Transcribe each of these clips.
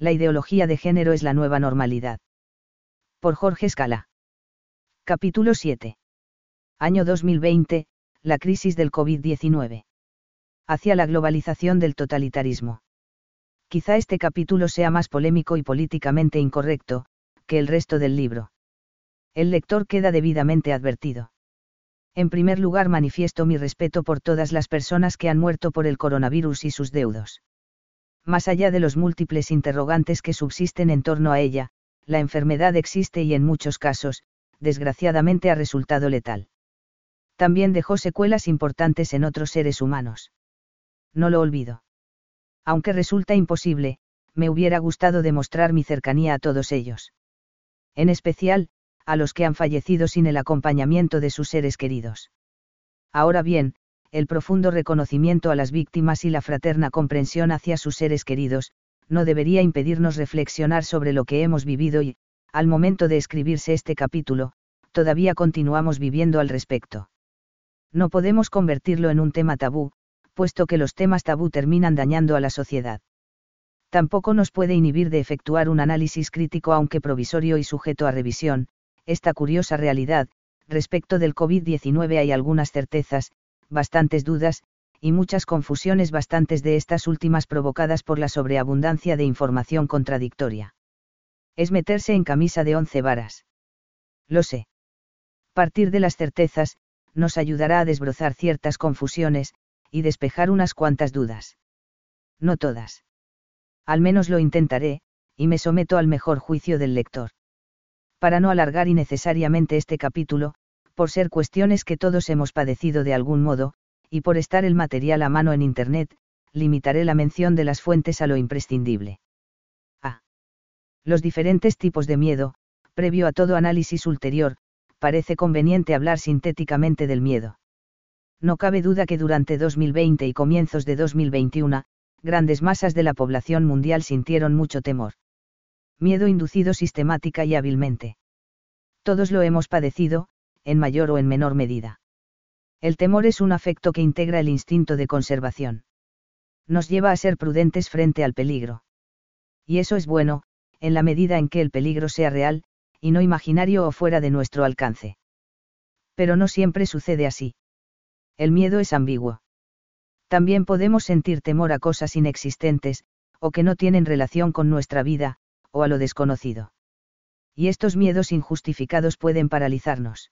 La ideología de género es la nueva normalidad. Por Jorge Escala. Capítulo 7. Año 2020, la crisis del COVID-19. Hacia la globalización del totalitarismo. Quizá este capítulo sea más polémico y políticamente incorrecto, que el resto del libro. El lector queda debidamente advertido. En primer lugar manifiesto mi respeto por todas las personas que han muerto por el coronavirus y sus deudos. Más allá de los múltiples interrogantes que subsisten en torno a ella, la enfermedad existe y en muchos casos, desgraciadamente ha resultado letal. También dejó secuelas importantes en otros seres humanos. No lo olvido. Aunque resulta imposible, me hubiera gustado demostrar mi cercanía a todos ellos. En especial, a los que han fallecido sin el acompañamiento de sus seres queridos. Ahora bien, el profundo reconocimiento a las víctimas y la fraterna comprensión hacia sus seres queridos, no debería impedirnos reflexionar sobre lo que hemos vivido y, al momento de escribirse este capítulo, todavía continuamos viviendo al respecto. No podemos convertirlo en un tema tabú, puesto que los temas tabú terminan dañando a la sociedad. Tampoco nos puede inhibir de efectuar un análisis crítico aunque provisorio y sujeto a revisión, esta curiosa realidad, respecto del COVID-19 hay algunas certezas, bastantes dudas, y muchas confusiones bastantes de estas últimas provocadas por la sobreabundancia de información contradictoria. Es meterse en camisa de once varas. Lo sé. Partir de las certezas, nos ayudará a desbrozar ciertas confusiones, y despejar unas cuantas dudas. No todas. Al menos lo intentaré, y me someto al mejor juicio del lector. Para no alargar innecesariamente este capítulo, por ser cuestiones que todos hemos padecido de algún modo, y por estar el material a mano en Internet, limitaré la mención de las fuentes a lo imprescindible. A. Los diferentes tipos de miedo, previo a todo análisis ulterior, parece conveniente hablar sintéticamente del miedo. No cabe duda que durante 2020 y comienzos de 2021, grandes masas de la población mundial sintieron mucho temor. Miedo inducido sistemática y hábilmente. Todos lo hemos padecido, en mayor o en menor medida. El temor es un afecto que integra el instinto de conservación. Nos lleva a ser prudentes frente al peligro. Y eso es bueno, en la medida en que el peligro sea real, y no imaginario o fuera de nuestro alcance. Pero no siempre sucede así. El miedo es ambiguo. También podemos sentir temor a cosas inexistentes, o que no tienen relación con nuestra vida, o a lo desconocido. Y estos miedos injustificados pueden paralizarnos.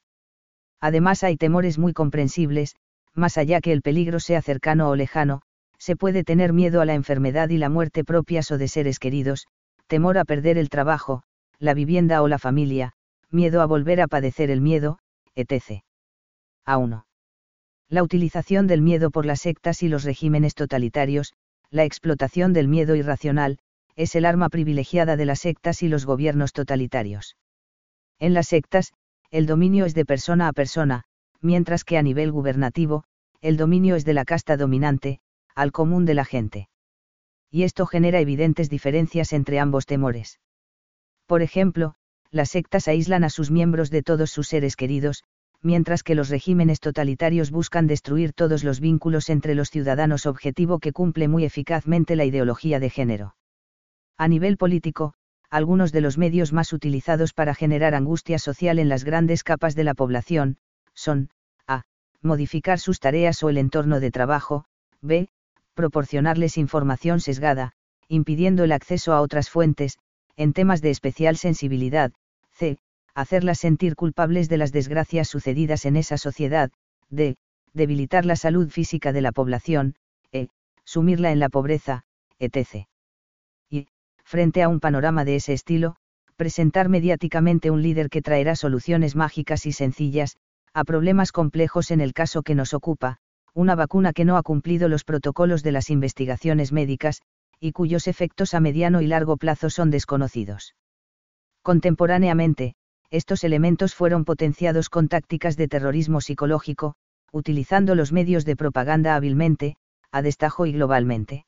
Además hay temores muy comprensibles, más allá que el peligro sea cercano o lejano, se puede tener miedo a la enfermedad y la muerte propias o de seres queridos, temor a perder el trabajo, la vivienda o la familia, miedo a volver a padecer el miedo, etc. A 1. La utilización del miedo por las sectas y los regímenes totalitarios, la explotación del miedo irracional, es el arma privilegiada de las sectas y los gobiernos totalitarios. En las sectas, el dominio es de persona a persona, mientras que a nivel gubernativo, el dominio es de la casta dominante, al común de la gente. Y esto genera evidentes diferencias entre ambos temores. Por ejemplo, las sectas aíslan a sus miembros de todos sus seres queridos, mientras que los regímenes totalitarios buscan destruir todos los vínculos entre los ciudadanos objetivo que cumple muy eficazmente la ideología de género. A nivel político, algunos de los medios más utilizados para generar angustia social en las grandes capas de la población, son, a. modificar sus tareas o el entorno de trabajo, b. proporcionarles información sesgada, impidiendo el acceso a otras fuentes, en temas de especial sensibilidad, c. hacerlas sentir culpables de las desgracias sucedidas en esa sociedad, d. debilitar la salud física de la población, e. sumirla en la pobreza, etc frente a un panorama de ese estilo, presentar mediáticamente un líder que traerá soluciones mágicas y sencillas, a problemas complejos en el caso que nos ocupa, una vacuna que no ha cumplido los protocolos de las investigaciones médicas, y cuyos efectos a mediano y largo plazo son desconocidos. Contemporáneamente, estos elementos fueron potenciados con tácticas de terrorismo psicológico, utilizando los medios de propaganda hábilmente, a destajo y globalmente.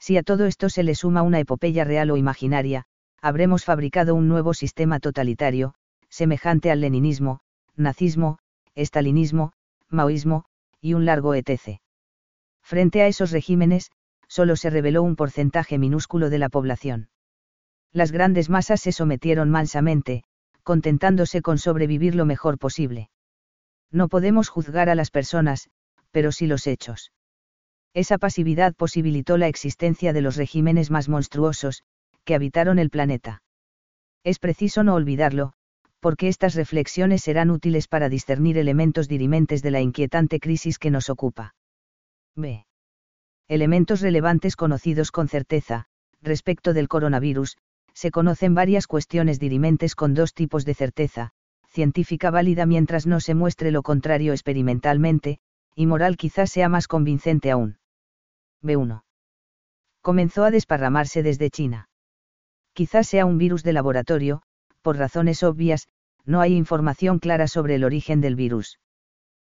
Si a todo esto se le suma una epopeya real o imaginaria, habremos fabricado un nuevo sistema totalitario, semejante al leninismo, nazismo, estalinismo, maoísmo, y un largo etc. Frente a esos regímenes, solo se reveló un porcentaje minúsculo de la población. Las grandes masas se sometieron mansamente, contentándose con sobrevivir lo mejor posible. No podemos juzgar a las personas, pero sí los hechos. Esa pasividad posibilitó la existencia de los regímenes más monstruosos, que habitaron el planeta. Es preciso no olvidarlo, porque estas reflexiones serán útiles para discernir elementos dirimentes de la inquietante crisis que nos ocupa. B. Elementos relevantes conocidos con certeza, respecto del coronavirus, se conocen varias cuestiones dirimentes con dos tipos de certeza, científica válida mientras no se muestre lo contrario experimentalmente, y moral quizás sea más convincente aún. B1. Comenzó a desparramarse desde China. Quizás sea un virus de laboratorio, por razones obvias, no hay información clara sobre el origen del virus.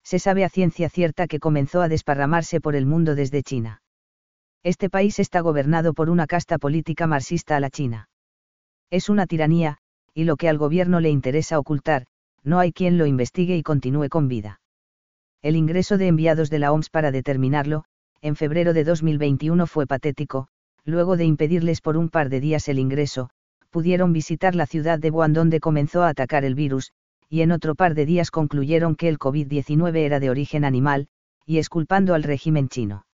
Se sabe a ciencia cierta que comenzó a desparramarse por el mundo desde China. Este país está gobernado por una casta política marxista a la China. Es una tiranía, y lo que al gobierno le interesa ocultar, no hay quien lo investigue y continúe con vida. El ingreso de enviados de la OMS para determinarlo, en febrero de 2021 fue patético, luego de impedirles por un par de días el ingreso, pudieron visitar la ciudad de Wuhan donde comenzó a atacar el virus, y en otro par de días concluyeron que el COVID-19 era de origen animal, y esculpando al régimen chino.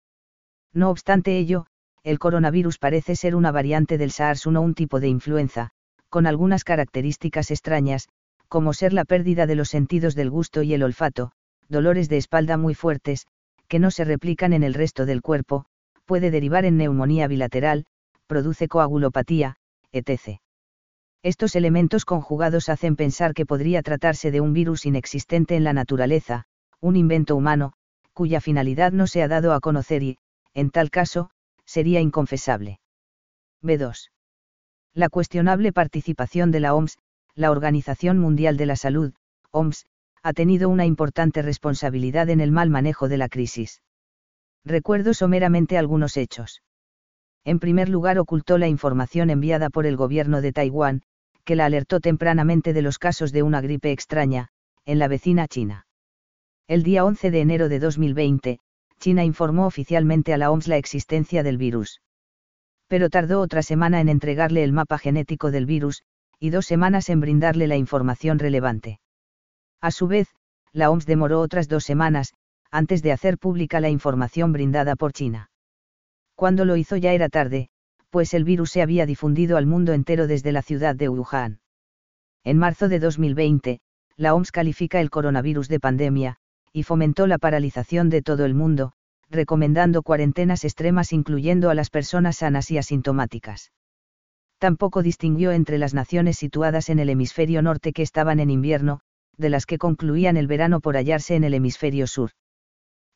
No obstante ello, el coronavirus parece ser una variante del SARS-1, un tipo de influenza, con algunas características extrañas, como ser la pérdida de los sentidos del gusto y el olfato, dolores de espalda muy fuertes, que no se replican en el resto del cuerpo, puede derivar en neumonía bilateral, produce coagulopatía, etc. Estos elementos conjugados hacen pensar que podría tratarse de un virus inexistente en la naturaleza, un invento humano, cuya finalidad no se ha dado a conocer y, en tal caso, sería inconfesable. B2. La cuestionable participación de la OMS, la Organización Mundial de la Salud, OMS, ha tenido una importante responsabilidad en el mal manejo de la crisis. Recuerdo someramente algunos hechos. En primer lugar, ocultó la información enviada por el gobierno de Taiwán, que la alertó tempranamente de los casos de una gripe extraña, en la vecina China. El día 11 de enero de 2020, China informó oficialmente a la OMS la existencia del virus. Pero tardó otra semana en entregarle el mapa genético del virus, y dos semanas en brindarle la información relevante. A su vez, la OMS demoró otras dos semanas, antes de hacer pública la información brindada por China. Cuando lo hizo ya era tarde, pues el virus se había difundido al mundo entero desde la ciudad de Wuhan. En marzo de 2020, la OMS califica el coronavirus de pandemia, y fomentó la paralización de todo el mundo, recomendando cuarentenas extremas incluyendo a las personas sanas y asintomáticas. Tampoco distinguió entre las naciones situadas en el hemisferio norte que estaban en invierno, de las que concluían el verano por hallarse en el hemisferio sur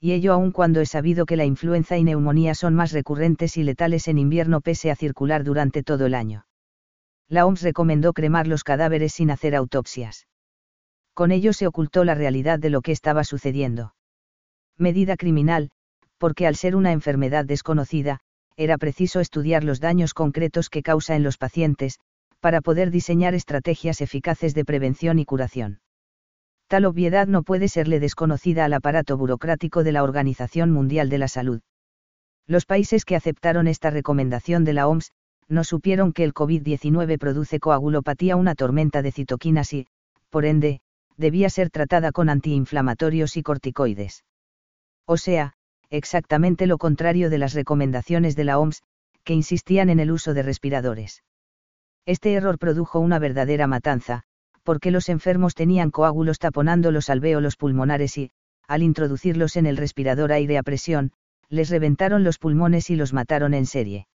y ello aun cuando es sabido que la influenza y neumonía son más recurrentes y letales en invierno pese a circular durante todo el año. La OMS recomendó cremar los cadáveres sin hacer autopsias. Con ello se ocultó la realidad de lo que estaba sucediendo. Medida criminal, porque al ser una enfermedad desconocida, era preciso estudiar los daños concretos que causa en los pacientes, para poder diseñar estrategias eficaces de prevención y curación. Tal obviedad no puede serle desconocida al aparato burocrático de la Organización Mundial de la Salud. Los países que aceptaron esta recomendación de la OMS, no supieron que el COVID-19 produce coagulopatía, una tormenta de citoquinas y, por ende, debía ser tratada con antiinflamatorios y corticoides. O sea, exactamente lo contrario de las recomendaciones de la OMS, que insistían en el uso de respiradores. Este error produjo una verdadera matanza, porque los enfermos tenían coágulos taponando los alvéolos pulmonares y, al introducirlos en el respirador aire a presión, les reventaron los pulmones y los mataron en serie.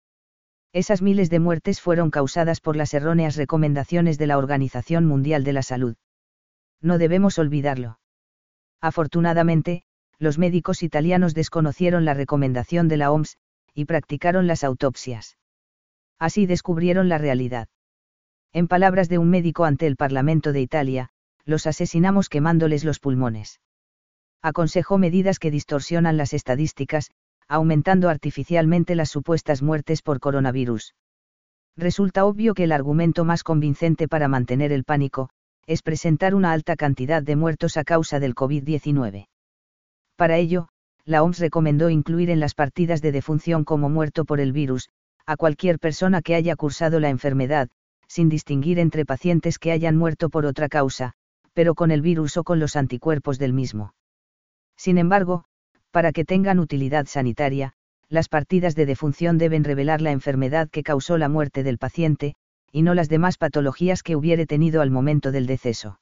Esas miles de muertes fueron causadas por las erróneas recomendaciones de la Organización Mundial de la Salud. No debemos olvidarlo. Afortunadamente, los médicos italianos desconocieron la recomendación de la OMS, y practicaron las autopsias. Así descubrieron la realidad. En palabras de un médico ante el Parlamento de Italia, los asesinamos quemándoles los pulmones. Aconsejó medidas que distorsionan las estadísticas, aumentando artificialmente las supuestas muertes por coronavirus. Resulta obvio que el argumento más convincente para mantener el pánico, es presentar una alta cantidad de muertos a causa del COVID-19. Para ello, la OMS recomendó incluir en las partidas de defunción como muerto por el virus, a cualquier persona que haya cursado la enfermedad, sin distinguir entre pacientes que hayan muerto por otra causa, pero con el virus o con los anticuerpos del mismo. Sin embargo, para que tengan utilidad sanitaria, las partidas de defunción deben revelar la enfermedad que causó la muerte del paciente, y no las demás patologías que hubiere tenido al momento del deceso.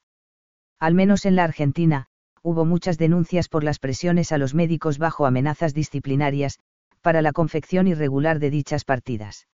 Al menos en la Argentina, hubo muchas denuncias por las presiones a los médicos bajo amenazas disciplinarias, para la confección irregular de dichas partidas.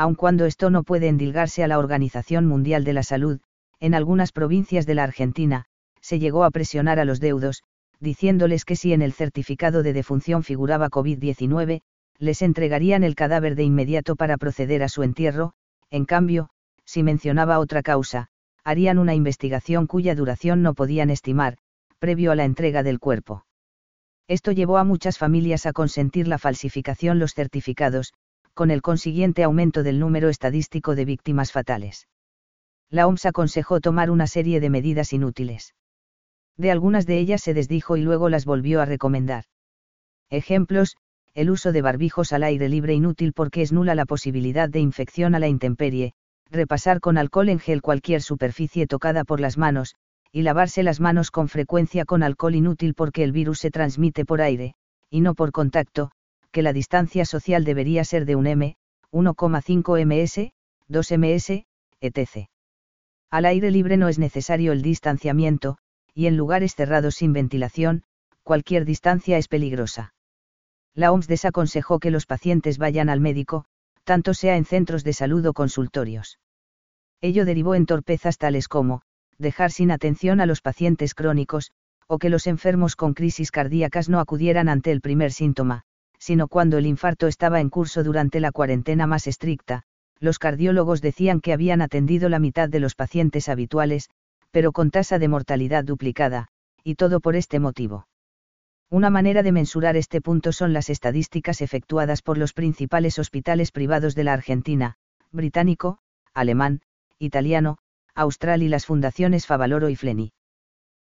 Aun cuando esto no puede endilgarse a la Organización Mundial de la Salud, en algunas provincias de la Argentina, se llegó a presionar a los deudos, diciéndoles que si en el certificado de defunción figuraba COVID-19, les entregarían el cadáver de inmediato para proceder a su entierro, en cambio, si mencionaba otra causa, harían una investigación cuya duración no podían estimar, previo a la entrega del cuerpo. Esto llevó a muchas familias a consentir la falsificación los certificados, con el consiguiente aumento del número estadístico de víctimas fatales. La OMS aconsejó tomar una serie de medidas inútiles. De algunas de ellas se desdijo y luego las volvió a recomendar. Ejemplos, el uso de barbijos al aire libre inútil porque es nula la posibilidad de infección a la intemperie, repasar con alcohol en gel cualquier superficie tocada por las manos, y lavarse las manos con frecuencia con alcohol inútil porque el virus se transmite por aire, y no por contacto, que la distancia social debería ser de un m, 1,5 ms, 2 ms, etc. Al aire libre no es necesario el distanciamiento, y en lugares cerrados sin ventilación, cualquier distancia es peligrosa. La OMS desaconsejó que los pacientes vayan al médico, tanto sea en centros de salud o consultorios. Ello derivó en torpezas tales como, dejar sin atención a los pacientes crónicos, o que los enfermos con crisis cardíacas no acudieran ante el primer síntoma, sino cuando el infarto estaba en curso durante la cuarentena más estricta, los cardiólogos decían que habían atendido la mitad de los pacientes habituales, pero con tasa de mortalidad duplicada, y todo por este motivo. Una manera de mensurar este punto son las estadísticas efectuadas por los principales hospitales privados de la Argentina, británico, alemán, italiano, austral y las fundaciones Favaloro y Fleni.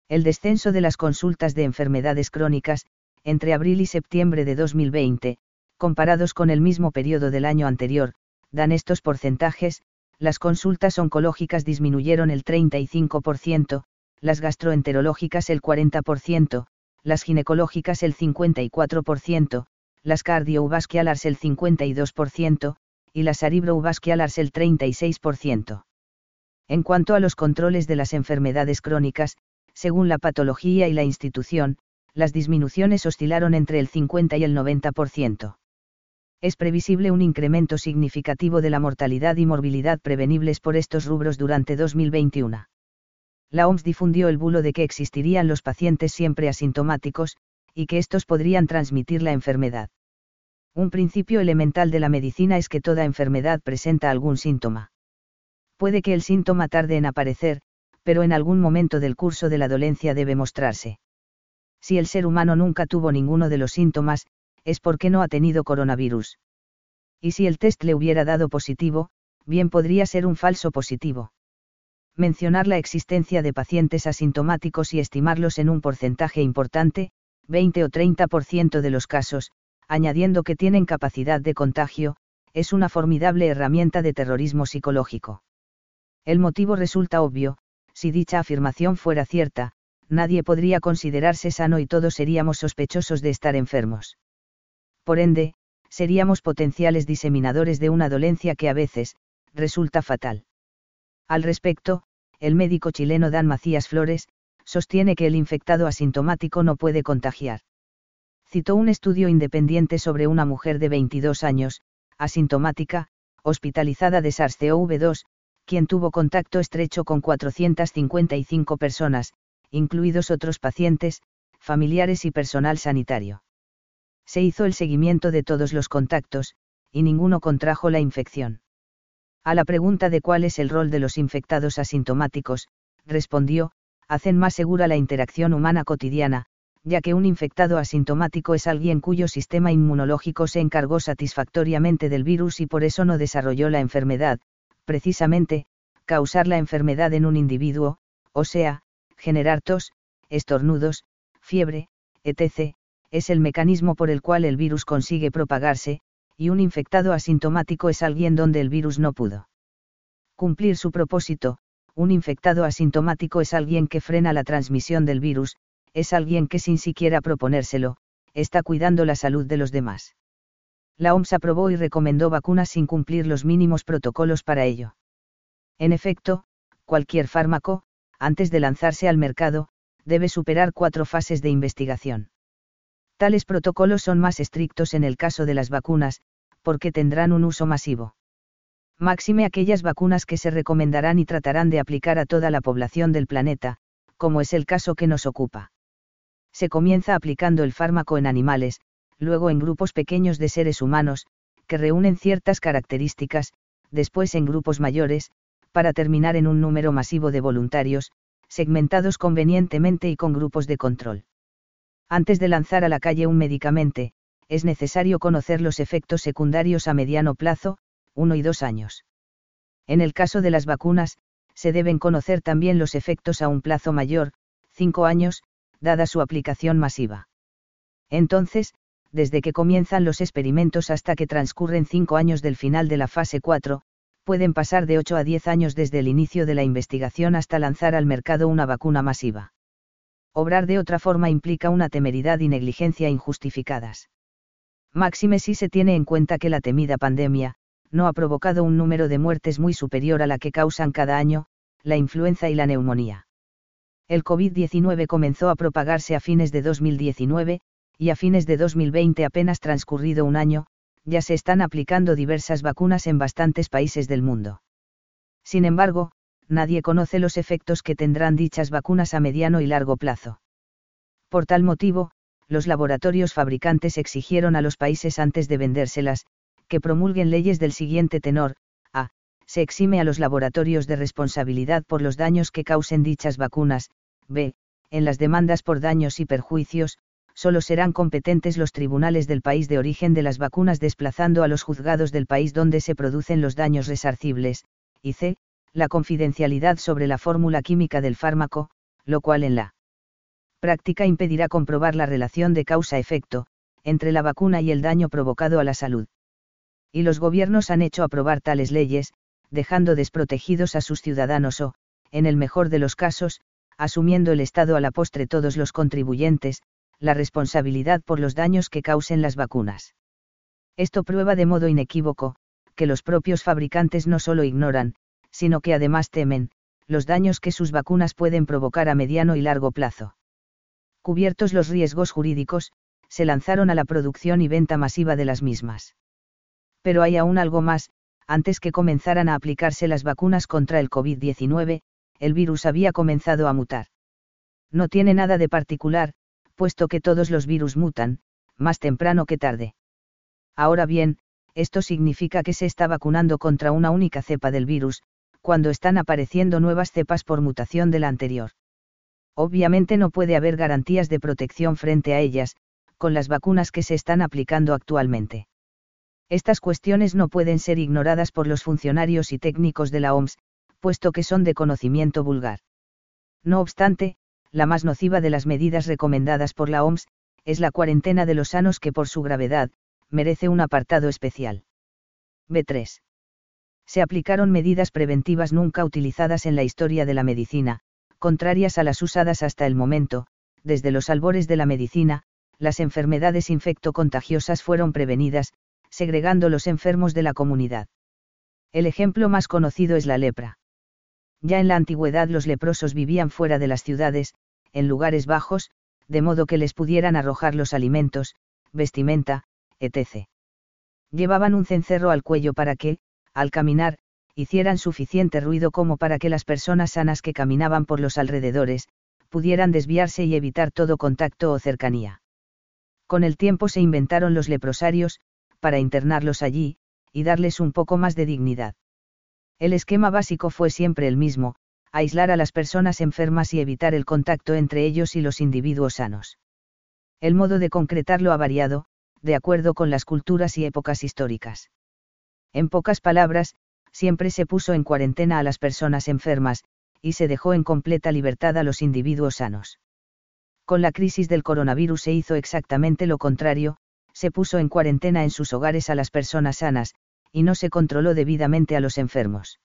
El descenso de las consultas de enfermedades crónicas, entre abril y septiembre de 2020, comparados con el mismo periodo del año anterior, dan estos porcentajes, las consultas oncológicas disminuyeron el 35%, las gastroenterológicas el 40%, las ginecológicas el 54%, las cardiovasculares el 52%, y las cerebrovasculares el 36%. En cuanto a los controles de las enfermedades crónicas, según la patología y la institución, las disminuciones oscilaron entre el 50 y el 90% es previsible un incremento significativo de la mortalidad y morbilidad prevenibles por estos rubros durante 2021. La OMS difundió el bulo de que existirían los pacientes siempre asintomáticos, y que estos podrían transmitir la enfermedad. Un principio elemental de la medicina es que toda enfermedad presenta algún síntoma. Puede que el síntoma tarde en aparecer, pero en algún momento del curso de la dolencia debe mostrarse. Si el ser humano nunca tuvo ninguno de los síntomas, es porque no ha tenido coronavirus. Y si el test le hubiera dado positivo, bien podría ser un falso positivo. Mencionar la existencia de pacientes asintomáticos y estimarlos en un porcentaje importante, 20 o 30% de los casos, añadiendo que tienen capacidad de contagio, es una formidable herramienta de terrorismo psicológico. El motivo resulta obvio, si dicha afirmación fuera cierta, nadie podría considerarse sano y todos seríamos sospechosos de estar enfermos por ende, seríamos potenciales diseminadores de una dolencia que a veces, resulta fatal. Al respecto, el médico chileno Dan Macías Flores, sostiene que el infectado asintomático no puede contagiar. Citó un estudio independiente sobre una mujer de 22 años, asintomática, hospitalizada de SARS-CoV-2, quien tuvo contacto estrecho con 455 personas, incluidos otros pacientes, familiares y personal sanitario. Se hizo el seguimiento de todos los contactos, y ninguno contrajo la infección. A la pregunta de cuál es el rol de los infectados asintomáticos, respondió, hacen más segura la interacción humana cotidiana, ya que un infectado asintomático es alguien cuyo sistema inmunológico se encargó satisfactoriamente del virus y por eso no desarrolló la enfermedad, precisamente, causar la enfermedad en un individuo, o sea, generar tos, estornudos, fiebre, etc., es el mecanismo por el cual el virus consigue propagarse, y un infectado asintomático es alguien donde el virus no pudo cumplir su propósito, un infectado asintomático es alguien que frena la transmisión del virus, es alguien que sin siquiera proponérselo, está cuidando la salud de los demás. La OMS aprobó y recomendó vacunas sin cumplir los mínimos protocolos para ello. En efecto, cualquier fármaco, antes de lanzarse al mercado, debe superar cuatro fases de investigación. Tales protocolos son más estrictos en el caso de las vacunas, porque tendrán un uso masivo. Máxime aquellas vacunas que se recomendarán y tratarán de aplicar a toda la población del planeta, como es el caso que nos ocupa. Se comienza aplicando el fármaco en animales, luego en grupos pequeños de seres humanos, que reúnen ciertas características, después en grupos mayores, para terminar en un número masivo de voluntarios, segmentados convenientemente y con grupos de control. Antes de lanzar a la calle un medicamento, es necesario conocer los efectos secundarios a mediano plazo, uno y dos años. En el caso de las vacunas, se deben conocer también los efectos a un plazo mayor, cinco años, dada su aplicación masiva. Entonces, desde que comienzan los experimentos hasta que transcurren cinco años del final de la fase 4, pueden pasar de 8 a 10 años desde el inicio de la investigación hasta lanzar al mercado una vacuna masiva. Obrar de otra forma implica una temeridad y negligencia injustificadas. Máxime si se tiene en cuenta que la temida pandemia, no ha provocado un número de muertes muy superior a la que causan cada año, la influenza y la neumonía. El COVID-19 comenzó a propagarse a fines de 2019, y a fines de 2020 apenas transcurrido un año, ya se están aplicando diversas vacunas en bastantes países del mundo. Sin embargo, nadie conoce los efectos que tendrán dichas vacunas a mediano y largo plazo. Por tal motivo, los laboratorios fabricantes exigieron a los países antes de vendérselas, que promulguen leyes del siguiente tenor, a. Se exime a los laboratorios de responsabilidad por los daños que causen dichas vacunas, b. En las demandas por daños y perjuicios, solo serán competentes los tribunales del país de origen de las vacunas desplazando a los juzgados del país donde se producen los daños resarcibles, y c. La confidencialidad sobre la fórmula química del fármaco, lo cual en la práctica impedirá comprobar la relación de causa-efecto, entre la vacuna y el daño provocado a la salud y los gobiernos han hecho aprobar tales leyes, dejando desprotegidos a sus ciudadanos o, en el mejor de los casos, asumiendo el Estado a la postre todos los contribuyentes, la responsabilidad por los daños que causen las vacunas. Esto prueba de modo inequívoco, que los propios fabricantes no solo ignoran, sino que además temen, los daños que sus vacunas pueden provocar a mediano y largo plazo. Cubiertos los riesgos jurídicos, se lanzaron a la producción y venta masiva de las mismas pero hay aún algo más, antes que comenzaran a aplicarse las vacunas contra el COVID-19, el virus había comenzado a mutar. No tiene nada de particular, puesto que todos los virus mutan, más temprano que tarde. Ahora bien, esto significa que se está vacunando contra una única cepa del virus, cuando están apareciendo nuevas cepas por mutación de la anterior. Obviamente no puede haber garantías de protección frente a ellas, con las vacunas que se están aplicando actualmente. Estas cuestiones no pueden ser ignoradas por los funcionarios y técnicos de la OMS, puesto que son de conocimiento vulgar. No obstante, la más nociva de las medidas recomendadas por la OMS, es la cuarentena de los sanos que por su gravedad, merece un apartado especial. B3. Se aplicaron medidas preventivas nunca utilizadas en la historia de la medicina, contrarias a las usadas hasta el momento, desde los albores de la medicina, las enfermedades infectocontagiosas fueron prevenidas, segregando los enfermos de la comunidad. El ejemplo más conocido es la lepra. Ya en la antigüedad los leprosos vivían fuera de las ciudades, en lugares bajos, de modo que les pudieran arrojar los alimentos, vestimenta, etc. Llevaban un cencerro al cuello para que, al caminar, hicieran suficiente ruido como para que las personas sanas que caminaban por los alrededores, pudieran desviarse y evitar todo contacto o cercanía. Con el tiempo se inventaron los leprosarios, para internarlos allí, y darles un poco más de dignidad. El esquema básico fue siempre el mismo, aislar a las personas enfermas y evitar el contacto entre ellos y los individuos sanos. El modo de concretarlo ha variado, de acuerdo con las culturas y épocas históricas. En pocas palabras, siempre se puso en cuarentena a las personas enfermas, y se dejó en completa libertad a los individuos sanos. Con la crisis del coronavirus se hizo exactamente lo contrario, se puso en cuarentena en sus hogares a las personas sanas, y no se controló debidamente a los enfermos.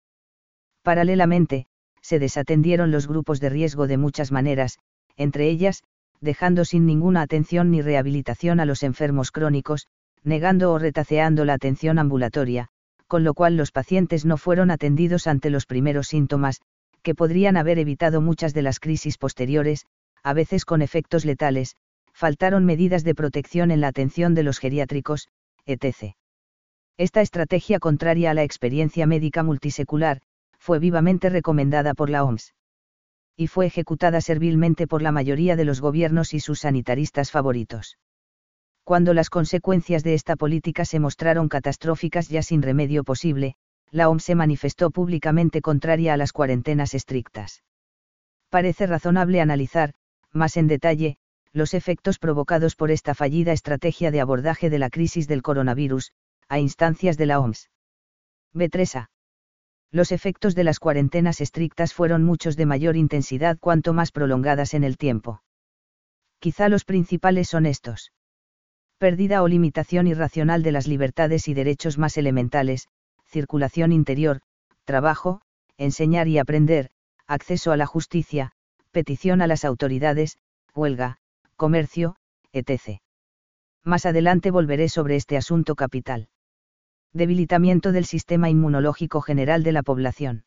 Paralelamente, se desatendieron los grupos de riesgo de muchas maneras, entre ellas, dejando sin ninguna atención ni rehabilitación a los enfermos crónicos, negando o retaceando la atención ambulatoria, con lo cual los pacientes no fueron atendidos ante los primeros síntomas, que podrían haber evitado muchas de las crisis posteriores, a veces con efectos letales, faltaron medidas de protección en la atención de los geriátricos, etc. Esta estrategia contraria a la experiencia médica multisecular, fue vivamente recomendada por la OMS. Y fue ejecutada servilmente por la mayoría de los gobiernos y sus sanitaristas favoritos. Cuando las consecuencias de esta política se mostraron catastróficas ya sin remedio posible, la OMS se manifestó públicamente contraria a las cuarentenas estrictas. Parece razonable analizar, más en detalle, los efectos provocados por esta fallida estrategia de abordaje de la crisis del coronavirus, a instancias de la OMS. B3A. Los efectos de las cuarentenas estrictas fueron muchos de mayor intensidad cuanto más prolongadas en el tiempo. Quizá los principales son estos. Pérdida o limitación irracional de las libertades y derechos más elementales, circulación interior, trabajo, enseñar y aprender, acceso a la justicia, petición a las autoridades, huelga, comercio, etc. Más adelante volveré sobre este asunto capital. Debilitamiento del sistema inmunológico general de la población.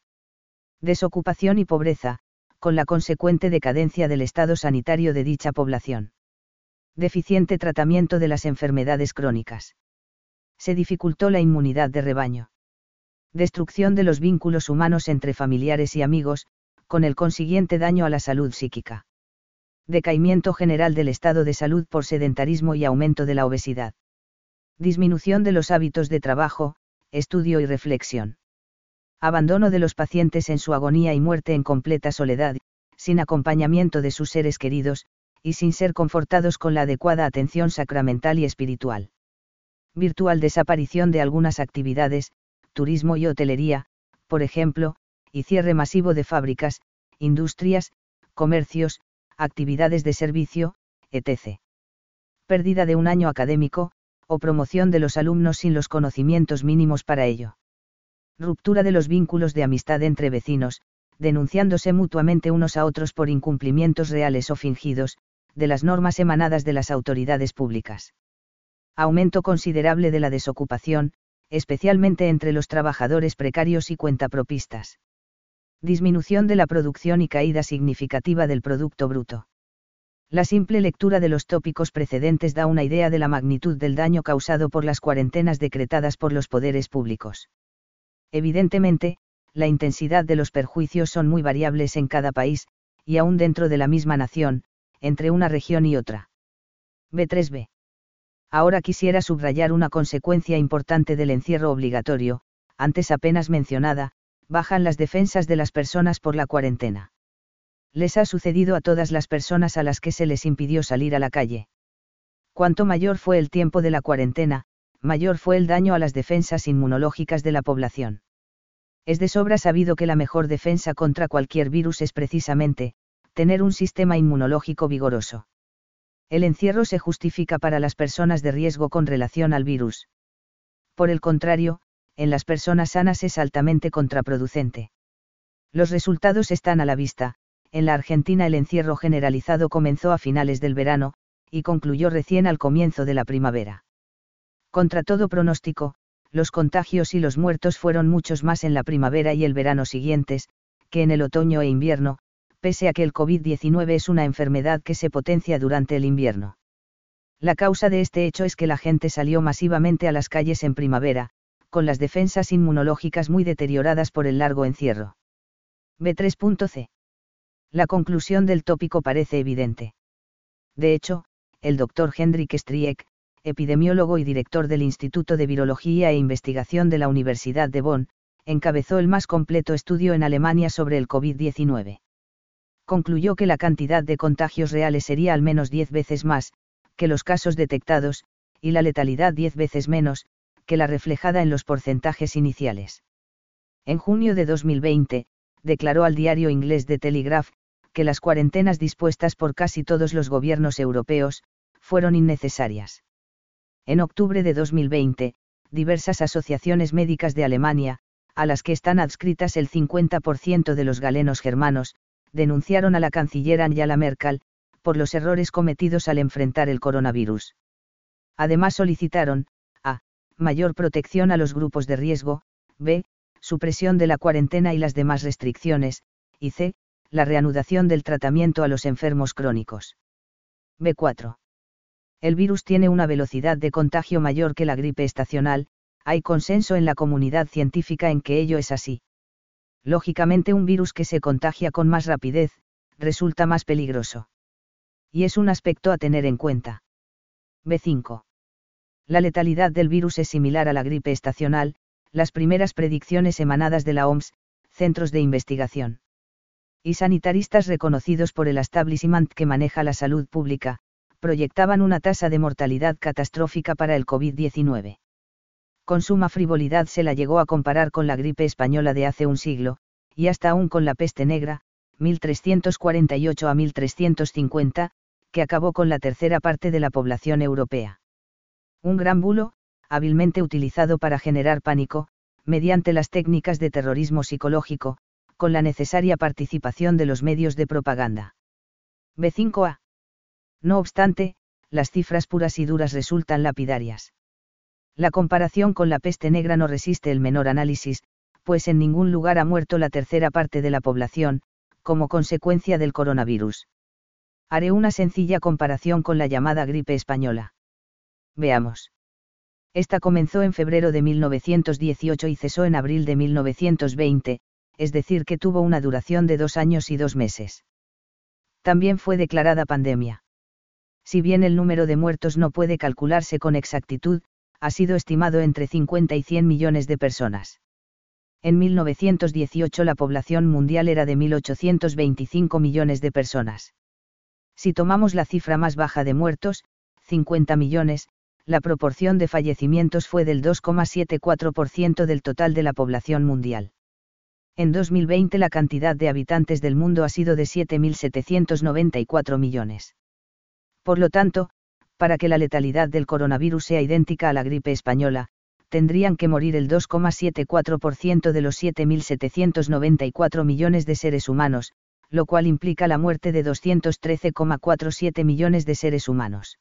Desocupación y pobreza, con la consecuente decadencia del estado sanitario de dicha población. Deficiente tratamiento de las enfermedades crónicas. Se dificultó la inmunidad de rebaño. Destrucción de los vínculos humanos entre familiares y amigos, con el consiguiente daño a la salud psíquica decaimiento general del estado de salud por sedentarismo y aumento de la obesidad. Disminución de los hábitos de trabajo, estudio y reflexión. Abandono de los pacientes en su agonía y muerte en completa soledad, sin acompañamiento de sus seres queridos, y sin ser confortados con la adecuada atención sacramental y espiritual. Virtual desaparición de algunas actividades, turismo y hotelería, por ejemplo, y cierre masivo de fábricas, industrias, comercios, actividades de servicio, etc. Pérdida de un año académico, o promoción de los alumnos sin los conocimientos mínimos para ello. Ruptura de los vínculos de amistad entre vecinos, denunciándose mutuamente unos a otros por incumplimientos reales o fingidos, de las normas emanadas de las autoridades públicas. Aumento considerable de la desocupación, especialmente entre los trabajadores precarios y cuentapropistas disminución de la producción y caída significativa del Producto Bruto. La simple lectura de los tópicos precedentes da una idea de la magnitud del daño causado por las cuarentenas decretadas por los poderes públicos. Evidentemente, la intensidad de los perjuicios son muy variables en cada país, y aún dentro de la misma nación, entre una región y otra. B3b. Ahora quisiera subrayar una consecuencia importante del encierro obligatorio, antes apenas mencionada, bajan las defensas de las personas por la cuarentena. Les ha sucedido a todas las personas a las que se les impidió salir a la calle. Cuanto mayor fue el tiempo de la cuarentena, mayor fue el daño a las defensas inmunológicas de la población. Es de sobra sabido que la mejor defensa contra cualquier virus es precisamente, tener un sistema inmunológico vigoroso. El encierro se justifica para las personas de riesgo con relación al virus. Por el contrario, en las personas sanas es altamente contraproducente. Los resultados están a la vista, en la Argentina el encierro generalizado comenzó a finales del verano, y concluyó recién al comienzo de la primavera. Contra todo pronóstico, los contagios y los muertos fueron muchos más en la primavera y el verano siguientes, que en el otoño e invierno, pese a que el COVID-19 es una enfermedad que se potencia durante el invierno. La causa de este hecho es que la gente salió masivamente a las calles en primavera, con las defensas inmunológicas muy deterioradas por el largo encierro. B3.c. La conclusión del tópico parece evidente. De hecho, el doctor Hendrik Striek, epidemiólogo y director del Instituto de Virología e Investigación de la Universidad de Bonn, encabezó el más completo estudio en Alemania sobre el COVID-19. Concluyó que la cantidad de contagios reales sería al menos 10 veces más, que los casos detectados, y la letalidad 10 veces menos, que la reflejada en los porcentajes iniciales. En junio de 2020, declaró al diario inglés The Telegraph, que las cuarentenas dispuestas por casi todos los gobiernos europeos, fueron innecesarias. En octubre de 2020, diversas asociaciones médicas de Alemania, a las que están adscritas el 50% de los galenos germanos, denunciaron a la canciller Angela Merkel, por los errores cometidos al enfrentar el coronavirus. Además solicitaron, a, mayor protección a los grupos de riesgo, b, supresión de la cuarentena y las demás restricciones, y c, la reanudación del tratamiento a los enfermos crónicos. B4. El virus tiene una velocidad de contagio mayor que la gripe estacional, hay consenso en la comunidad científica en que ello es así. Lógicamente un virus que se contagia con más rapidez, resulta más peligroso. Y es un aspecto a tener en cuenta. B5. La letalidad del virus es similar a la gripe estacional, las primeras predicciones emanadas de la OMS, centros de investigación. Y sanitaristas reconocidos por el establishment que maneja la salud pública, proyectaban una tasa de mortalidad catastrófica para el COVID-19 con suma frivolidad se la llegó a comparar con la gripe española de hace un siglo, y hasta aún con la peste negra, 1348 a 1350, que acabó con la tercera parte de la población europea. Un gran bulo, hábilmente utilizado para generar pánico, mediante las técnicas de terrorismo psicológico, con la necesaria participación de los medios de propaganda. B5A. No obstante, las cifras puras y duras resultan lapidarias. La comparación con la peste negra no resiste el menor análisis, pues en ningún lugar ha muerto la tercera parte de la población, como consecuencia del coronavirus. Haré una sencilla comparación con la llamada gripe española. Veamos. Esta comenzó en febrero de 1918 y cesó en abril de 1920, es decir, que tuvo una duración de dos años y dos meses. También fue declarada pandemia. Si bien el número de muertos no puede calcularse con exactitud, ha sido estimado entre 50 y 100 millones de personas. En 1918 la población mundial era de 1.825 millones de personas. Si tomamos la cifra más baja de muertos, 50 millones, la proporción de fallecimientos fue del 2,74% del total de la población mundial. En 2020 la cantidad de habitantes del mundo ha sido de 7.794 millones. Por lo tanto, para que la letalidad del coronavirus sea idéntica a la gripe española, tendrían que morir el 2,74% de los 7.794 millones de seres humanos, lo cual implica la muerte de 213,47 millones de seres humanos.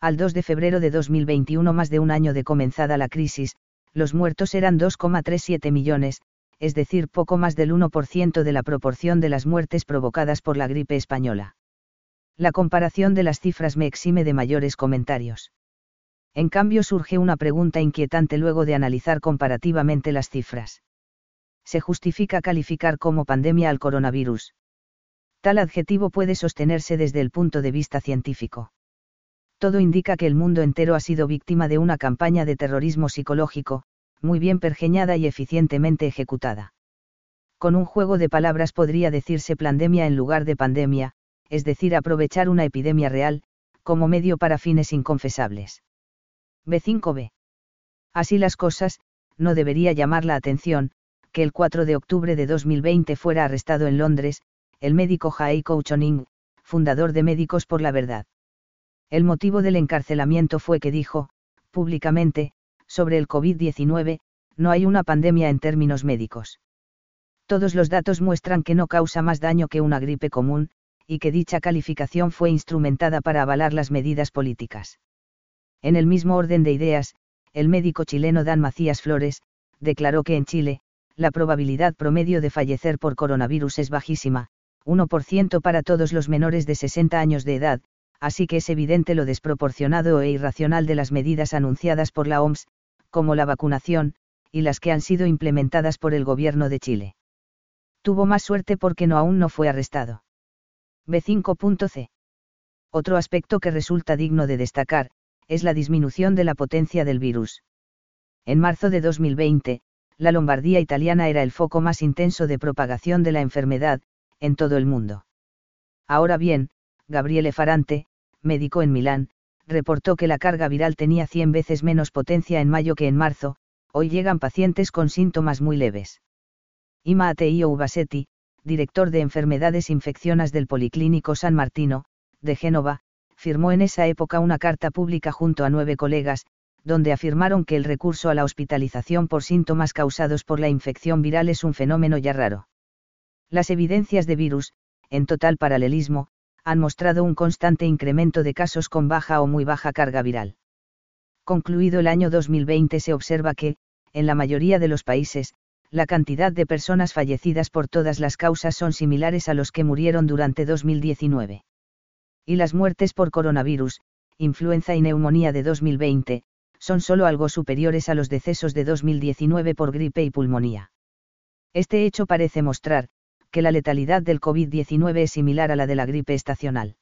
Al 2 de febrero de 2021, más de un año de comenzada la crisis, los muertos eran 2,37 millones, es decir, poco más del 1% de la proporción de las muertes provocadas por la gripe española. La comparación de las cifras me exime de mayores comentarios. En cambio surge una pregunta inquietante luego de analizar comparativamente las cifras. ¿Se justifica calificar como pandemia al coronavirus? Tal adjetivo puede sostenerse desde el punto de vista científico. Todo indica que el mundo entero ha sido víctima de una campaña de terrorismo psicológico, muy bien pergeñada y eficientemente ejecutada. Con un juego de palabras podría decirse pandemia en lugar de pandemia, es decir, aprovechar una epidemia real, como medio para fines inconfesables. B5b. Así las cosas, no debería llamar la atención, que el 4 de octubre de 2020 fuera arrestado en Londres, el médico Jai Kouchoning, fundador de Médicos por la Verdad. El motivo del encarcelamiento fue que dijo, públicamente, sobre el COVID-19, no hay una pandemia en términos médicos. Todos los datos muestran que no causa más daño que una gripe común, y que dicha calificación fue instrumentada para avalar las medidas políticas. En el mismo orden de ideas, el médico chileno Dan Macías Flores, declaró que en Chile, la probabilidad promedio de fallecer por coronavirus es bajísima, 1% para todos los menores de 60 años de edad, así que es evidente lo desproporcionado e irracional de las medidas anunciadas por la OMS, como la vacunación, y las que han sido implementadas por el gobierno de Chile. Tuvo más suerte porque no aún no fue arrestado. B5.c. Otro aspecto que resulta digno de destacar, es la disminución de la potencia del virus. En marzo de 2020, la Lombardía italiana era el foco más intenso de propagación de la enfermedad, en todo el mundo. Ahora bien, Gabriele Farante, médico en Milán, reportó que la carga viral tenía 100 veces menos potencia en mayo que en marzo, hoy llegan pacientes con síntomas muy leves. Ima Ateio Ubasetti, director de enfermedades infeccionas del Policlínico San Martino, de Génova, firmó en esa época una carta pública junto a nueve colegas, donde afirmaron que el recurso a la hospitalización por síntomas causados por la infección viral es un fenómeno ya raro. Las evidencias de virus, en total paralelismo, han mostrado un constante incremento de casos con baja o muy baja carga viral. Concluido el año 2020 se observa que, en la mayoría de los países, la cantidad de personas fallecidas por todas las causas son similares a los que murieron durante 2019. Y las muertes por coronavirus, influenza y neumonía de 2020, son solo algo superiores a los decesos de 2019 por gripe y pulmonía. Este hecho parece mostrar, que la letalidad del COVID-19 es similar a la de la gripe estacional.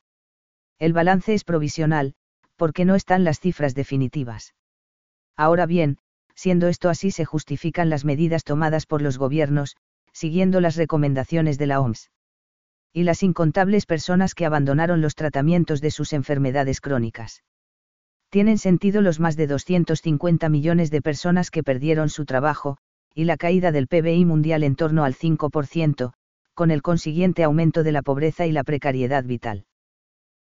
El balance es provisional, porque no están las cifras definitivas. Ahora bien, siendo esto así se justifican las medidas tomadas por los gobiernos, siguiendo las recomendaciones de la OMS. Y las incontables personas que abandonaron los tratamientos de sus enfermedades crónicas tienen sentido los más de 250 millones de personas que perdieron su trabajo, y la caída del PBI mundial en torno al 5%, con el consiguiente aumento de la pobreza y la precariedad vital.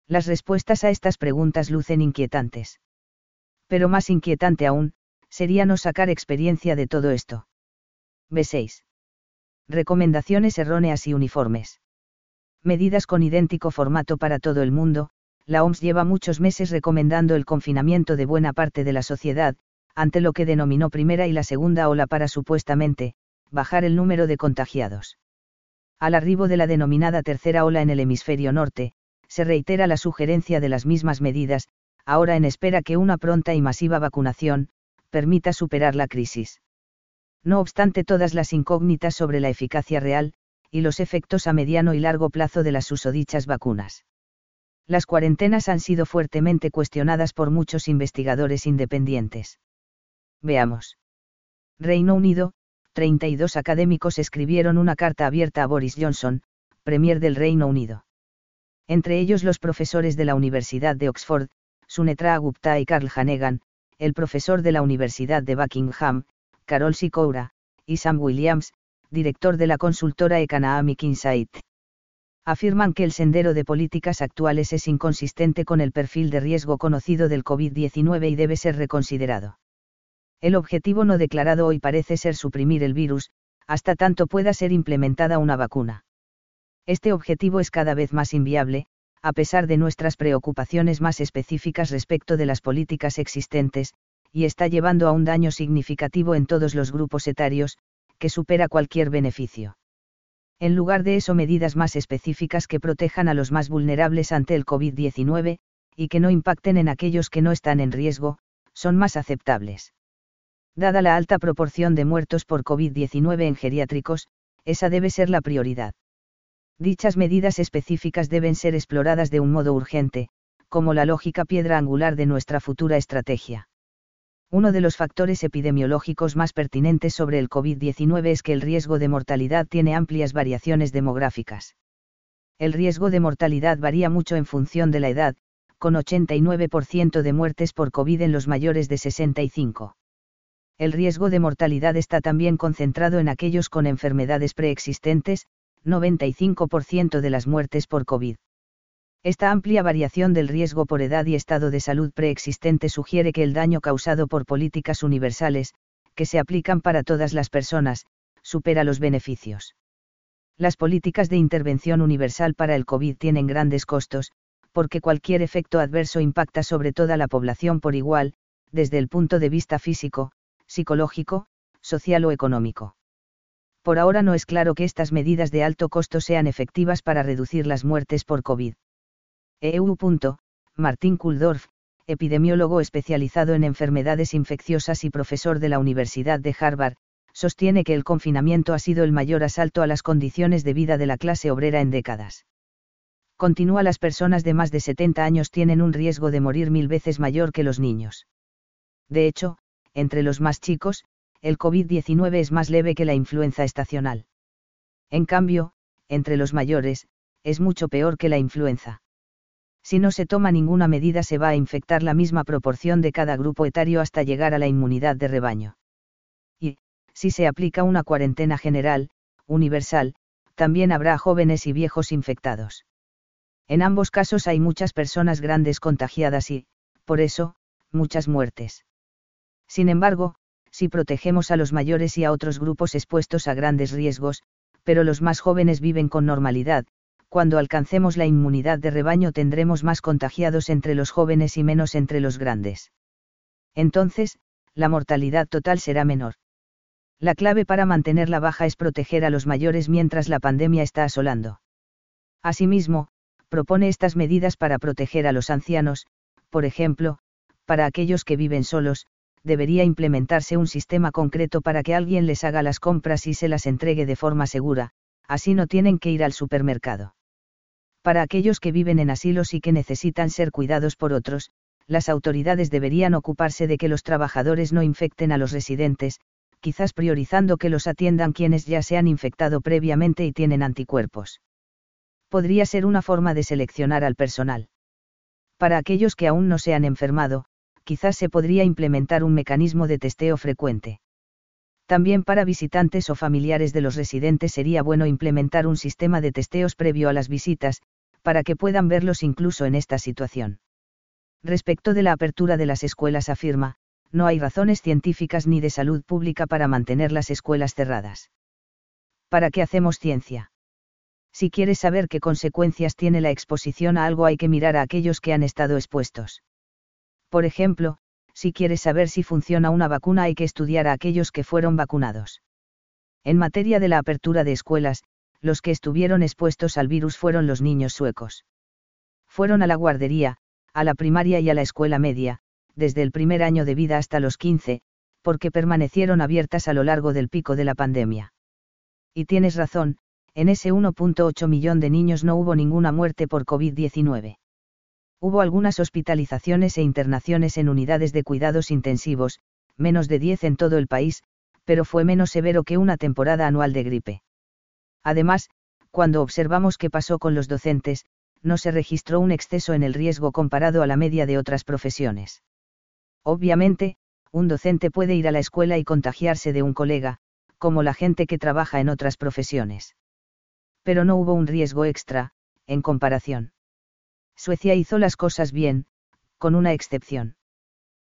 Las respuestas a estas preguntas lucen inquietantes. Pero más inquietante aún, sería no sacar experiencia de todo esto. B6. Recomendaciones erróneas y uniformes. Medidas con idéntico formato para todo el mundo, la OMS lleva muchos meses recomendando el confinamiento de buena parte de la sociedad, ante lo que denominó primera y la segunda ola para supuestamente, bajar el número de contagiados. Al arribo de la denominada tercera ola en el hemisferio norte, se reitera la sugerencia de las mismas medidas, ahora en espera que una pronta y masiva vacunación, permita superar la crisis. No obstante todas las incógnitas sobre la eficacia real, y los efectos a mediano y largo plazo de las susodichas vacunas las cuarentenas han sido fuertemente cuestionadas por muchos investigadores independientes. Veamos. Reino Unido, 32 académicos escribieron una carta abierta a Boris Johnson, Premier del Reino Unido. Entre ellos los profesores de la Universidad de Oxford, Sunetra Gupta y Carl Hanegan, el profesor de la Universidad de Buckingham, Carol Sikoura, y Sam Williams, director de la consultora Economic Insight afirman que el sendero de políticas actuales es inconsistente con el perfil de riesgo conocido del COVID-19 y debe ser reconsiderado. El objetivo no declarado hoy parece ser suprimir el virus, hasta tanto pueda ser implementada una vacuna. Este objetivo es cada vez más inviable, a pesar de nuestras preocupaciones más específicas respecto de las políticas existentes, y está llevando a un daño significativo en todos los grupos etarios, que supera cualquier beneficio en lugar de eso medidas más específicas que protejan a los más vulnerables ante el COVID-19, y que no impacten en aquellos que no están en riesgo, son más aceptables. Dada la alta proporción de muertos por COVID-19 en geriátricos, esa debe ser la prioridad. Dichas medidas específicas deben ser exploradas de un modo urgente, como la lógica piedra angular de nuestra futura estrategia. Uno de los factores epidemiológicos más pertinentes sobre el COVID-19 es que el riesgo de mortalidad tiene amplias variaciones demográficas. El riesgo de mortalidad varía mucho en función de la edad, con 89% de muertes por COVID en los mayores de 65. El riesgo de mortalidad está también concentrado en aquellos con enfermedades preexistentes, 95% de las muertes por COVID. Esta amplia variación del riesgo por edad y estado de salud preexistente sugiere que el daño causado por políticas universales, que se aplican para todas las personas, supera los beneficios. Las políticas de intervención universal para el COVID tienen grandes costos, porque cualquier efecto adverso impacta sobre toda la población por igual, desde el punto de vista físico, psicológico, social o económico. Por ahora no es claro que estas medidas de alto costo sean efectivas para reducir las muertes por COVID. EU. Martín Kuldorf, epidemiólogo especializado en enfermedades infecciosas y profesor de la Universidad de Harvard, sostiene que el confinamiento ha sido el mayor asalto a las condiciones de vida de la clase obrera en décadas. Continúa las personas de más de 70 años tienen un riesgo de morir mil veces mayor que los niños. De hecho, entre los más chicos, el COVID-19 es más leve que la influenza estacional. En cambio, entre los mayores, es mucho peor que la influenza si no se toma ninguna medida se va a infectar la misma proporción de cada grupo etario hasta llegar a la inmunidad de rebaño. Y, si se aplica una cuarentena general, universal, también habrá jóvenes y viejos infectados. En ambos casos hay muchas personas grandes contagiadas y, por eso, muchas muertes. Sin embargo, si protegemos a los mayores y a otros grupos expuestos a grandes riesgos, pero los más jóvenes viven con normalidad, cuando alcancemos la inmunidad de rebaño tendremos más contagiados entre los jóvenes y menos entre los grandes. Entonces, la mortalidad total será menor. La clave para mantenerla baja es proteger a los mayores mientras la pandemia está asolando. Asimismo, propone estas medidas para proteger a los ancianos, por ejemplo, para aquellos que viven solos, debería implementarse un sistema concreto para que alguien les haga las compras y se las entregue de forma segura, así no tienen que ir al supermercado. Para aquellos que viven en asilos y que necesitan ser cuidados por otros, las autoridades deberían ocuparse de que los trabajadores no infecten a los residentes, quizás priorizando que los atiendan quienes ya se han infectado previamente y tienen anticuerpos. Podría ser una forma de seleccionar al personal. Para aquellos que aún no se han enfermado, quizás se podría implementar un mecanismo de testeo frecuente. También para visitantes o familiares de los residentes sería bueno implementar un sistema de testeos previo a las visitas, para que puedan verlos incluso en esta situación. Respecto de la apertura de las escuelas afirma, no hay razones científicas ni de salud pública para mantener las escuelas cerradas. ¿Para qué hacemos ciencia? Si quieres saber qué consecuencias tiene la exposición a algo hay que mirar a aquellos que han estado expuestos. Por ejemplo, si quieres saber si funciona una vacuna hay que estudiar a aquellos que fueron vacunados. En materia de la apertura de escuelas, los que estuvieron expuestos al virus fueron los niños suecos. Fueron a la guardería, a la primaria y a la escuela media, desde el primer año de vida hasta los 15, porque permanecieron abiertas a lo largo del pico de la pandemia. Y tienes razón, en ese 1.8 millón de niños no hubo ninguna muerte por COVID-19. Hubo algunas hospitalizaciones e internaciones en unidades de cuidados intensivos, menos de 10 en todo el país, pero fue menos severo que una temporada anual de gripe. Además, cuando observamos qué pasó con los docentes, no se registró un exceso en el riesgo comparado a la media de otras profesiones. Obviamente, un docente puede ir a la escuela y contagiarse de un colega, como la gente que trabaja en otras profesiones. Pero no hubo un riesgo extra, en comparación. Suecia hizo las cosas bien, con una excepción.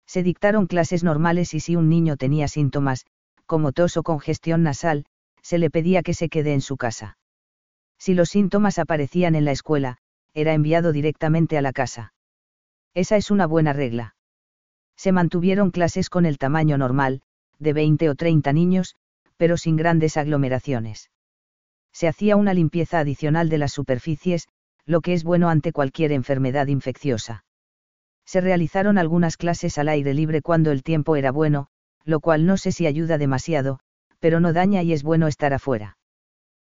Se dictaron clases normales y si un niño tenía síntomas, como tos o congestión nasal, se le pedía que se quede en su casa. Si los síntomas aparecían en la escuela, era enviado directamente a la casa. Esa es una buena regla. Se mantuvieron clases con el tamaño normal, de 20 o 30 niños, pero sin grandes aglomeraciones. Se hacía una limpieza adicional de las superficies, lo que es bueno ante cualquier enfermedad infecciosa. Se realizaron algunas clases al aire libre cuando el tiempo era bueno, lo cual no sé si ayuda demasiado, pero no daña y es bueno estar afuera.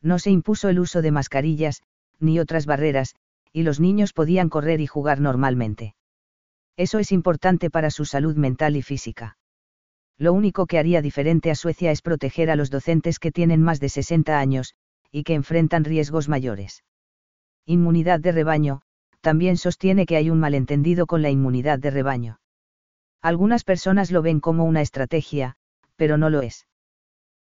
No se impuso el uso de mascarillas, ni otras barreras, y los niños podían correr y jugar normalmente. Eso es importante para su salud mental y física. Lo único que haría diferente a Suecia es proteger a los docentes que tienen más de 60 años, y que enfrentan riesgos mayores. Inmunidad de rebaño, también sostiene que hay un malentendido con la inmunidad de rebaño. Algunas personas lo ven como una estrategia, pero no lo es.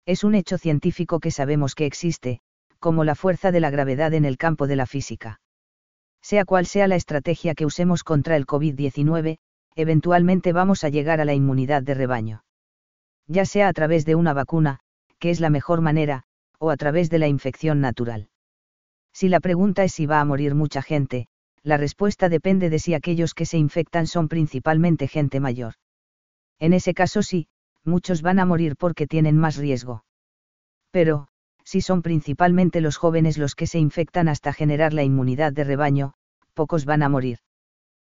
Es un hecho científico que sabemos que existe, como la fuerza de la gravedad en el campo de la física. Sea cual sea la estrategia que usemos contra el COVID-19, eventualmente vamos a llegar a la inmunidad de rebaño. Ya sea a través de una vacuna, que es la mejor manera, o a través de la infección natural. Si la pregunta es si va a morir mucha gente, la respuesta depende de si aquellos que se infectan son principalmente gente mayor. En ese caso sí, muchos van a morir porque tienen más riesgo. Pero, si son principalmente los jóvenes los que se infectan hasta generar la inmunidad de rebaño, pocos van a morir.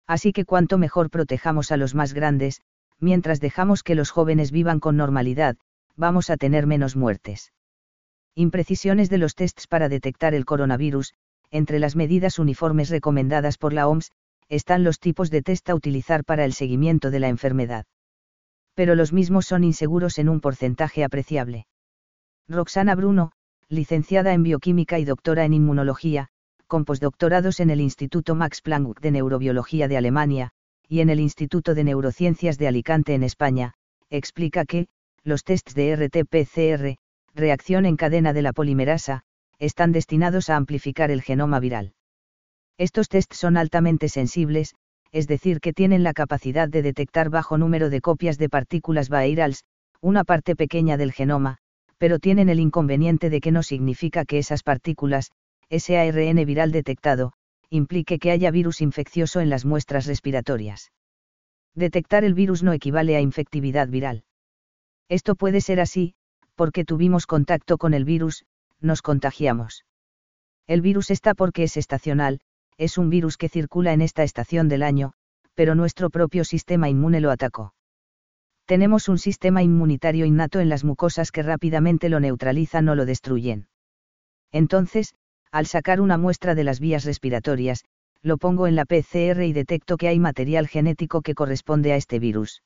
Así que cuanto mejor protejamos a los más grandes, mientras dejamos que los jóvenes vivan con normalidad, vamos a tener menos muertes. Imprecisiones de los tests para detectar el coronavirus, entre las medidas uniformes recomendadas por la OMS, están los tipos de test a utilizar para el seguimiento de la enfermedad. Pero los mismos son inseguros en un porcentaje apreciable. Roxana Bruno, licenciada en bioquímica y doctora en inmunología, con postdoctorados en el Instituto Max Planck de Neurobiología de Alemania, y en el Instituto de Neurociencias de Alicante en España, explica que, los tests de RT-PCR, reacción en cadena de la polimerasa, están destinados a amplificar el genoma viral. Estos tests son altamente sensibles, es decir, que tienen la capacidad de detectar bajo número de copias de partículas virals, una parte pequeña del genoma, pero tienen el inconveniente de que no significa que esas partículas, ese ARN viral detectado, implique que haya virus infeccioso en las muestras respiratorias. Detectar el virus no equivale a infectividad viral. Esto puede ser así, porque tuvimos contacto con el virus, nos contagiamos. El virus está porque es estacional, es un virus que circula en esta estación del año, pero nuestro propio sistema inmune lo atacó. Tenemos un sistema inmunitario innato en las mucosas que rápidamente lo neutralizan o lo destruyen. Entonces, al sacar una muestra de las vías respiratorias, lo pongo en la PCR y detecto que hay material genético que corresponde a este virus.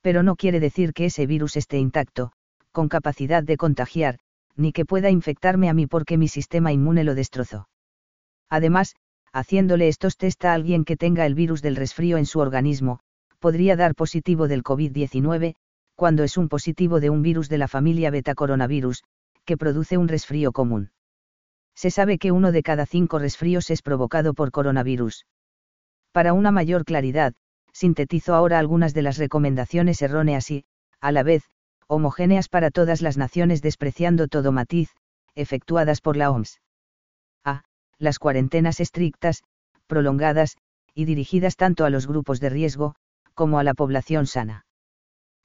Pero no quiere decir que ese virus esté intacto, con capacidad de contagiar, ni que pueda infectarme a mí porque mi sistema inmune lo destrozó. Además, haciéndole estos test a alguien que tenga el virus del resfrío en su organismo, podría dar positivo del COVID-19, cuando es un positivo de un virus de la familia beta coronavirus, que produce un resfrío común. Se sabe que uno de cada cinco resfríos es provocado por coronavirus. Para una mayor claridad, sintetizo ahora algunas de las recomendaciones erróneas y, a la vez, homogéneas para todas las naciones despreciando todo matiz, efectuadas por la OMS las cuarentenas estrictas, prolongadas, y dirigidas tanto a los grupos de riesgo, como a la población sana.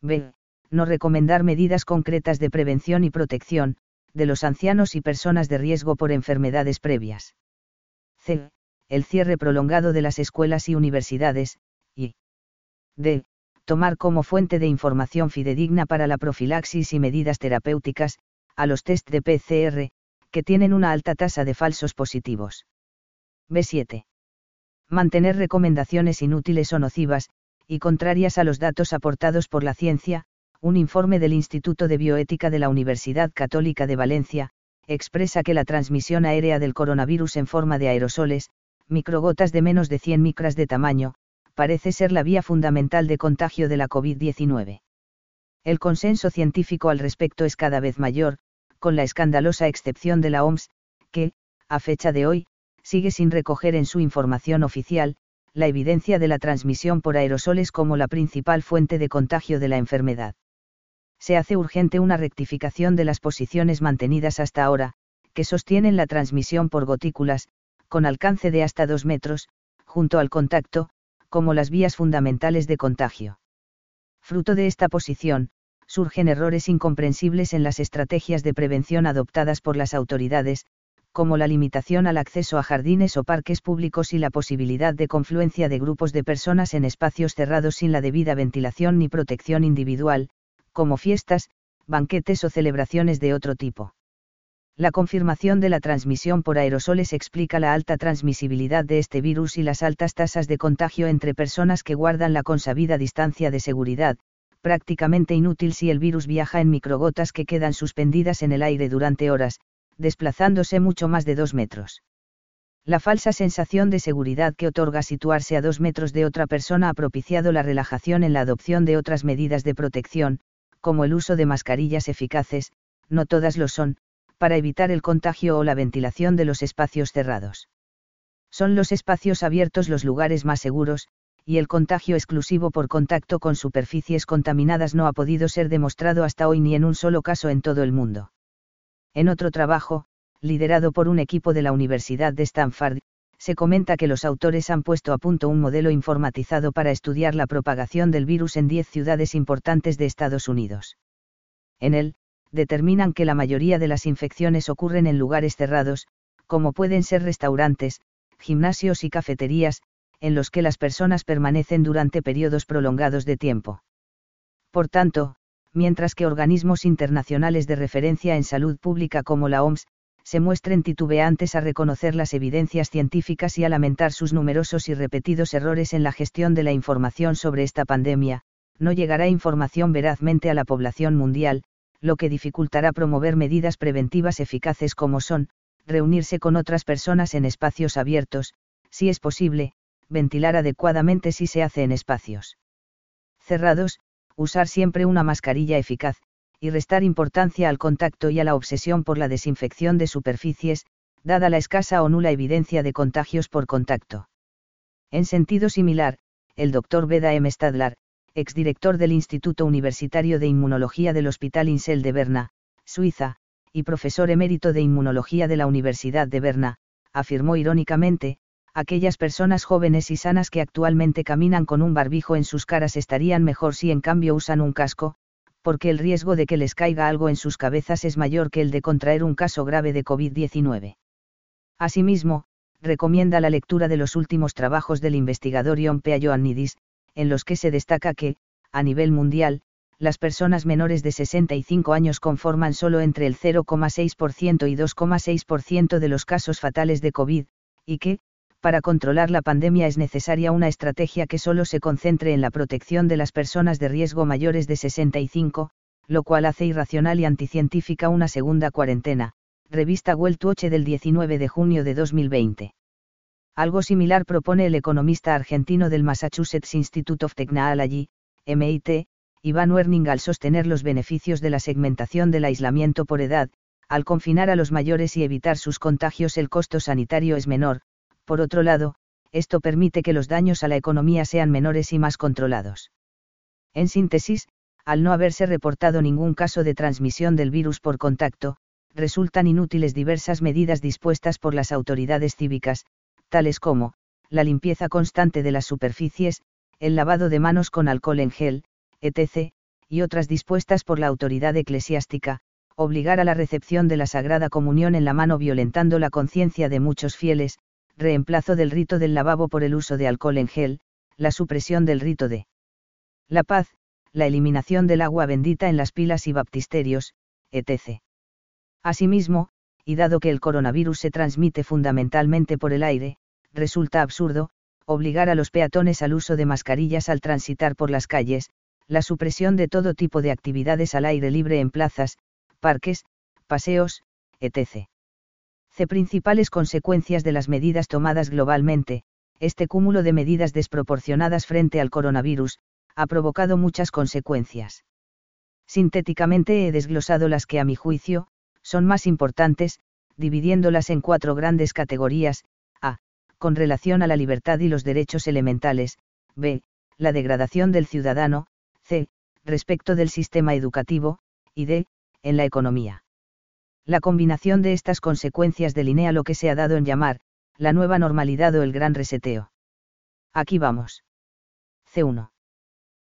B. No recomendar medidas concretas de prevención y protección, de los ancianos y personas de riesgo por enfermedades previas. C. El cierre prolongado de las escuelas y universidades, y D. Tomar como fuente de información fidedigna para la profilaxis y medidas terapéuticas, a los test de PCR, que tienen una alta tasa de falsos positivos. B7. Mantener recomendaciones inútiles o nocivas, y contrarias a los datos aportados por la ciencia, un informe del Instituto de Bioética de la Universidad Católica de Valencia, expresa que la transmisión aérea del coronavirus en forma de aerosoles, microgotas de menos de 100 micras de tamaño, parece ser la vía fundamental de contagio de la COVID-19. El consenso científico al respecto es cada vez mayor, con la escandalosa excepción de la OMS, que, a fecha de hoy, sigue sin recoger en su información oficial, la evidencia de la transmisión por aerosoles como la principal fuente de contagio de la enfermedad. Se hace urgente una rectificación de las posiciones mantenidas hasta ahora, que sostienen la transmisión por gotículas, con alcance de hasta 2 metros, junto al contacto, como las vías fundamentales de contagio. Fruto de esta posición, surgen errores incomprensibles en las estrategias de prevención adoptadas por las autoridades, como la limitación al acceso a jardines o parques públicos y la posibilidad de confluencia de grupos de personas en espacios cerrados sin la debida ventilación ni protección individual, como fiestas, banquetes o celebraciones de otro tipo. La confirmación de la transmisión por aerosoles explica la alta transmisibilidad de este virus y las altas tasas de contagio entre personas que guardan la consabida distancia de seguridad, prácticamente inútil si el virus viaja en microgotas que quedan suspendidas en el aire durante horas, desplazándose mucho más de dos metros. La falsa sensación de seguridad que otorga situarse a dos metros de otra persona ha propiciado la relajación en la adopción de otras medidas de protección, como el uso de mascarillas eficaces, no todas lo son, para evitar el contagio o la ventilación de los espacios cerrados. Son los espacios abiertos los lugares más seguros, y el contagio exclusivo por contacto con superficies contaminadas no ha podido ser demostrado hasta hoy ni en un solo caso en todo el mundo. En otro trabajo, liderado por un equipo de la Universidad de Stanford, se comenta que los autores han puesto a punto un modelo informatizado para estudiar la propagación del virus en 10 ciudades importantes de Estados Unidos. En él, determinan que la mayoría de las infecciones ocurren en lugares cerrados, como pueden ser restaurantes, gimnasios y cafeterías, en los que las personas permanecen durante periodos prolongados de tiempo. Por tanto, mientras que organismos internacionales de referencia en salud pública como la OMS, se muestren titubeantes a reconocer las evidencias científicas y a lamentar sus numerosos y repetidos errores en la gestión de la información sobre esta pandemia, no llegará información verazmente a la población mundial, lo que dificultará promover medidas preventivas eficaces como son, reunirse con otras personas en espacios abiertos, si es posible, ventilar adecuadamente si se hace en espacios cerrados, usar siempre una mascarilla eficaz, y restar importancia al contacto y a la obsesión por la desinfección de superficies, dada la escasa o nula evidencia de contagios por contacto. En sentido similar, el Dr. Beda M. Stadler, exdirector del Instituto Universitario de Inmunología del Hospital Insel de Berna, Suiza, y profesor emérito de Inmunología de la Universidad de Berna, afirmó irónicamente, aquellas personas jóvenes y sanas que actualmente caminan con un barbijo en sus caras estarían mejor si en cambio usan un casco, porque el riesgo de que les caiga algo en sus cabezas es mayor que el de contraer un caso grave de COVID-19. Asimismo, recomienda la lectura de los últimos trabajos del investigador Ion Pea Ioannidis, en los que se destaca que, a nivel mundial, las personas menores de 65 años conforman solo entre el 0,6% y 2,6% de los casos fatales de COVID, y que, para controlar la pandemia es necesaria una estrategia que solo se concentre en la protección de las personas de riesgo mayores de 65, lo cual hace irracional y anticientífica una segunda cuarentena. Revista Watch del 19 de junio de 2020. Algo similar propone el economista argentino del Massachusetts Institute of Technology, MIT, Iván Werning al sostener los beneficios de la segmentación del aislamiento por edad, al confinar a los mayores y evitar sus contagios el costo sanitario es menor, por otro lado, esto permite que los daños a la economía sean menores y más controlados. En síntesis, al no haberse reportado ningún caso de transmisión del virus por contacto, resultan inútiles diversas medidas dispuestas por las autoridades cívicas, tales como, la limpieza constante de las superficies, el lavado de manos con alcohol en gel, etc., y otras dispuestas por la autoridad eclesiástica, obligar a la recepción de la Sagrada Comunión en la mano violentando la conciencia de muchos fieles, reemplazo del rito del lavabo por el uso de alcohol en gel, la supresión del rito de la paz, la eliminación del agua bendita en las pilas y baptisterios, etc. Asimismo, y dado que el coronavirus se transmite fundamentalmente por el aire, resulta absurdo, obligar a los peatones al uso de mascarillas al transitar por las calles, la supresión de todo tipo de actividades al aire libre en plazas, parques, paseos, etc principales consecuencias de las medidas tomadas globalmente, este cúmulo de medidas desproporcionadas frente al coronavirus, ha provocado muchas consecuencias. Sintéticamente he desglosado las que a mi juicio, son más importantes, dividiéndolas en cuatro grandes categorías. Con relación a la libertad y los derechos elementales, b. la degradación del ciudadano, c. respecto del sistema educativo, y d. en la economía. La combinación de estas consecuencias delinea lo que se ha dado en llamar, la nueva normalidad o el gran reseteo. Aquí vamos. C1.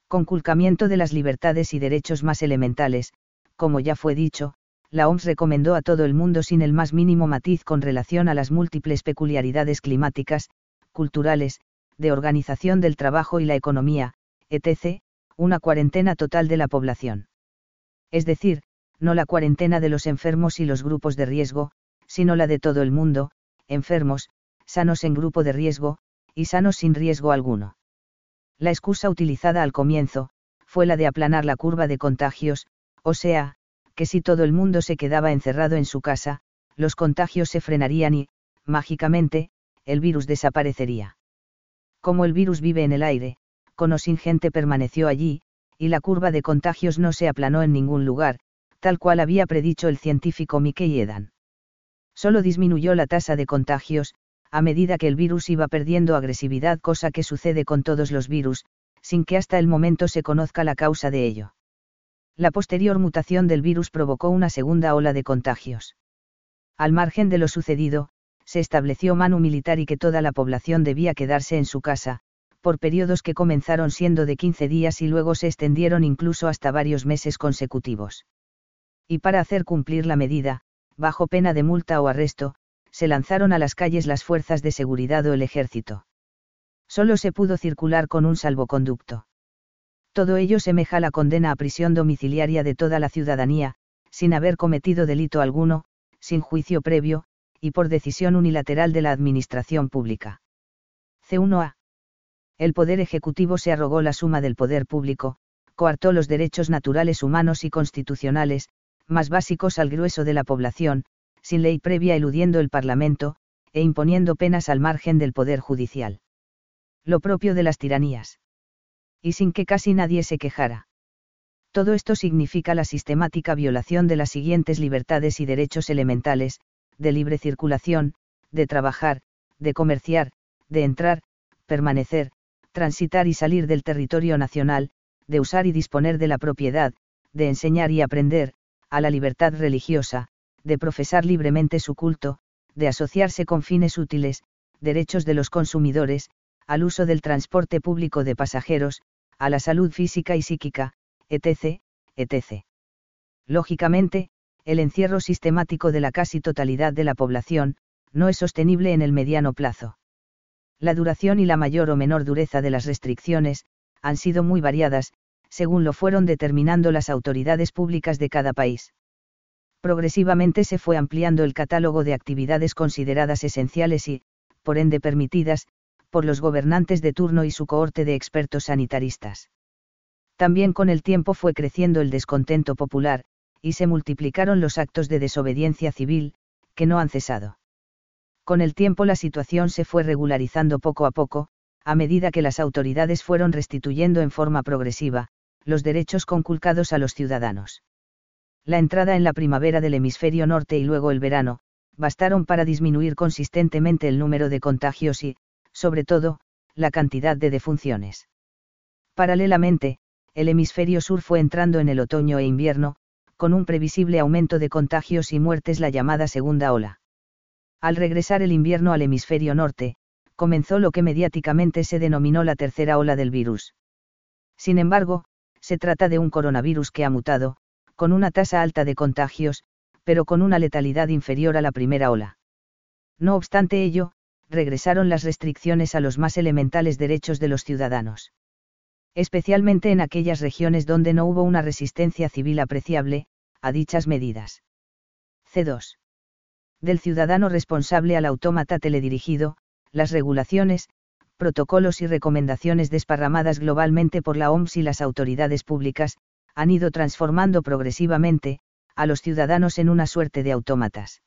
Conculcamiento de las libertades y derechos más elementales, como ya fue dicho, la OMS recomendó a todo el mundo sin el más mínimo matiz con relación a las múltiples peculiaridades climáticas, culturales, de organización del trabajo y la economía, etc., una cuarentena total de la población. Es decir, no la cuarentena de los enfermos y los grupos de riesgo, sino la de todo el mundo, enfermos, sanos en grupo de riesgo, y sanos sin riesgo alguno. La excusa utilizada al comienzo, fue la de aplanar la curva de contagios, o sea, que si todo el mundo se quedaba encerrado en su casa, los contagios se frenarían y, mágicamente, el virus desaparecería. Como el virus vive en el aire, con o sin gente permaneció allí, y la curva de contagios no se aplanó en ningún lugar, tal cual había predicho el científico Mickey Edan. Solo disminuyó la tasa de contagios, a medida que el virus iba perdiendo agresividad, cosa que sucede con todos los virus, sin que hasta el momento se conozca la causa de ello. La posterior mutación del virus provocó una segunda ola de contagios. Al margen de lo sucedido, se estableció mano militar y que toda la población debía quedarse en su casa, por periodos que comenzaron siendo de 15 días y luego se extendieron incluso hasta varios meses consecutivos y para hacer cumplir la medida, bajo pena de multa o arresto, se lanzaron a las calles las fuerzas de seguridad o el ejército. Solo se pudo circular con un salvoconducto. Todo ello semeja la condena a prisión domiciliaria de toda la ciudadanía, sin haber cometido delito alguno, sin juicio previo, y por decisión unilateral de la Administración Pública. C1A. El Poder Ejecutivo se arrogó la suma del poder público, coartó los derechos naturales humanos y constitucionales, más básicos al grueso de la población, sin ley previa eludiendo el Parlamento, e imponiendo penas al margen del Poder Judicial. Lo propio de las tiranías. Y sin que casi nadie se quejara. Todo esto significa la sistemática violación de las siguientes libertades y derechos elementales, de libre circulación, de trabajar, de comerciar, de entrar, permanecer, transitar y salir del territorio nacional, de usar y disponer de la propiedad, de enseñar y aprender, a la libertad religiosa, de profesar libremente su culto, de asociarse con fines útiles, derechos de los consumidores, al uso del transporte público de pasajeros, a la salud física y psíquica, etc., etc. Lógicamente, el encierro sistemático de la casi totalidad de la población, no es sostenible en el mediano plazo. La duración y la mayor o menor dureza de las restricciones, han sido muy variadas, según lo fueron determinando las autoridades públicas de cada país. Progresivamente se fue ampliando el catálogo de actividades consideradas esenciales y, por ende permitidas, por los gobernantes de turno y su cohorte de expertos sanitaristas. También con el tiempo fue creciendo el descontento popular, y se multiplicaron los actos de desobediencia civil, que no han cesado. Con el tiempo la situación se fue regularizando poco a poco, a medida que las autoridades fueron restituyendo en forma progresiva, los derechos conculcados a los ciudadanos. La entrada en la primavera del hemisferio norte y luego el verano, bastaron para disminuir consistentemente el número de contagios y, sobre todo, la cantidad de defunciones. Paralelamente, el hemisferio sur fue entrando en el otoño e invierno, con un previsible aumento de contagios y muertes la llamada segunda ola. Al regresar el invierno al hemisferio norte, comenzó lo que mediáticamente se denominó la tercera ola del virus. Sin embargo, se trata de un coronavirus que ha mutado, con una tasa alta de contagios, pero con una letalidad inferior a la primera ola. No obstante ello, regresaron las restricciones a los más elementales derechos de los ciudadanos especialmente en aquellas regiones donde no hubo una resistencia civil apreciable, a dichas medidas. C2. Del ciudadano responsable al autómata teledirigido, las regulaciones, protocolos y recomendaciones desparramadas globalmente por la OMS y las autoridades públicas, han ido transformando progresivamente, a los ciudadanos en una suerte de autómatas.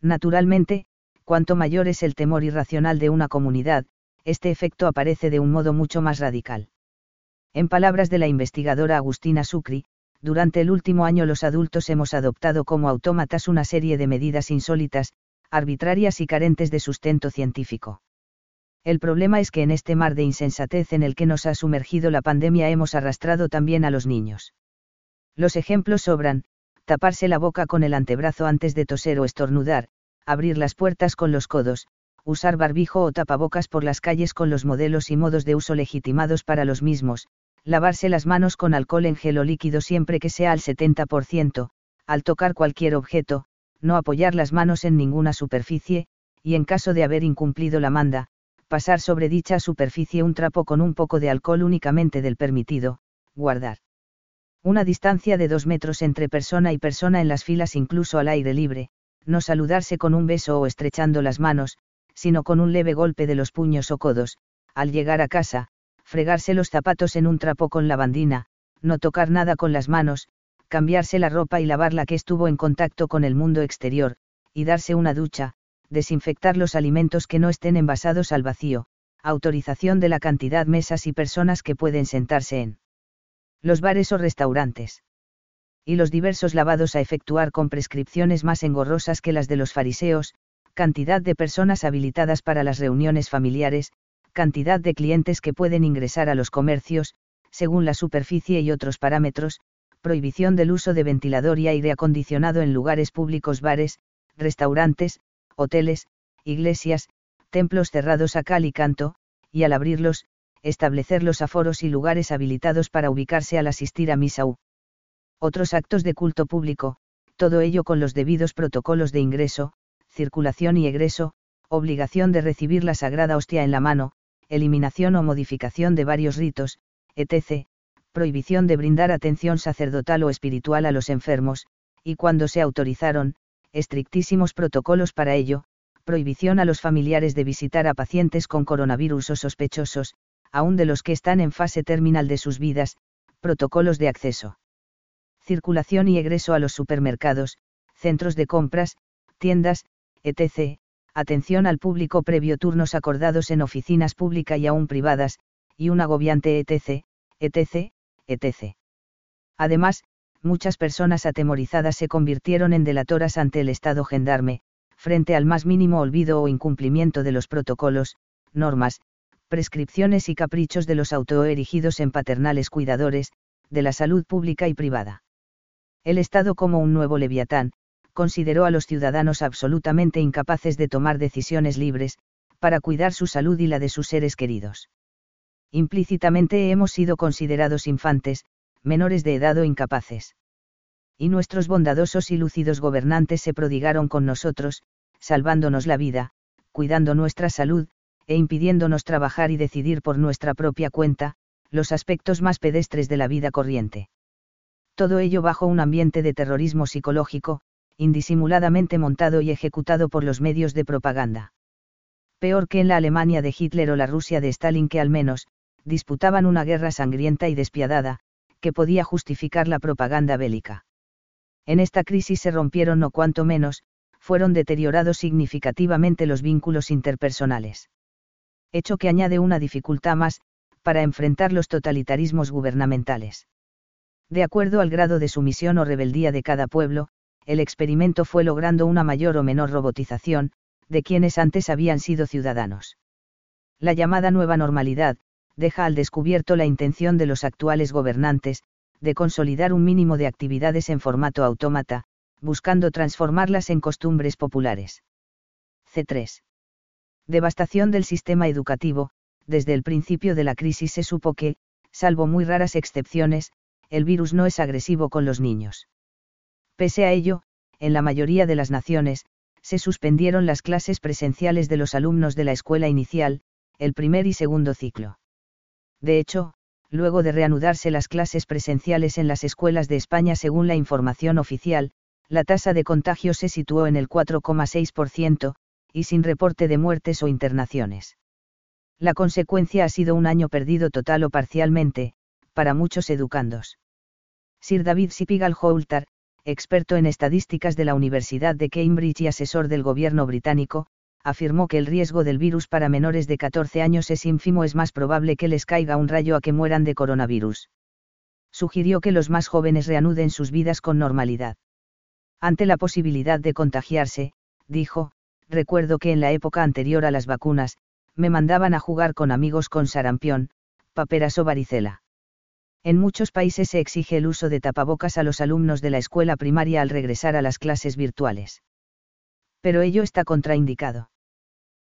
Naturalmente, cuanto mayor es el temor irracional de una comunidad, este efecto aparece de un modo mucho más radical. En palabras de la investigadora Agustina Sucri, durante el último año los adultos hemos adoptado como autómatas una serie de medidas insólitas, arbitrarias y carentes de sustento científico. El problema es que en este mar de insensatez en el que nos ha sumergido la pandemia hemos arrastrado también a los niños. Los ejemplos sobran, taparse la boca con el antebrazo antes de toser o estornudar, abrir las puertas con los codos, usar barbijo o tapabocas por las calles con los modelos y modos de uso legitimados para los mismos, lavarse las manos con alcohol en gel o líquido siempre que sea al 70%, al tocar cualquier objeto, no apoyar las manos en ninguna superficie, y en caso de haber incumplido la manda, pasar sobre dicha superficie un trapo con un poco de alcohol únicamente del permitido, guardar. Una distancia de dos metros entre persona y persona en las filas incluso al aire libre, no saludarse con un beso o estrechando las manos, sino con un leve golpe de los puños o codos, al llegar a casa, fregarse los zapatos en un trapo con lavandina, no tocar nada con las manos, cambiarse la ropa y lavar la que estuvo en contacto con el mundo exterior, y darse una ducha, desinfectar los alimentos que no estén envasados al vacío, autorización de la cantidad mesas y personas que pueden sentarse en los bares o restaurantes. Y los diversos lavados a efectuar con prescripciones más engorrosas que las de los fariseos, cantidad de personas habilitadas para las reuniones familiares, cantidad de clientes que pueden ingresar a los comercios, según la superficie y otros parámetros, prohibición del uso de ventilador y aire acondicionado en lugares públicos, bares, restaurantes, hoteles, iglesias, templos cerrados a cal y canto, y al abrirlos, establecer los aforos y lugares habilitados para ubicarse al asistir a misa u otros actos de culto público, todo ello con los debidos protocolos de ingreso, circulación y egreso, obligación de recibir la sagrada hostia en la mano, eliminación o modificación de varios ritos, etc., prohibición de brindar atención sacerdotal o espiritual a los enfermos, y cuando se autorizaron, estrictísimos protocolos para ello, prohibición a los familiares de visitar a pacientes con coronavirus o sospechosos, aun de los que están en fase terminal de sus vidas, protocolos de acceso. Circulación y egreso a los supermercados, centros de compras, tiendas, etc., atención al público previo turnos acordados en oficinas públicas y aún privadas, y un agobiante etc., etc., etc. Además, muchas personas atemorizadas se convirtieron en delatoras ante el Estado gendarme, frente al más mínimo olvido o incumplimiento de los protocolos, normas, prescripciones y caprichos de los autoerigidos en paternales cuidadores, de la salud pública y privada. El Estado como un nuevo leviatán, consideró a los ciudadanos absolutamente incapaces de tomar decisiones libres, para cuidar su salud y la de sus seres queridos. Implícitamente hemos sido considerados infantes, menores de edad o incapaces. Y nuestros bondadosos y lúcidos gobernantes se prodigaron con nosotros, salvándonos la vida, cuidando nuestra salud, e impidiéndonos trabajar y decidir por nuestra propia cuenta, los aspectos más pedestres de la vida corriente. Todo ello bajo un ambiente de terrorismo psicológico, indisimuladamente montado y ejecutado por los medios de propaganda. Peor que en la Alemania de Hitler o la Rusia de Stalin que al menos, disputaban una guerra sangrienta y despiadada, que podía justificar la propaganda bélica. En esta crisis se rompieron no cuanto menos, fueron deteriorados significativamente los vínculos interpersonales. Hecho que añade una dificultad más, para enfrentar los totalitarismos gubernamentales. De acuerdo al grado de sumisión o rebeldía de cada pueblo, el experimento fue logrando una mayor o menor robotización, de quienes antes habían sido ciudadanos. La llamada nueva normalidad, deja al descubierto la intención de los actuales gobernantes, de consolidar un mínimo de actividades en formato autómata, buscando transformarlas en costumbres populares. C3. Devastación del sistema educativo, desde el principio de la crisis se supo que, salvo muy raras excepciones, el virus no es agresivo con los niños. Pese a ello, en la mayoría de las naciones, se suspendieron las clases presenciales de los alumnos de la escuela inicial, el primer y segundo ciclo. De hecho, luego de reanudarse las clases presenciales en las escuelas de España según la información oficial, la tasa de contagio se situó en el 4,6%, y sin reporte de muertes o internaciones. La consecuencia ha sido un año perdido total o parcialmente, para muchos educandos. Sir David Sipigal Houltar, experto en estadísticas de la Universidad de Cambridge y asesor del gobierno británico, afirmó que el riesgo del virus para menores de 14 años es ínfimo, es más probable que les caiga un rayo a que mueran de coronavirus. Sugirió que los más jóvenes reanuden sus vidas con normalidad. Ante la posibilidad de contagiarse, dijo, recuerdo que en la época anterior a las vacunas, me mandaban a jugar con amigos con sarampión, paperas o varicela. En muchos países se exige el uso de tapabocas a los alumnos de la escuela primaria al regresar a las clases virtuales. Pero ello está contraindicado.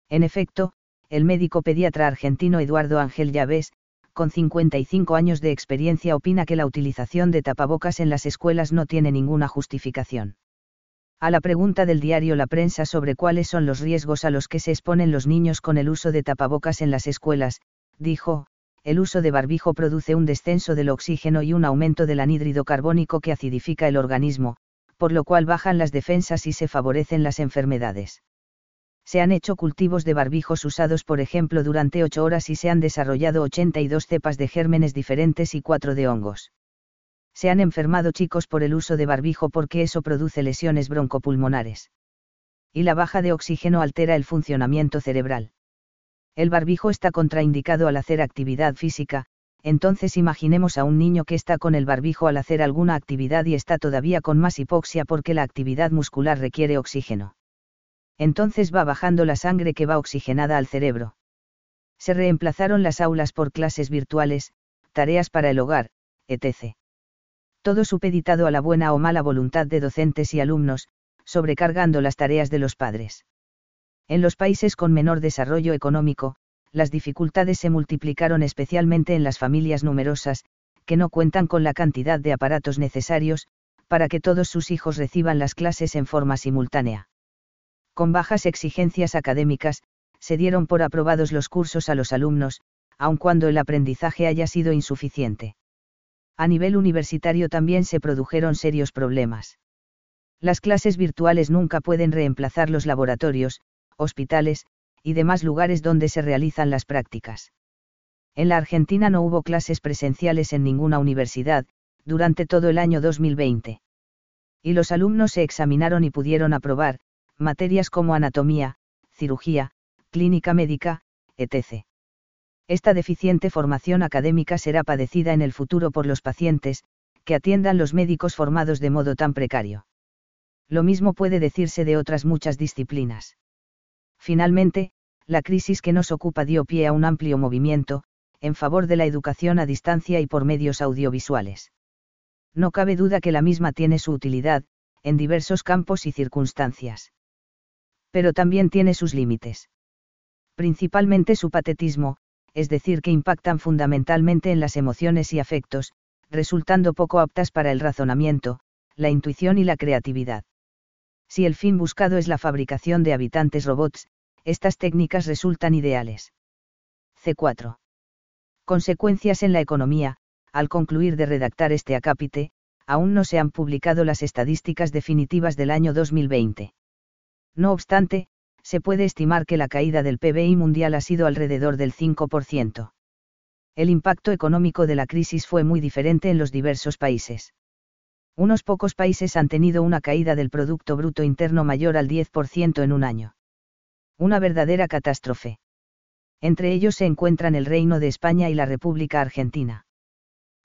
En efecto, el médico pediatra argentino Eduardo Ángel Llaves, con 55 años de experiencia, opina que la utilización de tapabocas en las escuelas no tiene ninguna justificación. A la pregunta del diario La Prensa sobre cuáles son los riesgos a los que se exponen los niños con el uso de tapabocas en las escuelas, dijo, el uso de barbijo produce un descenso del oxígeno y un aumento del anhídrido carbónico que acidifica el organismo, por lo cual bajan las defensas y se favorecen las enfermedades. Se han hecho cultivos de barbijos usados por ejemplo durante 8 horas y se han desarrollado 82 cepas de gérmenes diferentes y 4 de hongos. Se han enfermado chicos por el uso de barbijo porque eso produce lesiones broncopulmonares. Y la baja de oxígeno altera el funcionamiento cerebral el barbijo está contraindicado al hacer actividad física, entonces imaginemos a un niño que está con el barbijo al hacer alguna actividad y está todavía con más hipoxia porque la actividad muscular requiere oxígeno. Entonces va bajando la sangre que va oxigenada al cerebro. Se reemplazaron las aulas por clases virtuales, tareas para el hogar, etc. Todo supeditado a la buena o mala voluntad de docentes y alumnos, sobrecargando las tareas de los padres. En los países con menor desarrollo económico, las dificultades se multiplicaron especialmente en las familias numerosas, que no cuentan con la cantidad de aparatos necesarios, para que todos sus hijos reciban las clases en forma simultánea. Con bajas exigencias académicas, se dieron por aprobados los cursos a los alumnos, aun cuando el aprendizaje haya sido insuficiente. A nivel universitario también se produjeron serios problemas. Las clases virtuales nunca pueden reemplazar los laboratorios, hospitales, y demás lugares donde se realizan las prácticas. En la Argentina no hubo clases presenciales en ninguna universidad, durante todo el año 2020. Y los alumnos se examinaron y pudieron aprobar, materias como anatomía, cirugía, clínica médica, etc. Esta deficiente formación académica será padecida en el futuro por los pacientes, que atiendan los médicos formados de modo tan precario. Lo mismo puede decirse de otras muchas disciplinas. Finalmente, la crisis que nos ocupa dio pie a un amplio movimiento, en favor de la educación a distancia y por medios audiovisuales. No cabe duda que la misma tiene su utilidad, en diversos campos y circunstancias. Pero también tiene sus límites. Principalmente su patetismo, es decir, que impactan fundamentalmente en las emociones y afectos, resultando poco aptas para el razonamiento, la intuición y la creatividad. Si el fin buscado es la fabricación de habitantes robots, estas técnicas resultan ideales. C4. Consecuencias en la economía. Al concluir de redactar este acápite, aún no se han publicado las estadísticas definitivas del año 2020. No obstante, se puede estimar que la caída del PBI mundial ha sido alrededor del 5%. El impacto económico de la crisis fue muy diferente en los diversos países. Unos pocos países han tenido una caída del Producto Bruto Interno mayor al 10% en un año. Una verdadera catástrofe. Entre ellos se encuentran el Reino de España y la República Argentina.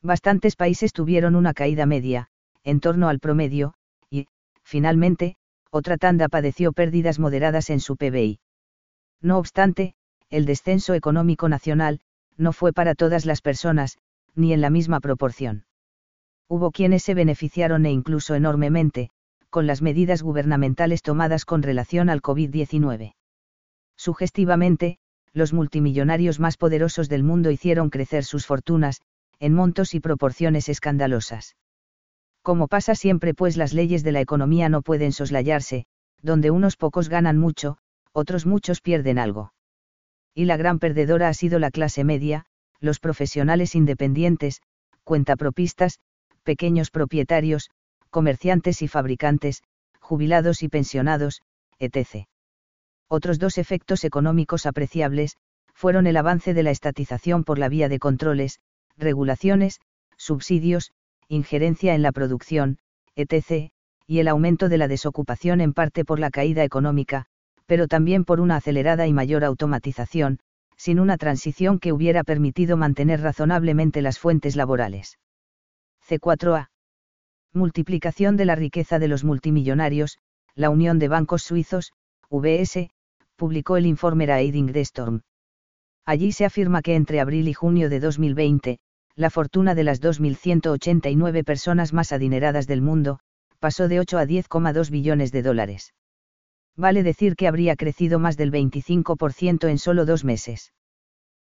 Bastantes países tuvieron una caída media, en torno al promedio, y, finalmente, otra tanda padeció pérdidas moderadas en su PBI. No obstante, el descenso económico nacional, no fue para todas las personas, ni en la misma proporción hubo quienes se beneficiaron e incluso enormemente, con las medidas gubernamentales tomadas con relación al COVID-19. Sugestivamente, los multimillonarios más poderosos del mundo hicieron crecer sus fortunas, en montos y proporciones escandalosas. Como pasa siempre pues las leyes de la economía no pueden soslayarse, donde unos pocos ganan mucho, otros muchos pierden algo. Y la gran perdedora ha sido la clase media, los profesionales independientes, cuentapropistas, pequeños propietarios, comerciantes y fabricantes, jubilados y pensionados, etc. Otros dos efectos económicos apreciables, fueron el avance de la estatización por la vía de controles, regulaciones, subsidios, injerencia en la producción, etc., y el aumento de la desocupación en parte por la caída económica, pero también por una acelerada y mayor automatización, sin una transición que hubiera permitido mantener razonablemente las fuentes laborales. C4A. Multiplicación de la riqueza de los multimillonarios, la Unión de Bancos Suizos, VS, publicó el informe Raiding de Storm. Allí se afirma que entre abril y junio de 2020, la fortuna de las 2.189 personas más adineradas del mundo, pasó de 8 a 10,2 billones de dólares. Vale decir que habría crecido más del 25% en solo dos meses.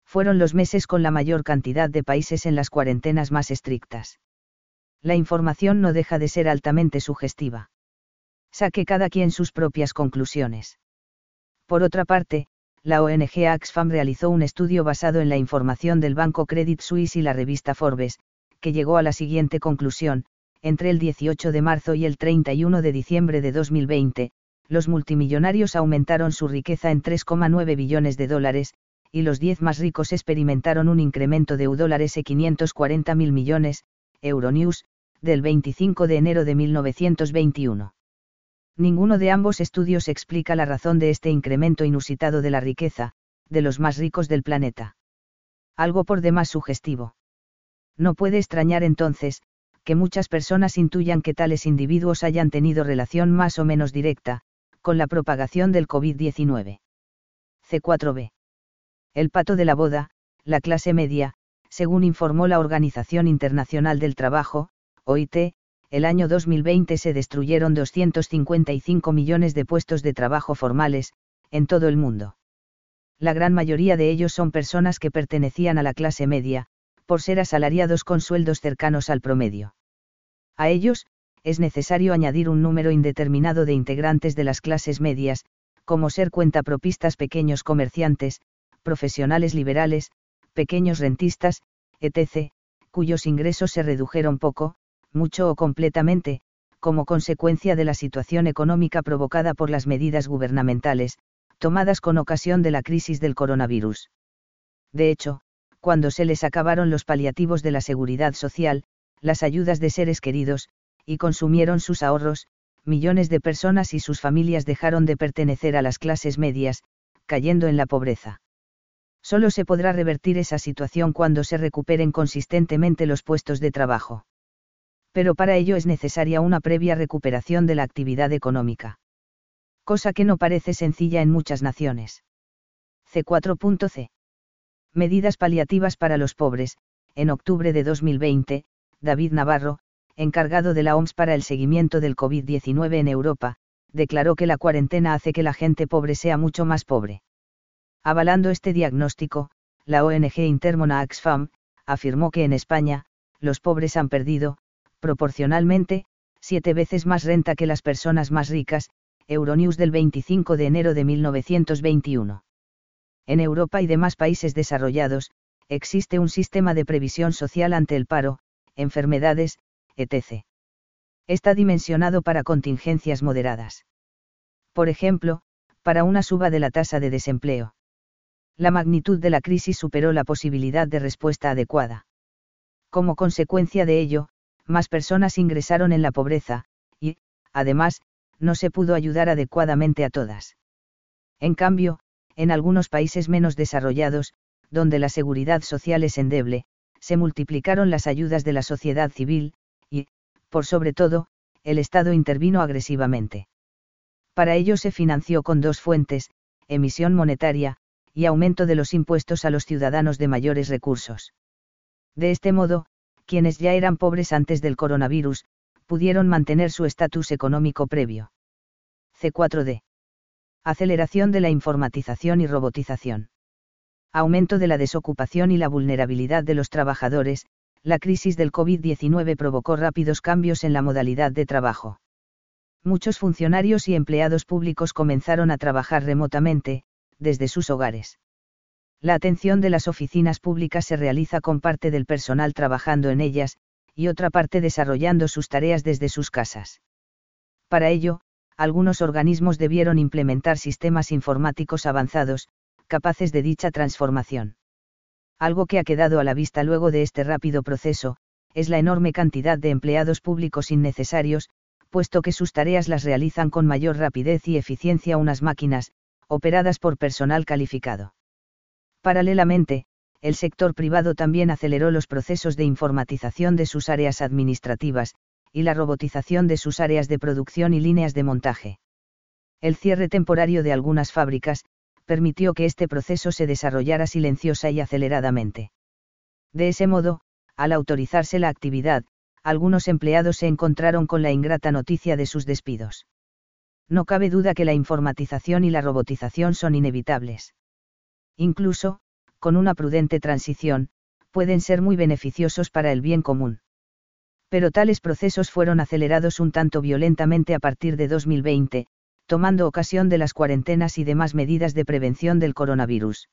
Fueron los meses con la mayor cantidad de países en las cuarentenas más estrictas la información no deja de ser altamente sugestiva. Saque cada quien sus propias conclusiones. Por otra parte, la ONG Axfam realizó un estudio basado en la información del banco Credit Suisse y la revista Forbes, que llegó a la siguiente conclusión, entre el 18 de marzo y el 31 de diciembre de 2020, los multimillonarios aumentaron su riqueza en 3,9 billones de dólares, y los 10 más ricos experimentaron un incremento de U dólares e 540 mil millones, del 25 de enero de 1921. Ninguno de ambos estudios explica la razón de este incremento inusitado de la riqueza, de los más ricos del planeta. Algo por demás sugestivo. No puede extrañar entonces, que muchas personas intuyan que tales individuos hayan tenido relación más o menos directa, con la propagación del COVID-19. C4b. El pato de la boda, la clase media, según informó la Organización Internacional del Trabajo, OIT, el año 2020 se destruyeron 255 millones de puestos de trabajo formales, en todo el mundo. La gran mayoría de ellos son personas que pertenecían a la clase media, por ser asalariados con sueldos cercanos al promedio. A ellos, es necesario añadir un número indeterminado de integrantes de las clases medias, como ser cuentapropistas pequeños comerciantes, profesionales liberales, pequeños rentistas, etc., cuyos ingresos se redujeron poco, mucho o completamente, como consecuencia de la situación económica provocada por las medidas gubernamentales, tomadas con ocasión de la crisis del coronavirus. De hecho, cuando se les acabaron los paliativos de la seguridad social, las ayudas de seres queridos, y consumieron sus ahorros, millones de personas y sus familias dejaron de pertenecer a las clases medias, cayendo en la pobreza. Solo se podrá revertir esa situación cuando se recuperen consistentemente los puestos de trabajo Pero para ello es necesaria una previa recuperación de la actividad económica. Cosa que no parece sencilla en muchas naciones. C4.c. Medidas paliativas para los pobres. En octubre de 2020, David Navarro, encargado de la OMS para el seguimiento del COVID-19 en Europa, declaró que la cuarentena hace que la gente pobre sea mucho más pobre. Avalando este diagnóstico, la ONG Intermona Axfam, afirmó que en España, los pobres han perdido, proporcionalmente, siete veces más renta que las personas más ricas, Euronews del 25 de enero de 1921. En Europa y demás países desarrollados, existe un sistema de previsión social ante el paro, enfermedades, etc. Está dimensionado para contingencias moderadas. Por ejemplo, para una suba de la tasa de desempleo. La magnitud de la crisis superó la posibilidad de respuesta adecuada. Como consecuencia de ello, más personas ingresaron en la pobreza, y, además, no se pudo ayudar adecuadamente a todas. En cambio, en algunos países menos desarrollados, donde la seguridad social es endeble, se multiplicaron las ayudas de la sociedad civil, y, por sobre todo, el Estado intervino agresivamente. Para ello se financió con dos fuentes, emisión monetaria, y aumento de los impuestos a los ciudadanos de mayores recursos. De este modo, quienes ya eran pobres antes del coronavirus, pudieron mantener su estatus económico previo. C4D. Aceleración de la informatización y robotización. Aumento de la desocupación y la vulnerabilidad de los trabajadores, la crisis del COVID-19 provocó rápidos cambios en la modalidad de trabajo. Muchos funcionarios y empleados públicos comenzaron a trabajar remotamente, desde sus hogares. La atención de las oficinas públicas se realiza con parte del personal trabajando en ellas, y otra parte desarrollando sus tareas desde sus casas. Para ello, algunos organismos debieron implementar sistemas informáticos avanzados, capaces de dicha transformación. Algo que ha quedado a la vista luego de este rápido proceso, es la enorme cantidad de empleados públicos innecesarios, puesto que sus tareas las realizan con mayor rapidez y eficiencia unas máquinas, operadas por personal calificado. Paralelamente, el sector privado también aceleró los procesos de informatización de sus áreas administrativas, y la robotización de sus áreas de producción y líneas de montaje. El cierre temporario de algunas fábricas, permitió que este proceso se desarrollara silenciosa y aceleradamente. De ese modo, al autorizarse la actividad, algunos empleados se encontraron con la ingrata noticia de sus despidos. No cabe duda que la informatización y la robotización son inevitables. Incluso, con una prudente transición, pueden ser muy beneficiosos para el bien común pero tales procesos fueron acelerados un tanto violentamente a partir de 2020, tomando ocasión de las cuarentenas y demás medidas de prevención del coronavirus.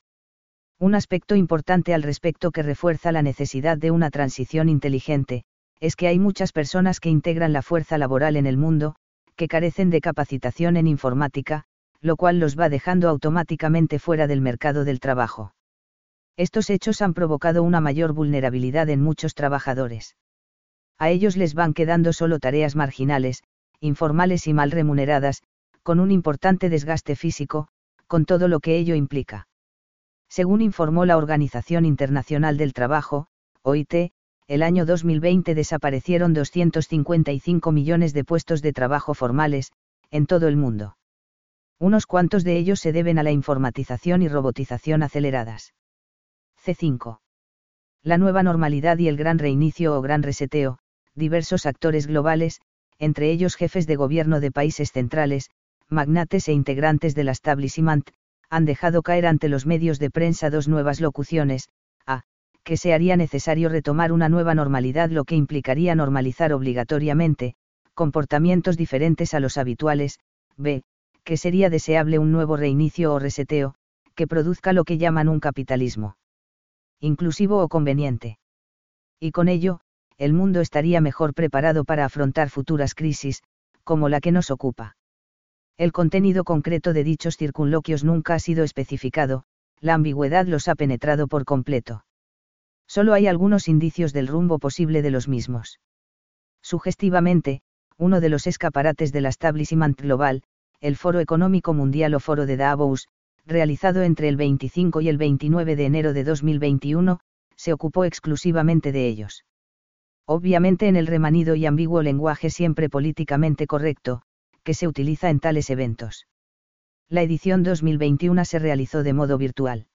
Un aspecto importante al respecto que refuerza la necesidad de una transición inteligente, es que hay muchas personas que integran la fuerza laboral en el mundo, que carecen de capacitación en informática, lo cual los va dejando automáticamente fuera del mercado del trabajo. Estos hechos han provocado una mayor vulnerabilidad en muchos trabajadores a ellos les van quedando solo tareas marginales, informales y mal remuneradas, con un importante desgaste físico, con todo lo que ello implica. Según informó la Organización Internacional del Trabajo, OIT, el año 2020 desaparecieron 255 millones de puestos de trabajo formales, en todo el mundo. Unos cuantos de ellos se deben a la informatización y robotización aceleradas. C5. La nueva normalidad y el gran reinicio o gran reseteo, diversos actores globales, entre ellos jefes de gobierno de países centrales, magnates e integrantes del establishment, han dejado caer ante los medios de prensa dos nuevas locuciones, a, que se haría necesario retomar una nueva normalidad lo que implicaría normalizar obligatoriamente, comportamientos diferentes a los habituales, b, que sería deseable un nuevo reinicio o reseteo, que produzca lo que llaman un capitalismo inclusivo o conveniente. Y con ello, el mundo estaría mejor preparado para afrontar futuras crisis, como la que nos ocupa. El contenido concreto de dichos circunloquios nunca ha sido especificado, la ambigüedad los ha penetrado por completo. Solo hay algunos indicios del rumbo posible de los mismos. Sugestivamente, uno de los escaparates del establishment global, el Foro Económico Mundial o Foro de Davos, realizado entre el 25 y el 29 de enero de 2021, se ocupó exclusivamente de ellos. Obviamente en el remanido y ambiguo lenguaje siempre políticamente correcto, que se utiliza en tales eventos. La edición 2021 se realizó de modo virtual.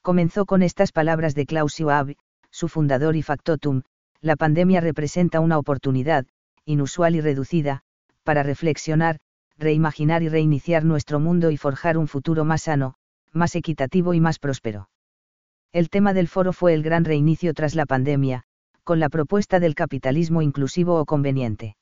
Comenzó con estas palabras de Klaus Schwab, su fundador y factotum, la pandemia representa una oportunidad, inusual y reducida, para reflexionar, reimaginar y reiniciar nuestro mundo y forjar un futuro más sano, más equitativo y más próspero. El tema del foro fue el gran reinicio tras la pandemia, con la propuesta del capitalismo inclusivo o conveniente.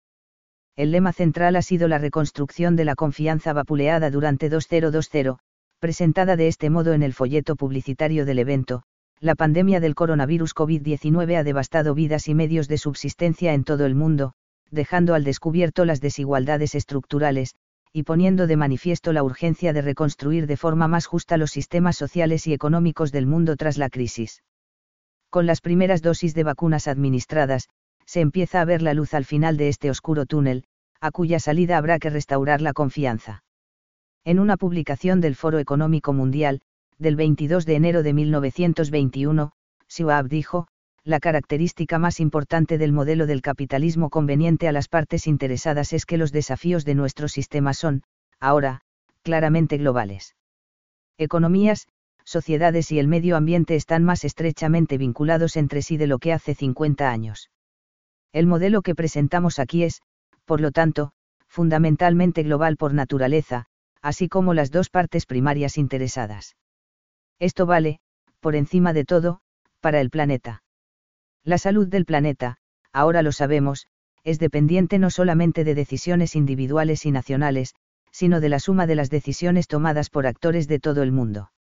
El lema central ha sido la reconstrucción de la confianza vapuleada durante 2020, presentada de este modo en el folleto publicitario del evento, la pandemia del coronavirus COVID-19 ha devastado vidas y medios de subsistencia en todo el mundo, dejando al descubierto las desigualdades estructurales, y poniendo de manifiesto la urgencia de reconstruir de forma más justa los sistemas sociales y económicos del mundo tras la crisis. Con las primeras dosis de vacunas administradas, se empieza a ver la luz al final de este oscuro túnel, a cuya salida habrá que restaurar la confianza. En una publicación del Foro Económico Mundial, del 22 de enero de 1921, Schwab dijo, la característica más importante del modelo del capitalismo conveniente a las partes interesadas es que los desafíos de nuestro sistema son, ahora, claramente globales. Economías, sociedades y el medio ambiente están más estrechamente vinculados entre sí de lo que hace 50 años. El modelo que presentamos aquí es, por lo tanto, fundamentalmente global por naturaleza, así como las dos partes primarias interesadas. Esto vale, por encima de todo, para el planeta. La salud del planeta, ahora lo sabemos, es dependiente no solamente de decisiones individuales y nacionales, sino de la suma de las decisiones tomadas por actores de todo el mundo.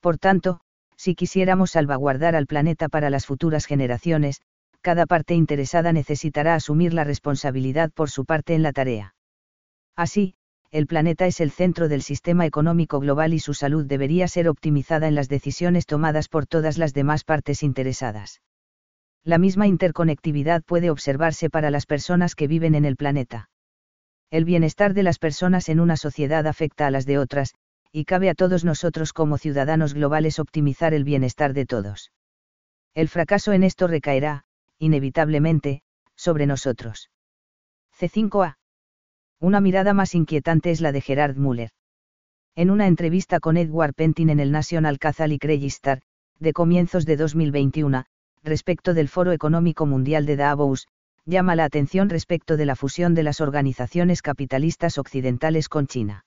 Por tanto, si quisiéramos salvaguardar al planeta para las futuras generaciones, cada parte interesada necesitará asumir la responsabilidad por su parte en la tarea. Así, el planeta es el centro del sistema económico global y su salud debería ser optimizada en las decisiones tomadas por todas las demás partes interesadas la misma interconectividad puede observarse para las personas que viven en el planeta. El bienestar de las personas en una sociedad afecta a las de otras, y cabe a todos nosotros como ciudadanos globales optimizar el bienestar de todos. El fracaso en esto recaerá, inevitablemente, sobre nosotros. C5A. Una mirada más inquietante es la de Gerard Müller. En una entrevista con Edward Pentin en el National Catholic Register, de comienzos de 2021, respecto del Foro Económico Mundial de Davos, llama la atención respecto de la fusión de las organizaciones capitalistas occidentales con China.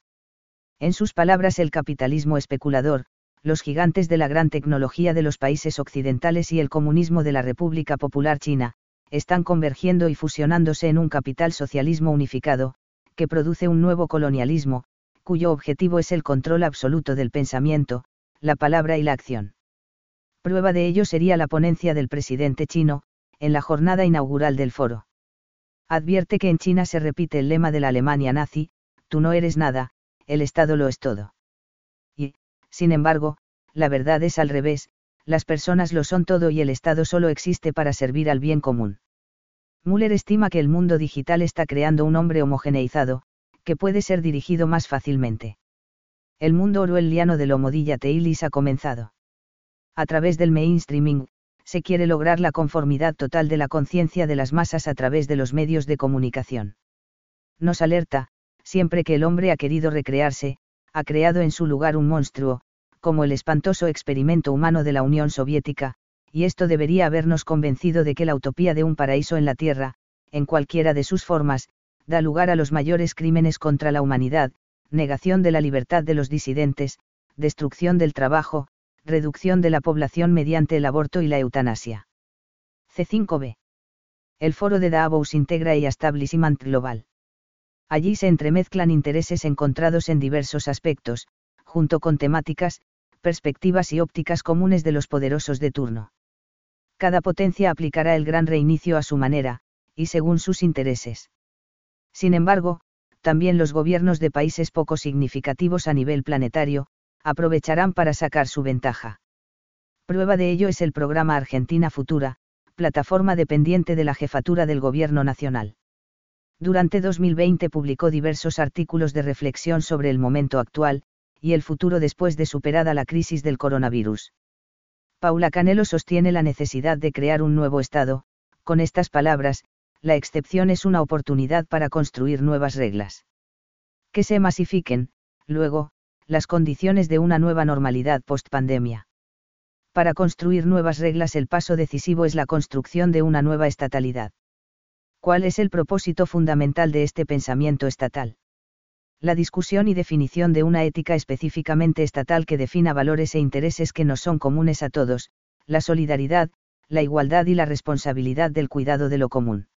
En sus palabras, el capitalismo especulador, los gigantes de la gran tecnología de los países occidentales y el comunismo de la República Popular China, están convergiendo y fusionándose en un capital socialismo unificado, que produce un nuevo colonialismo, cuyo objetivo es el control absoluto del pensamiento, la palabra y la acción. Prueba de ello sería la ponencia del presidente chino, en la jornada inaugural del foro. Advierte que en China se repite el lema de la Alemania nazi, tú no eres nada, el Estado lo es todo. Y, sin embargo, la verdad es al revés, las personas lo son todo y el Estado solo existe para servir al bien común. Müller estima que el mundo digital está creando un hombre homogeneizado, que puede ser dirigido más fácilmente. El mundo orwelliano del Homo Teilis ha comenzado a través del mainstreaming, se quiere lograr la conformidad total de la conciencia de las masas a través de los medios de comunicación. Nos alerta, siempre que el hombre ha querido recrearse, ha creado en su lugar un monstruo, como el espantoso experimento humano de la Unión Soviética, y esto debería habernos convencido de que la utopía de un paraíso en la Tierra, en cualquiera de sus formas, da lugar a los mayores crímenes contra la humanidad, negación de la libertad de los disidentes, destrucción del trabajo, reducción de la población mediante el aborto y la eutanasia. C5b. El foro de Davos integra y Establishment Global. Allí se entremezclan intereses encontrados en diversos aspectos, junto con temáticas, perspectivas y ópticas comunes de los poderosos de turno. Cada potencia aplicará el gran reinicio a su manera, y según sus intereses. Sin embargo, también los gobiernos de países poco significativos a nivel planetario, aprovecharán para sacar su ventaja. Prueba de ello es el programa Argentina Futura, plataforma dependiente de la jefatura del Gobierno Nacional. Durante 2020 publicó diversos artículos de reflexión sobre el momento actual, y el futuro después de superada la crisis del coronavirus. Paula Canelo sostiene la necesidad de crear un nuevo Estado, Con estas palabras, la excepción es una oportunidad para construir nuevas reglas. Que se masifiquen, luego, las condiciones de una nueva normalidad post-pandemia. Para construir nuevas reglas el paso decisivo es la construcción de una nueva estatalidad. ¿Cuál es el propósito fundamental de este pensamiento estatal? La discusión y definición de una ética específicamente estatal que defina valores e intereses que nos son comunes a todos, la solidaridad, la igualdad y la responsabilidad del cuidado de lo común.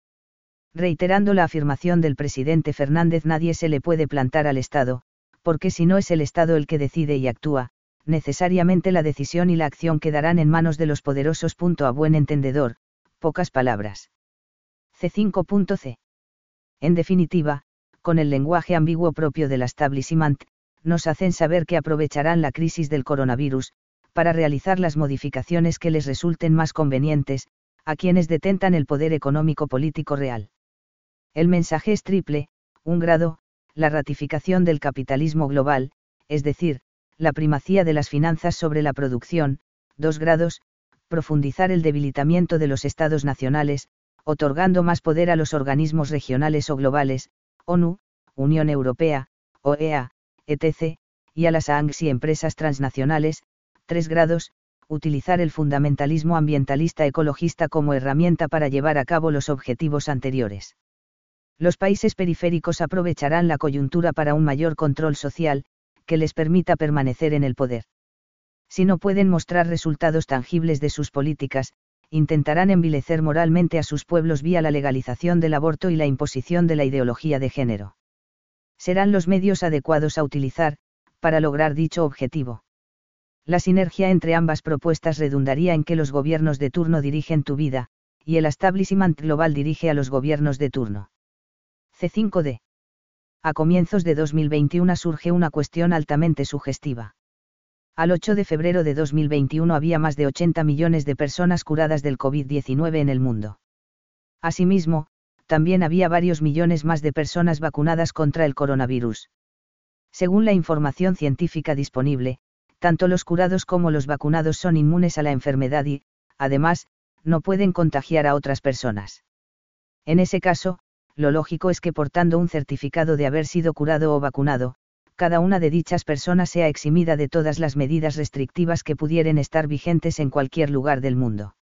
Reiterando la afirmación del presidente Fernández, nadie se le puede plantar al Estado, porque si no es el Estado el que decide y actúa, necesariamente la decisión y la acción quedarán en manos de los poderosos. A buen entendedor, pocas palabras. C5.c. En definitiva, con el lenguaje ambiguo propio del establishment, nos hacen saber que aprovecharán la crisis del coronavirus, para realizar las modificaciones que les resulten más convenientes, a quienes detentan el poder económico político real. El mensaje es triple, un grado, la ratificación del capitalismo global, es decir, la primacía de las finanzas sobre la producción, dos grados, profundizar el debilitamiento de los estados nacionales, otorgando más poder a los organismos regionales o globales, ONU, Unión Europea, OEA, etc., y a las ANGS y empresas transnacionales, 3 grados, utilizar el fundamentalismo ambientalista ecologista como herramienta para llevar a cabo los objetivos anteriores. Los países periféricos aprovecharán la coyuntura para un mayor control social, que les permita permanecer en el poder. Si no pueden mostrar resultados tangibles de sus políticas, intentarán envilecer moralmente a sus pueblos vía la legalización del aborto y la imposición de la ideología de género. Serán los medios adecuados a utilizar, para lograr dicho objetivo. La sinergia entre ambas propuestas redundaría en que los gobiernos de turno dirigen tu vida, y el establishment global dirige a los gobiernos de turno. C5D. A comienzos de 2021 surge una cuestión altamente sugestiva. Al 8 de febrero de 2021 había más de 80 millones de personas curadas del COVID-19 en el mundo. Asimismo, también había varios millones más de personas vacunadas contra el coronavirus. Según la información científica disponible, tanto los curados como los vacunados son inmunes a la enfermedad y, además, no pueden contagiar a otras personas. En ese caso, lo lógico es que portando un certificado de haber sido curado o vacunado, cada una de dichas personas sea eximida de todas las medidas restrictivas que pudieran estar vigentes en cualquier lugar del mundo.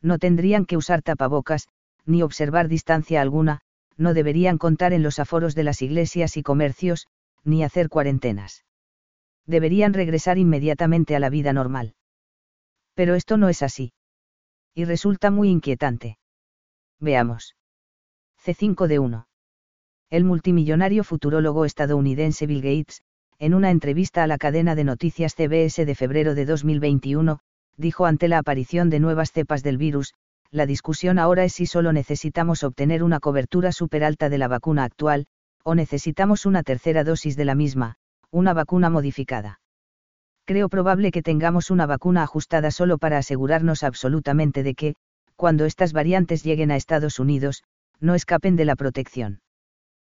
No tendrían que usar tapabocas, ni observar distancia alguna, no deberían contar en los aforos de las iglesias y comercios, ni hacer cuarentenas. Deberían regresar inmediatamente a la vida normal. Pero esto no es así. Y resulta muy inquietante. Veamos. C5 de 1 el multimillonario futurólogo estadounidense Bill Gates, en una entrevista a la cadena de noticias CBS de febrero de 2021, dijo ante la aparición de nuevas cepas del virus, la discusión ahora es si solo necesitamos obtener una cobertura alta de la vacuna actual, o necesitamos una tercera dosis de la misma, una vacuna modificada. Creo probable que tengamos una vacuna ajustada solo para asegurarnos absolutamente de que, cuando estas variantes lleguen a Estados Unidos, no escapen de la protección.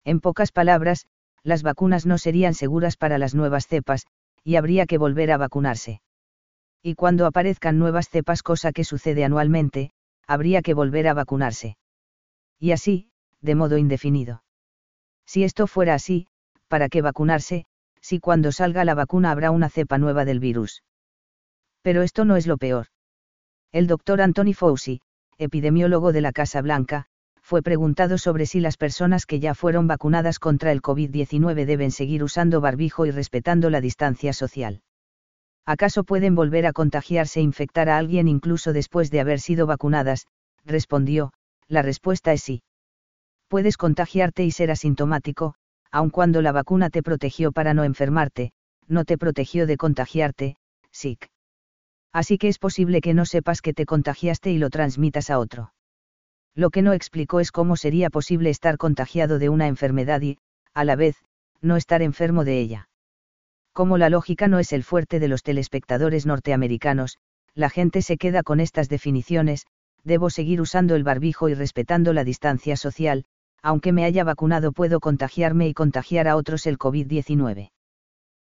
En pocas palabras, las vacunas no serían seguras para las nuevas cepas, y habría que volver a vacunarse. Y cuando aparezcan nuevas cepas, cosa que sucede anualmente, habría que volver a vacunarse. Y así, de modo indefinido. Si esto fuera así, ¿para qué vacunarse, si cuando salga la vacuna habrá una cepa nueva del virus? Pero esto no es lo peor. El doctor Anthony Fauci, epidemiólogo de la Casa Blanca, fue preguntado sobre si las personas que ya fueron vacunadas contra el COVID-19 deben seguir usando barbijo y respetando la distancia social. ¿Acaso pueden volver a contagiarse e infectar a alguien incluso después de haber sido vacunadas? Respondió, la respuesta es sí. Puedes contagiarte y ser asintomático, aun cuando la vacuna te protegió para no enfermarte, no te protegió de contagiarte, SIC. Así que es posible que no sepas que te contagiaste y lo transmitas a otro. Lo que no explicó es cómo sería posible estar contagiado de una enfermedad y, a la vez, no estar enfermo de ella. Como la lógica no es el fuerte de los telespectadores norteamericanos, la gente se queda con estas definiciones, debo seguir usando el barbijo y respetando la distancia social, aunque me haya vacunado puedo contagiarme y contagiar a otros el COVID-19.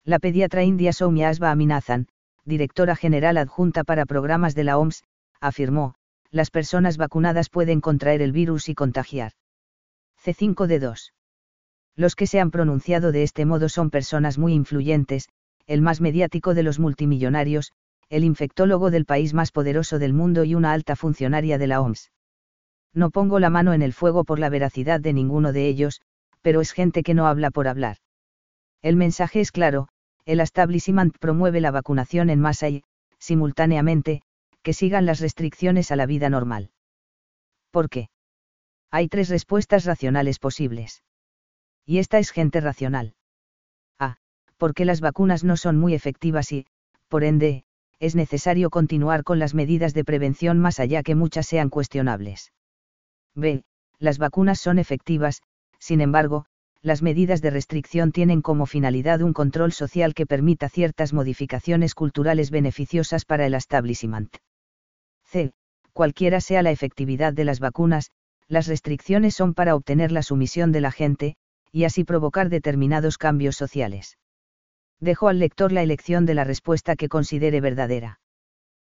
La pediatra india Soumya Asba Aminathan, directora general adjunta para programas de la OMS, afirmó, las personas vacunadas pueden contraer el virus y contagiar. C5D2. Los que se han pronunciado de este modo son personas muy influyentes, el más mediático de los multimillonarios, el infectólogo del país más poderoso del mundo y una alta funcionaria de la OMS. No pongo la mano en el fuego por la veracidad de ninguno de ellos, pero es gente que no habla por hablar. El mensaje es claro, el establishment promueve la vacunación en masa y, simultáneamente, que sigan las restricciones a la vida normal. ¿Por qué? Hay tres respuestas racionales posibles. Y esta es gente racional. A. Porque las vacunas no son muy efectivas y, por ende, es necesario continuar con las medidas de prevención más allá que muchas sean cuestionables. B. Las vacunas son efectivas, sin embargo, las medidas de restricción tienen como finalidad un control social que permita ciertas modificaciones culturales beneficiosas para el establishment. C. Cualquiera sea la efectividad de las vacunas, las restricciones son para obtener la sumisión de la gente, y así provocar determinados cambios sociales dejo al lector la elección de la respuesta que considere verdadera.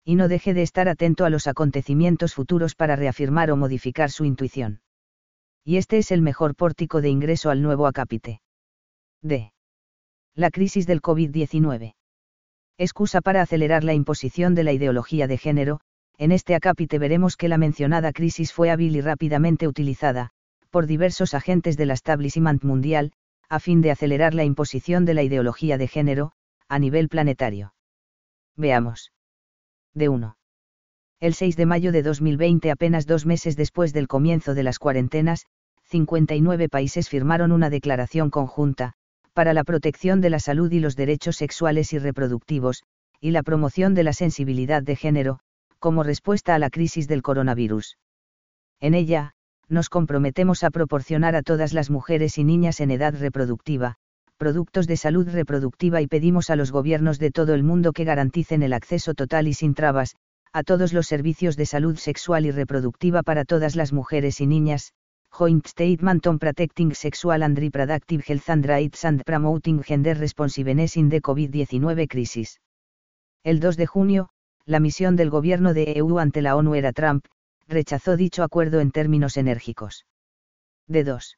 Y no deje de estar atento a los acontecimientos futuros para reafirmar o modificar su intuición. Y este es el mejor pórtico de ingreso al nuevo acápite. D. La crisis del COVID-19. Excusa para acelerar la imposición de la ideología de género, en este acápite veremos que la mencionada crisis fue hábil y rápidamente utilizada, por diversos agentes del establishment mundial, a fin de acelerar la imposición de la ideología de género, a nivel planetario. Veamos. De 1. El 6 de mayo de 2020, apenas dos meses después del comienzo de las cuarentenas, 59 países firmaron una declaración conjunta, para la protección de la salud y los derechos sexuales y reproductivos, y la promoción de la sensibilidad de género, como respuesta a la crisis del coronavirus. En ella, nos comprometemos a proporcionar a todas las mujeres y niñas en edad reproductiva, productos de salud reproductiva y pedimos a los gobiernos de todo el mundo que garanticen el acceso total y sin trabas, a todos los servicios de salud sexual y reproductiva para todas las mujeres y niñas, Joint Statement on Protecting Sexual and Reproductive Health and Rights and Promoting Gender Responsiveness in the COVID-19 Crisis. El 2 de junio, la misión del gobierno de EU ante la ONU era Trump, rechazó dicho acuerdo en términos enérgicos. De 2.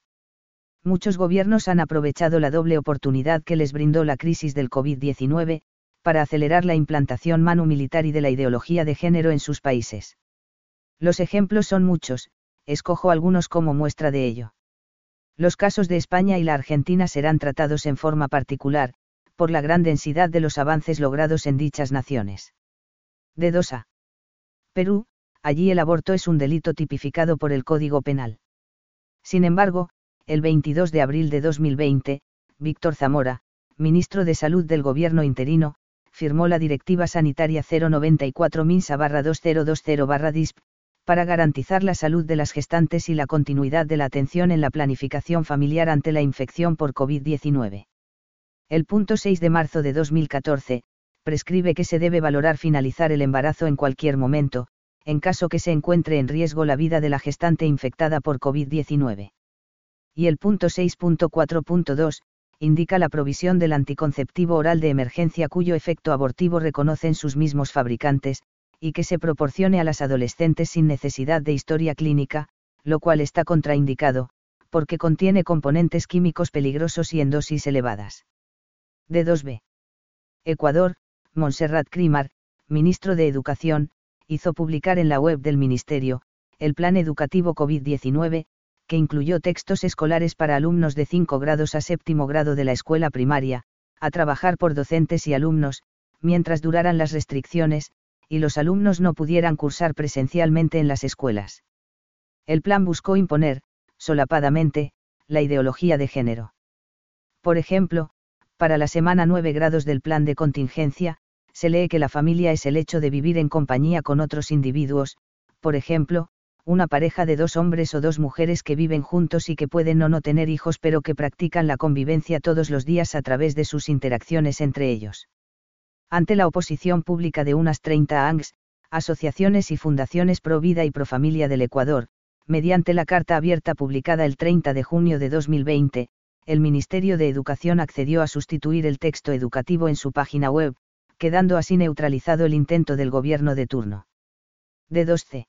Muchos gobiernos han aprovechado la doble oportunidad que les brindó la crisis del COVID-19, para acelerar la implantación manu militar y de la ideología de género en sus países. Los ejemplos son muchos, escojo algunos como muestra de ello. Los casos de España y la Argentina serán tratados en forma particular, por la gran densidad de los avances logrados en dichas naciones. De 2 a. Perú, allí el aborto es un delito tipificado por el Código Penal. Sin embargo, el 22 de abril de 2020, Víctor Zamora, ministro de Salud del Gobierno interino, firmó la Directiva Sanitaria 094 MINSA-2020-DISP, para garantizar la salud de las gestantes y la continuidad de la atención en la planificación familiar ante la infección por COVID-19. El punto 6 de marzo de 2014, prescribe que se debe valorar finalizar el embarazo en cualquier momento, en caso que se encuentre en riesgo la vida de la gestante infectada por COVID-19. Y el punto 6.4.2, indica la provisión del anticonceptivo oral de emergencia cuyo efecto abortivo reconocen sus mismos fabricantes, y que se proporcione a las adolescentes sin necesidad de historia clínica, lo cual está contraindicado, porque contiene componentes químicos peligrosos y en dosis elevadas. D2B. Ecuador, Montserrat Crimar, ministro de Educación, hizo publicar en la web del Ministerio, el Plan Educativo COVID-19, que incluyó textos escolares para alumnos de 5 grados a séptimo grado de la escuela primaria, a trabajar por docentes y alumnos, mientras duraran las restricciones, y los alumnos no pudieran cursar presencialmente en las escuelas. El plan buscó imponer, solapadamente, la ideología de género. Por ejemplo, para la semana 9 grados del plan de contingencia, se lee que la familia es el hecho de vivir en compañía con otros individuos, por ejemplo, una pareja de dos hombres o dos mujeres que viven juntos y que pueden o no tener hijos pero que practican la convivencia todos los días a través de sus interacciones entre ellos. Ante la oposición pública de unas 30 ANGs, asociaciones y fundaciones pro vida y pro familia del Ecuador, mediante la carta abierta publicada el 30 de junio de 2020, el Ministerio de Educación accedió a sustituir el texto educativo en su página web, quedando así neutralizado el intento del gobierno de turno. D2C.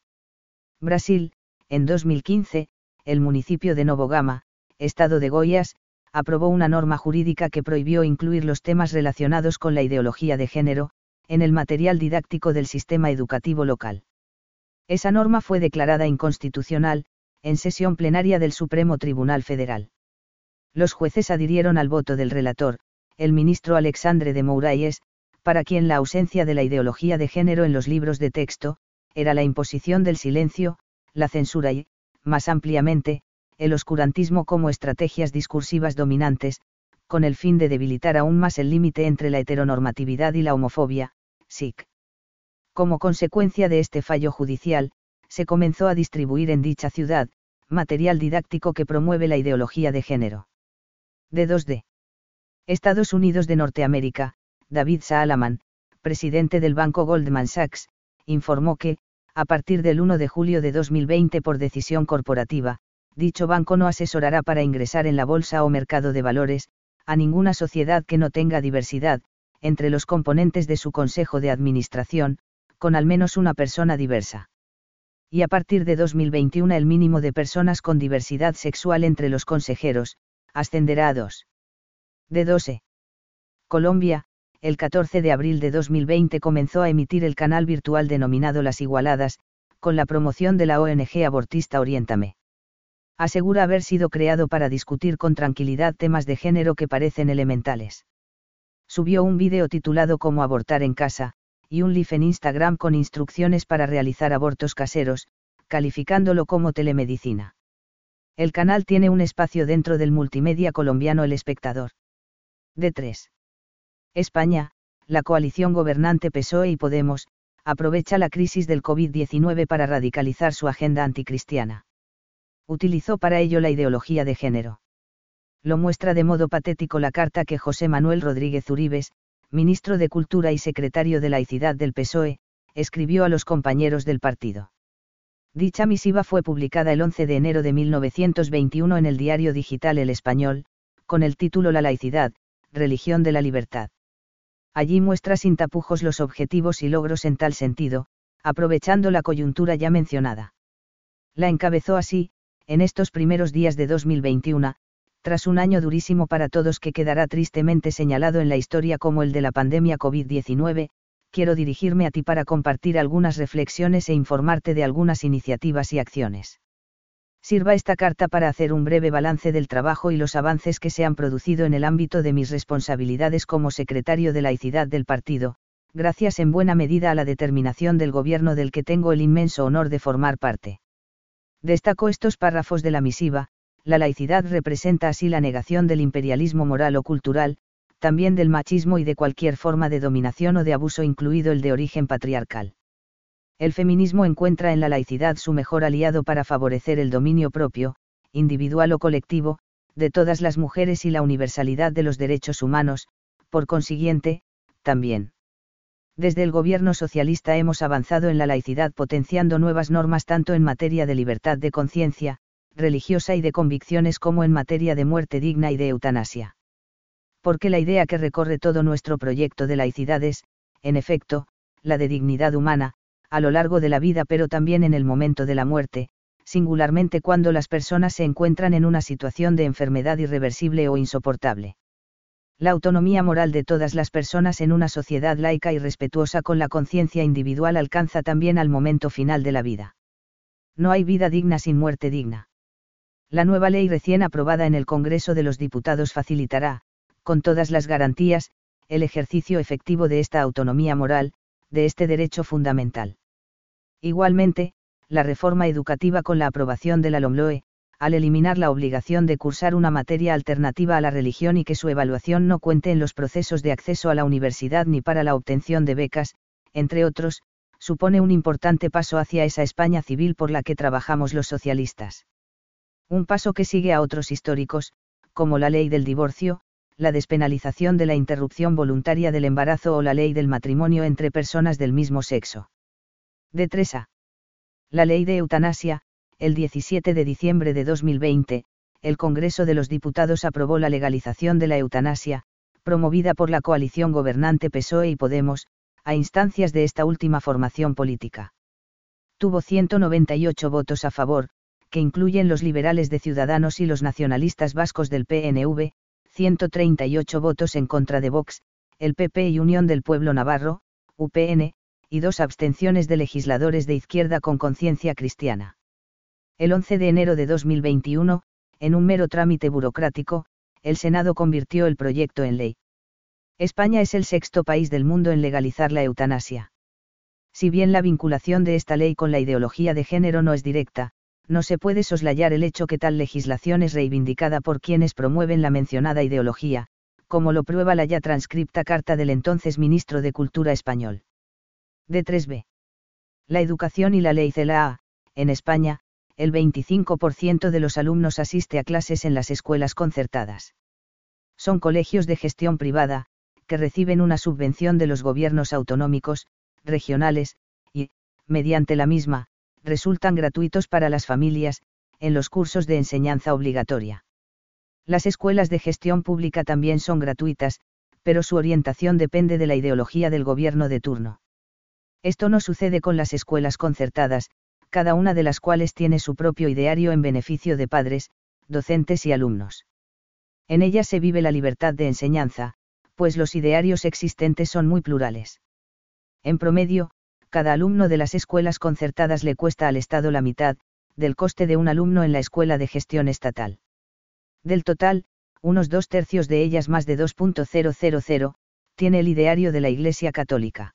Brasil, en 2015, el municipio de Novogama, estado de Goiás, aprobó una norma jurídica que prohibió incluir los temas relacionados con la ideología de género, en el material didáctico del sistema educativo local. Esa norma fue declarada inconstitucional, en sesión plenaria del Supremo Tribunal Federal. Los jueces adhirieron al voto del relator, el ministro Alexandre de Mouraes, para quien la ausencia de la ideología de género en los libros de texto, era la imposición del silencio, la censura y, más ampliamente, el oscurantismo como estrategias discursivas dominantes, con el fin de debilitar aún más el límite entre la heteronormatividad y la homofobia, SIC. Como consecuencia de este fallo judicial, se comenzó a distribuir en dicha ciudad, material didáctico que promueve la ideología de género. De 2D. Estados Unidos de Norteamérica, David Saalaman, presidente del banco Goldman Sachs, informó que, a partir del 1 de julio de 2020 por decisión corporativa, dicho banco no asesorará para ingresar en la bolsa o mercado de valores, a ninguna sociedad que no tenga diversidad, entre los componentes de su consejo de administración, con al menos una persona diversa. Y a partir de 2021 el mínimo de personas con diversidad sexual entre los consejeros, ascenderá a 2. De 12. Colombia, el 14 de abril de 2020 comenzó a emitir el canal virtual denominado Las Igualadas, con la promoción de la ONG abortista Oriéntame. Asegura haber sido creado para discutir con tranquilidad temas de género que parecen elementales. Subió un vídeo titulado Cómo abortar en casa, y un live en Instagram con instrucciones para realizar abortos caseros, calificándolo como telemedicina. El canal tiene un espacio dentro del multimedia colombiano El Espectador. De 3. España, la coalición gobernante PSOE y Podemos, aprovecha la crisis del COVID-19 para radicalizar su agenda anticristiana. Utilizó para ello la ideología de género. Lo muestra de modo patético la carta que José Manuel Rodríguez Uribes, ministro de Cultura y secretario de Laicidad del PSOE, escribió a los compañeros del partido. Dicha misiva fue publicada el 11 de enero de 1921 en el diario digital El Español, con el título La laicidad, religión de la libertad. Allí muestra sin tapujos los objetivos y logros en tal sentido, aprovechando la coyuntura ya mencionada. La encabezó así, en estos primeros días de 2021, tras un año durísimo para todos que quedará tristemente señalado en la historia como el de la pandemia COVID-19, quiero dirigirme a ti para compartir algunas reflexiones e informarte de algunas iniciativas y acciones. Sirva esta carta para hacer un breve balance del trabajo y los avances que se han producido en el ámbito de mis responsabilidades como secretario de laicidad del partido, gracias en buena medida a la determinación del gobierno del que tengo el inmenso honor de formar parte. Destaco estos párrafos de la misiva, la laicidad representa así la negación del imperialismo moral o cultural, también del machismo y de cualquier forma de dominación o de abuso incluido el de origen patriarcal el feminismo encuentra en la laicidad su mejor aliado para favorecer el dominio propio, individual o colectivo, de todas las mujeres y la universalidad de los derechos humanos, por consiguiente, también. Desde el gobierno socialista hemos avanzado en la laicidad potenciando nuevas normas tanto en materia de libertad de conciencia, religiosa y de convicciones como en materia de muerte digna y de eutanasia. Porque la idea que recorre todo nuestro proyecto de laicidad es, en efecto, la de dignidad humana, a lo largo de la vida pero también en el momento de la muerte, singularmente cuando las personas se encuentran en una situación de enfermedad irreversible o insoportable. La autonomía moral de todas las personas en una sociedad laica y respetuosa con la conciencia individual alcanza también al momento final de la vida. No hay vida digna sin muerte digna. La nueva ley recién aprobada en el Congreso de los Diputados facilitará, con todas las garantías, el ejercicio efectivo de esta autonomía moral, de este derecho fundamental. Igualmente, la reforma educativa con la aprobación de la LOMLOE, al eliminar la obligación de cursar una materia alternativa a la religión y que su evaluación no cuente en los procesos de acceso a la universidad ni para la obtención de becas, entre otros, supone un importante paso hacia esa España civil por la que trabajamos los socialistas. Un paso que sigue a otros históricos, como la ley del divorcio, la despenalización de la interrupción voluntaria del embarazo o la ley del matrimonio entre personas del mismo sexo. De 3 a. La ley de eutanasia, el 17 de diciembre de 2020, el Congreso de los Diputados aprobó la legalización de la eutanasia, promovida por la coalición gobernante PSOE y Podemos, a instancias de esta última formación política. Tuvo 198 votos a favor, que incluyen los liberales de Ciudadanos y los nacionalistas vascos del PNV, 138 votos en contra de Vox, el PP y Unión del Pueblo Navarro, UPN, y dos abstenciones de legisladores de izquierda con conciencia cristiana. El 11 de enero de 2021, en un mero trámite burocrático, el Senado convirtió el proyecto en ley. España es el sexto país del mundo en legalizar la eutanasia. Si bien la vinculación de esta ley con la ideología de género no es directa, no se puede soslayar el hecho que tal legislación es reivindicada por quienes promueven la mencionada ideología, como lo prueba la ya transcripta carta del entonces ministro de Cultura español. D3b. La educación y la ley CELA. En España, el 25% de los alumnos asiste a clases en las escuelas concertadas. Son colegios de gestión privada, que reciben una subvención de los gobiernos autonómicos, regionales, y, mediante la misma, resultan gratuitos para las familias, en los cursos de enseñanza obligatoria. Las escuelas de gestión pública también son gratuitas, pero su orientación depende de la ideología del gobierno de turno. Esto no sucede con las escuelas concertadas, cada una de las cuales tiene su propio ideario en beneficio de padres, docentes y alumnos. En ellas se vive la libertad de enseñanza, pues los idearios existentes son muy plurales. En promedio, cada alumno de las escuelas concertadas le cuesta al Estado la mitad, del coste de un alumno en la escuela de gestión estatal. Del total, unos dos tercios de ellas más de 2.000, tiene el ideario de la Iglesia Católica.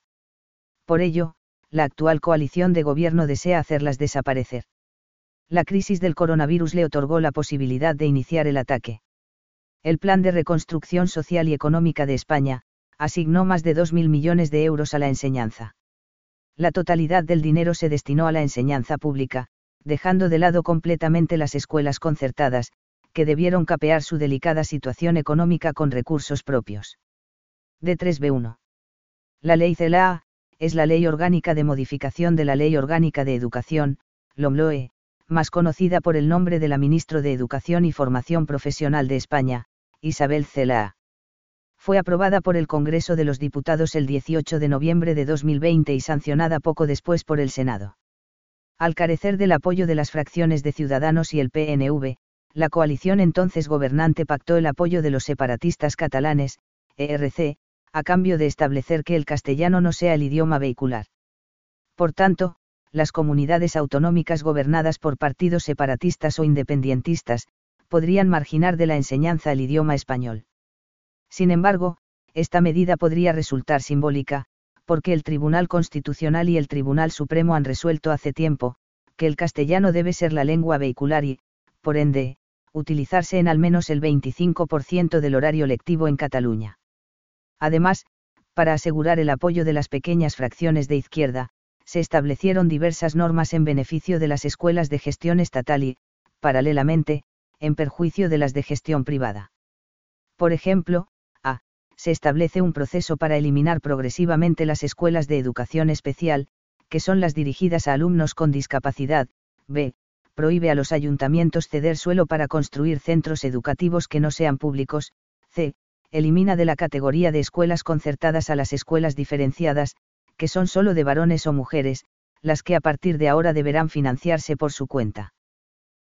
Por ello, la actual coalición de gobierno desea hacerlas desaparecer. La crisis del coronavirus le otorgó la posibilidad de iniciar el ataque. El Plan de Reconstrucción Social y Económica de España, asignó más de 2.000 millones de euros a la enseñanza. La totalidad del dinero se destinó a la enseñanza pública, dejando de lado completamente las escuelas concertadas, que debieron capear su delicada situación económica con recursos propios. D3B1. La ley CELA, es la Ley Orgánica de Modificación de la Ley Orgánica de Educación, LOMLOE, más conocida por el nombre de la Ministro de Educación y Formación Profesional de España, Isabel Cela. Fue aprobada por el Congreso de los Diputados el 18 de noviembre de 2020 y sancionada poco después por el Senado. Al carecer del apoyo de las fracciones de Ciudadanos y el PNV, la coalición entonces gobernante pactó el apoyo de los separatistas catalanes, ERC, a cambio de establecer que el castellano no sea el idioma vehicular. Por tanto, las comunidades autonómicas gobernadas por partidos separatistas o independentistas, podrían marginar de la enseñanza el idioma español. Sin embargo, esta medida podría resultar simbólica, porque el Tribunal Constitucional y el Tribunal Supremo han resuelto hace tiempo, que el castellano debe ser la lengua vehicular y, por ende, utilizarse en al menos el 25% del horario lectivo en Cataluña. Además, para asegurar el apoyo de las pequeñas fracciones de izquierda, se establecieron diversas normas en beneficio de las escuelas de gestión estatal y, paralelamente, en perjuicio de las de gestión privada. Por ejemplo. Se establece un proceso para eliminar progresivamente las escuelas de educación especial, que son las dirigidas a alumnos con discapacidad, b. Prohíbe a los ayuntamientos ceder suelo para construir centros educativos que no sean públicos, c elimina de la categoría de escuelas concertadas a las escuelas diferenciadas, que son solo de varones o mujeres, las que a partir de ahora deberán financiarse por su cuenta.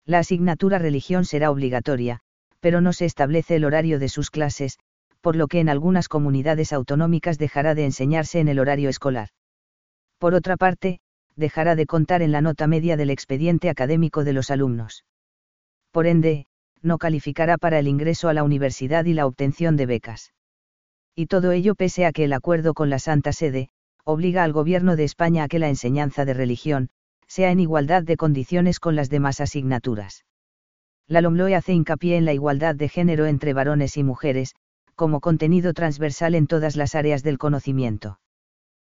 La asignatura religión será obligatoria, pero no se establece el horario de sus clases, por lo que en algunas comunidades autonómicas dejará de enseñarse en el horario escolar. Por otra parte, dejará de contar en la nota media del expediente académico de los alumnos. Por ende, no calificará para el ingreso a la universidad y la obtención de becas. Y todo ello pese a que el acuerdo con la Santa Sede, obliga al Gobierno de España a que la enseñanza de religión, sea en igualdad de condiciones con las demás asignaturas. La LOMLOE hace hincapié en la igualdad de género entre varones y mujeres, como contenido transversal en todas las áreas del conocimiento.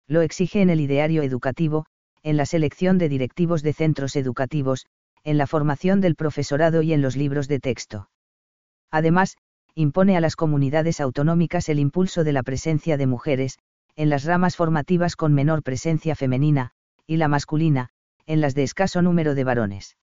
Lo exige en el ideario educativo, en la selección de directivos de centros educativos, en la formación del profesorado y en los libros de texto. Además, impone a las comunidades autonómicas el impulso de la presencia de mujeres, en las ramas formativas con menor presencia femenina, y la masculina, en las de escaso número de varones.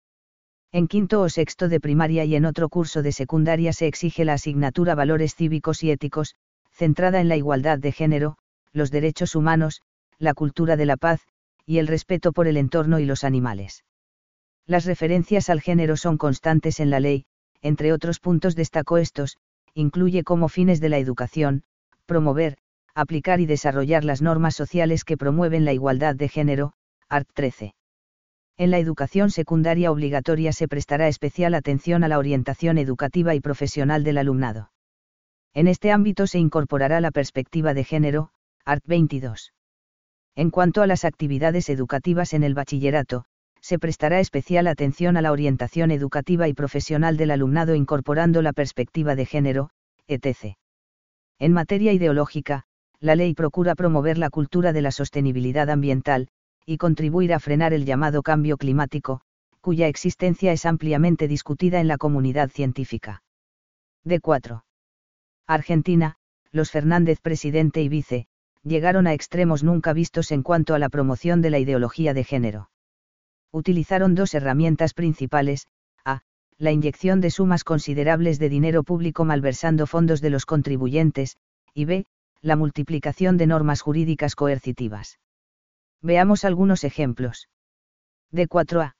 En quinto o sexto de primaria y en otro curso de secundaria se exige la asignatura Valores cívicos y éticos, centrada en la igualdad de género, los derechos humanos, la cultura de la paz, y el respeto por el entorno y los animales. Las referencias al género son constantes en la ley, entre otros puntos destacó estos, incluye como fines de la educación, promover, aplicar y desarrollar las normas sociales que promueven la igualdad de género, art 13. En la educación secundaria obligatoria se prestará especial atención a la orientación educativa y profesional del alumnado. En este ámbito se incorporará la perspectiva de género, art 22. En cuanto a las actividades educativas en el bachillerato, se prestará especial atención a la orientación educativa y profesional del alumnado incorporando la perspectiva de género, etc. En materia ideológica, la ley procura promover la cultura de la sostenibilidad ambiental, y contribuir a frenar el llamado cambio climático, cuya existencia es ampliamente discutida en la comunidad científica. De 4. Argentina, los Fernández presidente y vice, llegaron a extremos nunca vistos en cuanto a la promoción de la ideología de género. Utilizaron dos herramientas principales, a, la inyección de sumas considerables de dinero público malversando fondos de los contribuyentes, y b, la multiplicación de normas jurídicas coercitivas. Veamos algunos ejemplos. De 4a.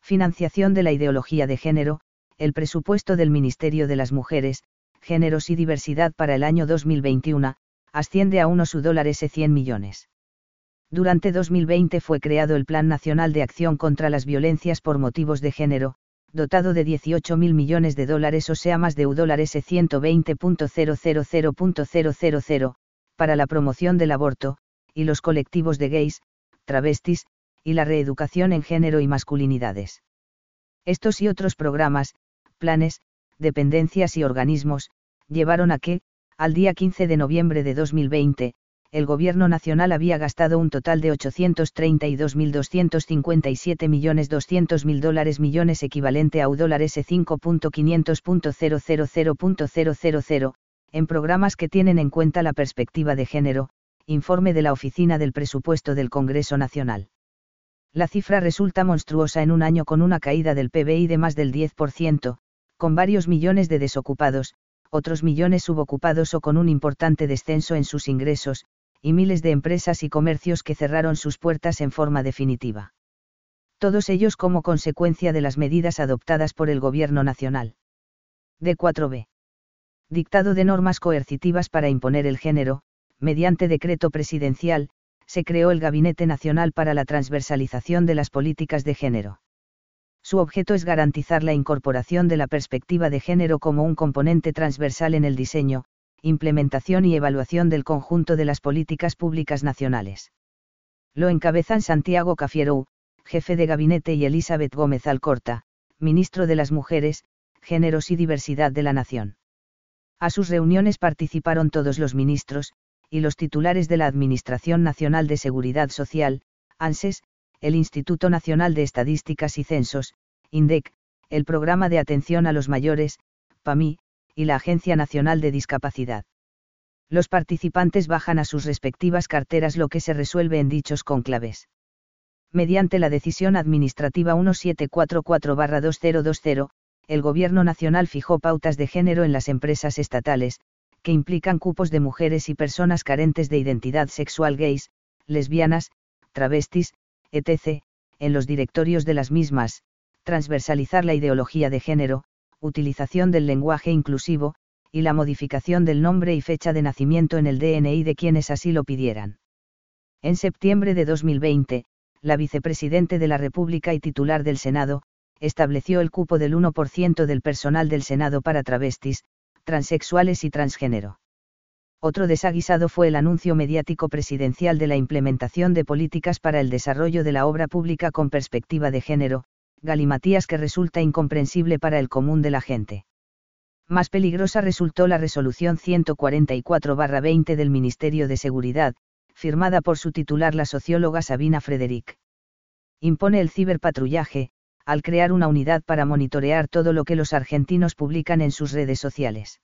Financiación de la ideología de género, el presupuesto del Ministerio de las Mujeres, Géneros y Diversidad para el año 2021, asciende a unos dólares 100 millones. Durante 2020 fue creado el Plan Nacional de Acción contra las Violencias por Motivos de Género, dotado de 18 mil millones de dólares o sea más de dólares 120.000.000, para la promoción del aborto, y los colectivos de gays, travestis, y la reeducación en género y masculinidades. Estos y otros programas, planes, dependencias y organismos, llevaron a que, al día 15 de noviembre de 2020, el Gobierno Nacional había gastado un total de 832.257 millones dólares millones equivalente a dólares E5.500.000.000, en programas que tienen en cuenta la perspectiva de género, informe de la Oficina del Presupuesto del Congreso Nacional. La cifra resulta monstruosa en un año con una caída del PBI de más del 10%, con varios millones de desocupados, otros millones subocupados o con un importante descenso en sus ingresos, y miles de empresas y comercios que cerraron sus puertas en forma definitiva. Todos ellos como consecuencia de las medidas adoptadas por el Gobierno Nacional. D4b. Dictado de normas coercitivas para imponer el género, mediante decreto presidencial, se creó el Gabinete Nacional para la Transversalización de las Políticas de Género. Su objeto es garantizar la incorporación de la perspectiva de género como un componente transversal en el diseño, implementación y evaluación del conjunto de las políticas públicas nacionales. Lo encabezan Santiago Cafierou, jefe de gabinete y Elizabeth Gómez Alcorta, ministro de las Mujeres, Géneros y Diversidad de la Nación. A sus reuniones participaron todos los ministros, y los titulares de la Administración Nacional de Seguridad Social, ANSES, el Instituto Nacional de Estadísticas y Censos, INDEC, el Programa de Atención a los Mayores, PAMI, y la Agencia Nacional de Discapacidad. Los participantes bajan a sus respectivas carteras lo que se resuelve en dichos conclaves. Mediante la decisión administrativa 1744-2020, el Gobierno Nacional fijó pautas de género en las empresas estatales, que implican cupos de mujeres y personas carentes de identidad sexual gays, lesbianas, travestis, etc., en los directorios de las mismas, transversalizar la ideología de género, utilización del lenguaje inclusivo, y la modificación del nombre y fecha de nacimiento en el DNI de quienes así lo pidieran. En septiembre de 2020, la vicepresidente de la República y titular del Senado, estableció el cupo del 1% del personal del Senado para travestis, transexuales y transgénero. Otro desaguisado fue el anuncio mediático presidencial de la implementación de políticas para el desarrollo de la obra pública con perspectiva de género, galimatías que resulta incomprensible para el común de la gente. Más peligrosa resultó la resolución 144-20 del Ministerio de Seguridad, firmada por su titular la socióloga Sabina Frederick. Impone el ciberpatrullaje, al crear una unidad para monitorear todo lo que los argentinos publican en sus redes sociales.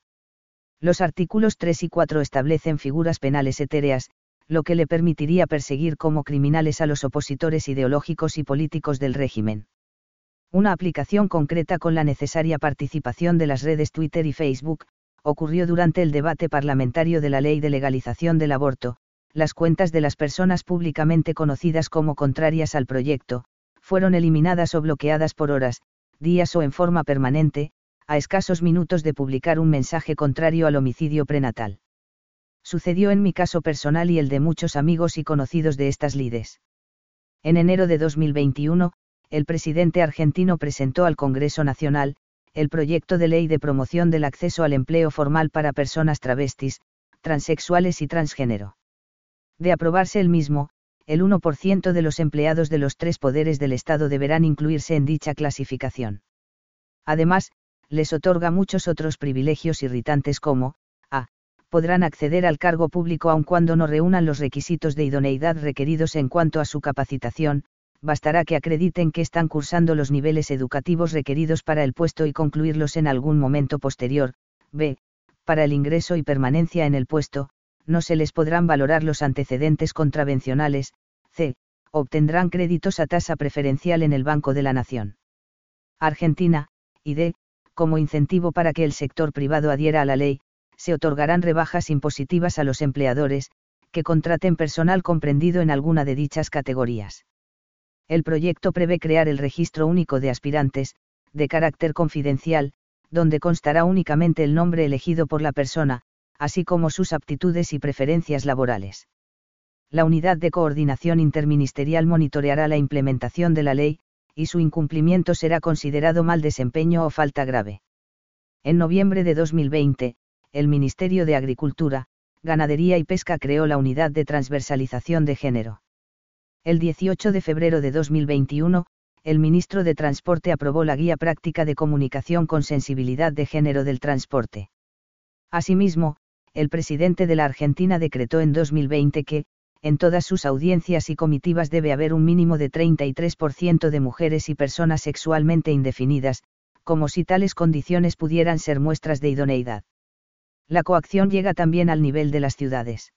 Los artículos 3 y 4 establecen figuras penales etéreas, lo que le permitiría perseguir como criminales a los opositores ideológicos y políticos del régimen. Una aplicación concreta con la necesaria participación de las redes Twitter y Facebook, ocurrió durante el debate parlamentario de la ley de legalización del aborto, las cuentas de las personas públicamente conocidas como contrarias al proyecto, fueron eliminadas o bloqueadas por horas, días o en forma permanente, a escasos minutos de publicar un mensaje contrario al homicidio prenatal. Sucedió en mi caso personal y el de muchos amigos y conocidos de estas lides. En enero de 2021, el presidente argentino presentó al Congreso Nacional, el proyecto de ley de promoción del acceso al empleo formal para personas travestis, transexuales y transgénero. De aprobarse el mismo, el 1% de los empleados de los tres poderes del Estado deberán incluirse en dicha clasificación. Además, les otorga muchos otros privilegios irritantes como, a. podrán acceder al cargo público aun cuando no reúnan los requisitos de idoneidad requeridos en cuanto a su capacitación, bastará que acrediten que están cursando los niveles educativos requeridos para el puesto y concluirlos en algún momento posterior, b. para el ingreso y permanencia en el puesto, no se les podrán valorar los antecedentes contravencionales, c. obtendrán créditos a tasa preferencial en el Banco de la Nación. Argentina, y d. como incentivo para que el sector privado adhiera a la ley, se otorgarán rebajas impositivas a los empleadores, que contraten personal comprendido en alguna de dichas categorías. El proyecto prevé crear el registro único de aspirantes, de carácter confidencial, donde constará únicamente el nombre elegido por la persona, así como sus aptitudes y preferencias laborales. La unidad de coordinación interministerial monitoreará la implementación de la ley, y su incumplimiento será considerado mal desempeño o falta grave. En noviembre de 2020, el Ministerio de Agricultura, Ganadería y Pesca creó la Unidad de Transversalización de Género. El 18 de febrero de 2021, el ministro de Transporte aprobó la Guía Práctica de Comunicación con Sensibilidad de Género del Transporte. Asimismo, el presidente de la Argentina decretó en 2020 que, en todas sus audiencias y comitivas debe haber un mínimo de 33% de mujeres y personas sexualmente indefinidas, como si tales condiciones pudieran ser muestras de idoneidad. La coacción llega también al nivel de las ciudades.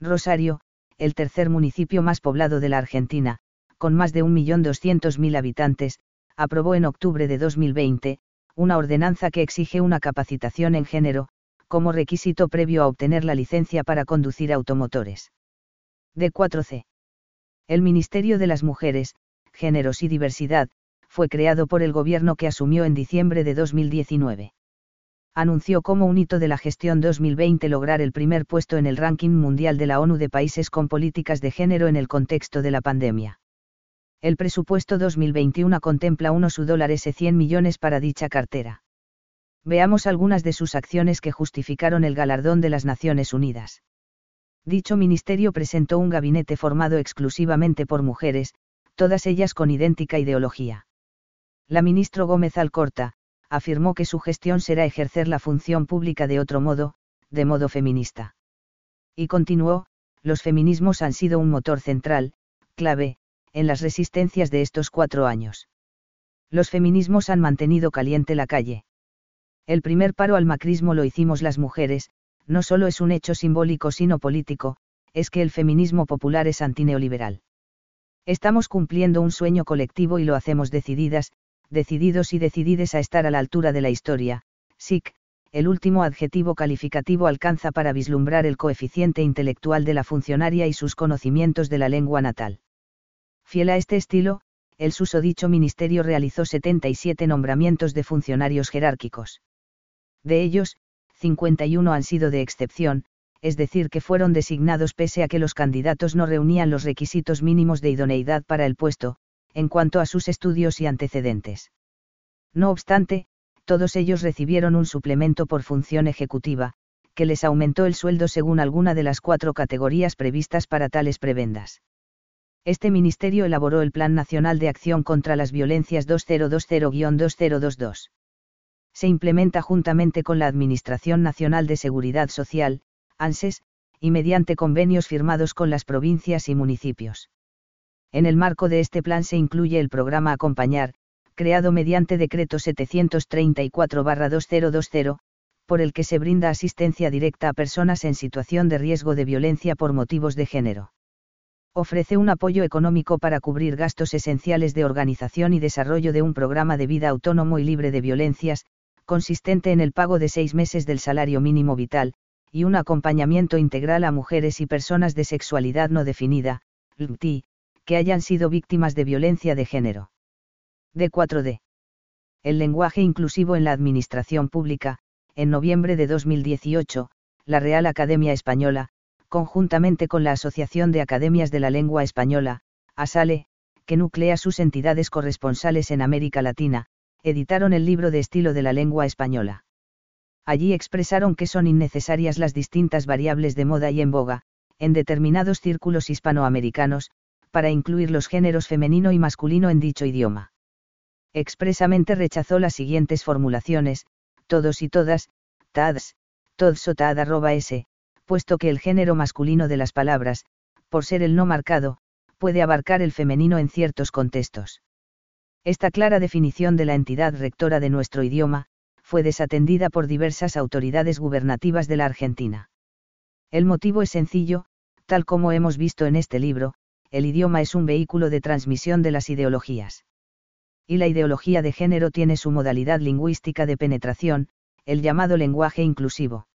Rosario, el tercer municipio más poblado de la Argentina, con más de 1.200.000 habitantes, aprobó en octubre de 2020, una ordenanza que exige una capacitación en género, como requisito previo a obtener la licencia para conducir automotores. D4C. El Ministerio de las Mujeres, Géneros y Diversidad, fue creado por el gobierno que asumió en diciembre de 2019 anunció como un hito de la gestión 2020 lograr el primer puesto en el ranking mundial de la ONU de países con políticas de género en el contexto de la pandemia. El presupuesto 2021 contempla unos dólares 100 millones para dicha cartera. Veamos algunas de sus acciones que justificaron el galardón de las Naciones Unidas. Dicho ministerio presentó un gabinete formado exclusivamente por mujeres, todas ellas con idéntica ideología. La ministro Gómez Alcorta, afirmó que su gestión será ejercer la función pública de otro modo, de modo feminista. Y continuó, los feminismos han sido un motor central, clave, en las resistencias de estos cuatro años. Los feminismos han mantenido caliente la calle. El primer paro al macrismo lo hicimos las mujeres, no solo es un hecho simbólico sino político, es que el feminismo popular es antineoliberal. Estamos cumpliendo un sueño colectivo y lo hacemos decididas, decididos y decidides a estar a la altura de la historia, SIC, el último adjetivo calificativo alcanza para vislumbrar el coeficiente intelectual de la funcionaria y sus conocimientos de la lengua natal. Fiel a este estilo, el susodicho ministerio realizó 77 nombramientos de funcionarios jerárquicos. De ellos, 51 han sido de excepción, es decir, que fueron designados pese a que los candidatos no reunían los requisitos mínimos de idoneidad para el puesto, en cuanto a sus estudios y antecedentes. No obstante, todos ellos recibieron un suplemento por función ejecutiva, que les aumentó el sueldo según alguna de las cuatro categorías previstas para tales prebendas. Este ministerio elaboró el Plan Nacional de Acción contra las Violencias 2020-2022. Se implementa juntamente con la Administración Nacional de Seguridad Social, ANSES, y mediante convenios firmados con las provincias y municipios. En el marco de este plan se incluye el programa Acompañar, creado mediante decreto 734-2020, por el que se brinda asistencia directa a personas en situación de riesgo de violencia por motivos de género. Ofrece un apoyo económico para cubrir gastos esenciales de organización y desarrollo de un programa de vida autónomo y libre de violencias, consistente en el pago de seis meses del salario mínimo vital, y un acompañamiento integral a mujeres y personas de sexualidad no definida, LGBTI, que hayan sido víctimas de violencia de género. D4D. El lenguaje inclusivo en la administración pública, en noviembre de 2018, la Real Academia Española, conjuntamente con la Asociación de Academias de la Lengua Española, ASALE, que nuclea sus entidades corresponsales en América Latina, editaron el libro de estilo de la lengua española. Allí expresaron que son innecesarias las distintas variables de moda y en boga, en determinados círculos hispanoamericanos, para incluir los géneros femenino y masculino en dicho idioma. Expresamente rechazó las siguientes formulaciones, todos y todas, tads, tods o tad s, puesto que el género masculino de las palabras, por ser el no marcado, puede abarcar el femenino en ciertos contextos. Esta clara definición de la entidad rectora de nuestro idioma, fue desatendida por diversas autoridades gubernativas de la Argentina. El motivo es sencillo, tal como hemos visto en este libro, el idioma es un vehículo de transmisión de las ideologías. Y la ideología de género tiene su modalidad lingüística de penetración, el llamado lenguaje inclusivo.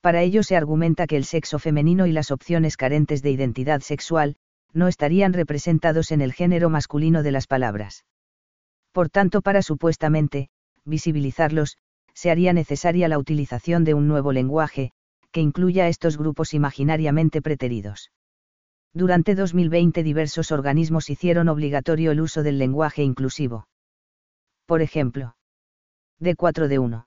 Para ello se argumenta que el sexo femenino y las opciones carentes de identidad sexual, no estarían representados en el género masculino de las palabras. Por tanto, para supuestamente, visibilizarlos, se haría necesaria la utilización de un nuevo lenguaje, que incluya estos grupos imaginariamente preteridos. Durante 2020 diversos organismos hicieron obligatorio el uso del lenguaje inclusivo. Por ejemplo, D4 d 1.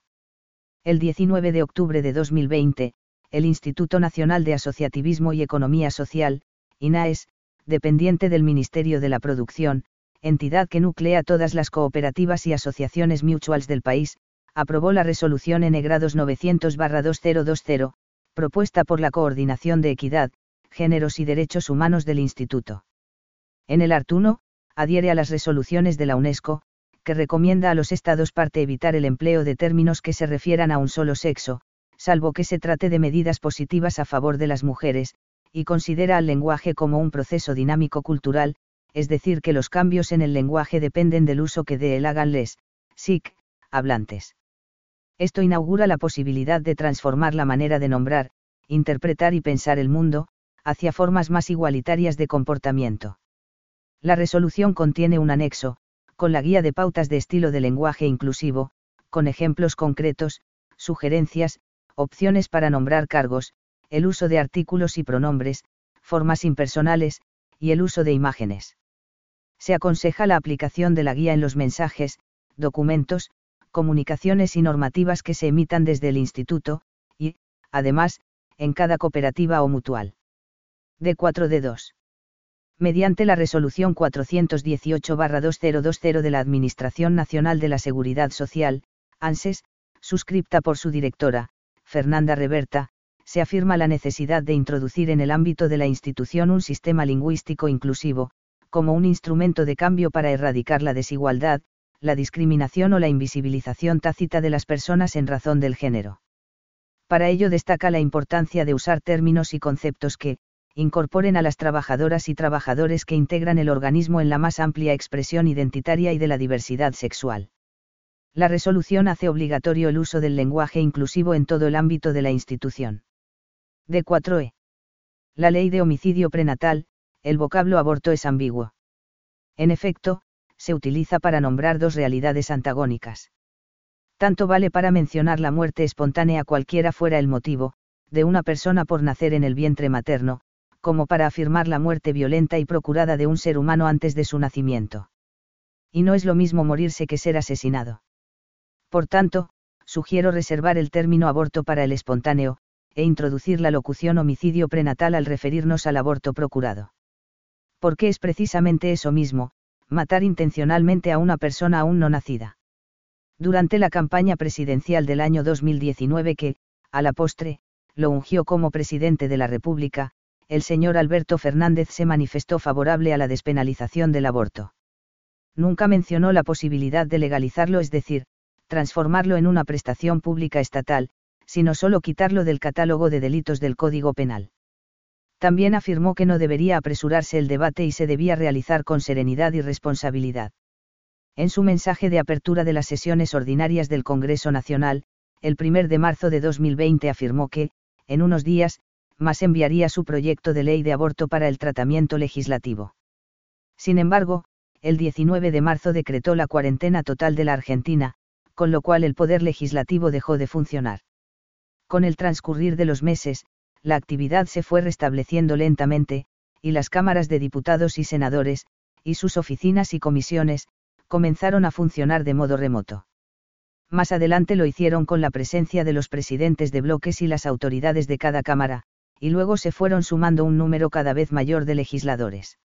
El 19 de octubre de 2020, el Instituto Nacional de Asociativismo y Economía Social, INAES, dependiente del Ministerio de la Producción, entidad que nuclea todas las cooperativas y asociaciones mutuals del país, aprobó la resolución N grados 900-2020, propuesta por la Coordinación de Equidad, Géneros y Derechos Humanos del Instituto. En el art. 1, adhiere a las resoluciones de la UNESCO, que recomienda a los Estados parte evitar el empleo de términos que se refieran a un solo sexo, salvo que se trate de medidas positivas a favor de las mujeres, y considera al lenguaje como un proceso dinámico cultural, es decir, que los cambios en el lenguaje dependen del uso que de él hagan les, SIC, hablantes. Esto inaugura la posibilidad de transformar la manera de nombrar, interpretar y pensar el mundo, hacia formas más igualitarias de comportamiento. La resolución contiene un anexo, con la guía de pautas de estilo de lenguaje inclusivo, con ejemplos concretos, sugerencias, opciones para nombrar cargos, el uso de artículos y pronombres, formas impersonales, y el uso de imágenes se aconseja la aplicación de la guía en los mensajes, documentos, comunicaciones y normativas que se emitan desde el instituto, y, además, en cada cooperativa o mutual. D4D2. Mediante la resolución 418-2020 de la Administración Nacional de la Seguridad Social, ANSES, suscripta por su directora, Fernanda Reberta, se afirma la necesidad de introducir en el ámbito de la institución un sistema lingüístico inclusivo, como un instrumento de cambio para erradicar la desigualdad, la discriminación o la invisibilización tácita de las personas en razón del género. Para ello destaca la importancia de usar términos y conceptos que, incorporen a las trabajadoras y trabajadores que integran el organismo en la más amplia expresión identitaria y de la diversidad sexual. La resolución hace obligatorio el uso del lenguaje inclusivo en todo el ámbito de la institución. D4E. La ley de homicidio prenatal, el vocablo aborto es ambiguo. En efecto, se utiliza para nombrar dos realidades antagónicas. Tanto vale para mencionar la muerte espontánea cualquiera fuera el motivo, de una persona por nacer en el vientre materno, como para afirmar la muerte violenta y procurada de un ser humano antes de su nacimiento. Y no es lo mismo morirse que ser asesinado. Por tanto, sugiero reservar el término aborto para el espontáneo, e introducir la locución homicidio prenatal al referirnos al aborto procurado porque es precisamente eso mismo, matar intencionalmente a una persona aún no nacida. Durante la campaña presidencial del año 2019 que, a la postre, lo ungió como presidente de la República, el señor Alberto Fernández se manifestó favorable a la despenalización del aborto. Nunca mencionó la posibilidad de legalizarlo, es decir, transformarlo en una prestación pública estatal, sino solo quitarlo del catálogo de delitos del Código Penal. También afirmó que no debería apresurarse el debate y se debía realizar con serenidad y responsabilidad. En su mensaje de apertura de las sesiones ordinarias del Congreso Nacional, el 1 de marzo de 2020 afirmó que, en unos días, más enviaría su proyecto de ley de aborto para el tratamiento legislativo. Sin embargo, el 19 de marzo decretó la cuarentena total de la Argentina, con lo cual el poder legislativo dejó de funcionar. Con el transcurrir de los meses, la actividad se fue restableciendo lentamente, y las cámaras de diputados y senadores, y sus oficinas y comisiones, comenzaron a funcionar de modo remoto. Más adelante lo hicieron con la presencia de los presidentes de bloques y las autoridades de cada cámara, y luego se fueron sumando un número cada vez mayor de legisladores.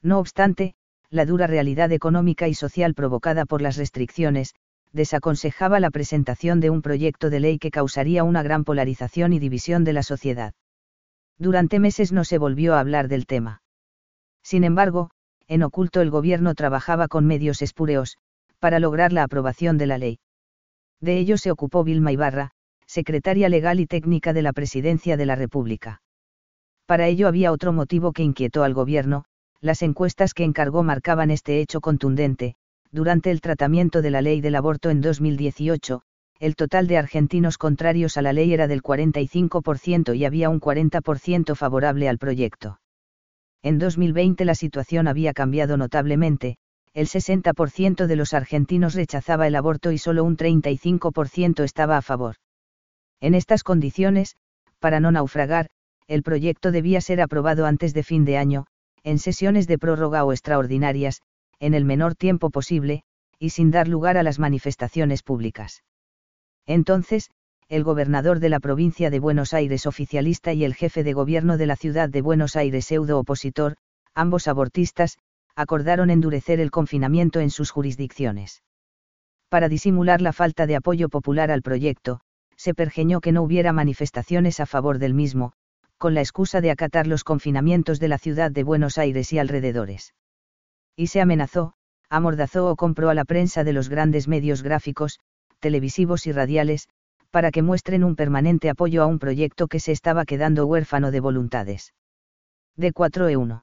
No obstante, la dura realidad económica y social provocada por las restricciones, desaconsejaba la presentación de un proyecto de ley que causaría una gran polarización y división de la sociedad. Durante meses no se volvió a hablar del tema. Sin embargo, en oculto el gobierno trabajaba con medios espúreos, para lograr la aprobación de la ley. De ello se ocupó Vilma Ibarra, secretaria legal y técnica de la Presidencia de la República. Para ello había otro motivo que inquietó al gobierno, las encuestas que encargó marcaban este hecho contundente, durante el tratamiento de la ley del aborto en 2018, el total de argentinos contrarios a la ley era del 45% y había un 40% favorable al proyecto. En 2020 la situación había cambiado notablemente, el 60% de los argentinos rechazaba el aborto y solo un 35% estaba a favor. En estas condiciones, para no naufragar, el proyecto debía ser aprobado antes de fin de año, en sesiones de prórroga o extraordinarias, en el menor tiempo posible, y sin dar lugar a las manifestaciones públicas. Entonces, el gobernador de la provincia de Buenos Aires oficialista y el jefe de gobierno de la ciudad de Buenos Aires pseudo opositor, ambos abortistas, acordaron endurecer el confinamiento en sus jurisdicciones. Para disimular la falta de apoyo popular al proyecto, se pergeñó que no hubiera manifestaciones a favor del mismo, con la excusa de acatar los confinamientos de la ciudad de Buenos Aires y alrededores. Y se amenazó, amordazó o compró a la prensa de los grandes medios gráficos, televisivos y radiales, para que muestren un permanente apoyo a un proyecto que se estaba quedando huérfano de voluntades. De 4E1.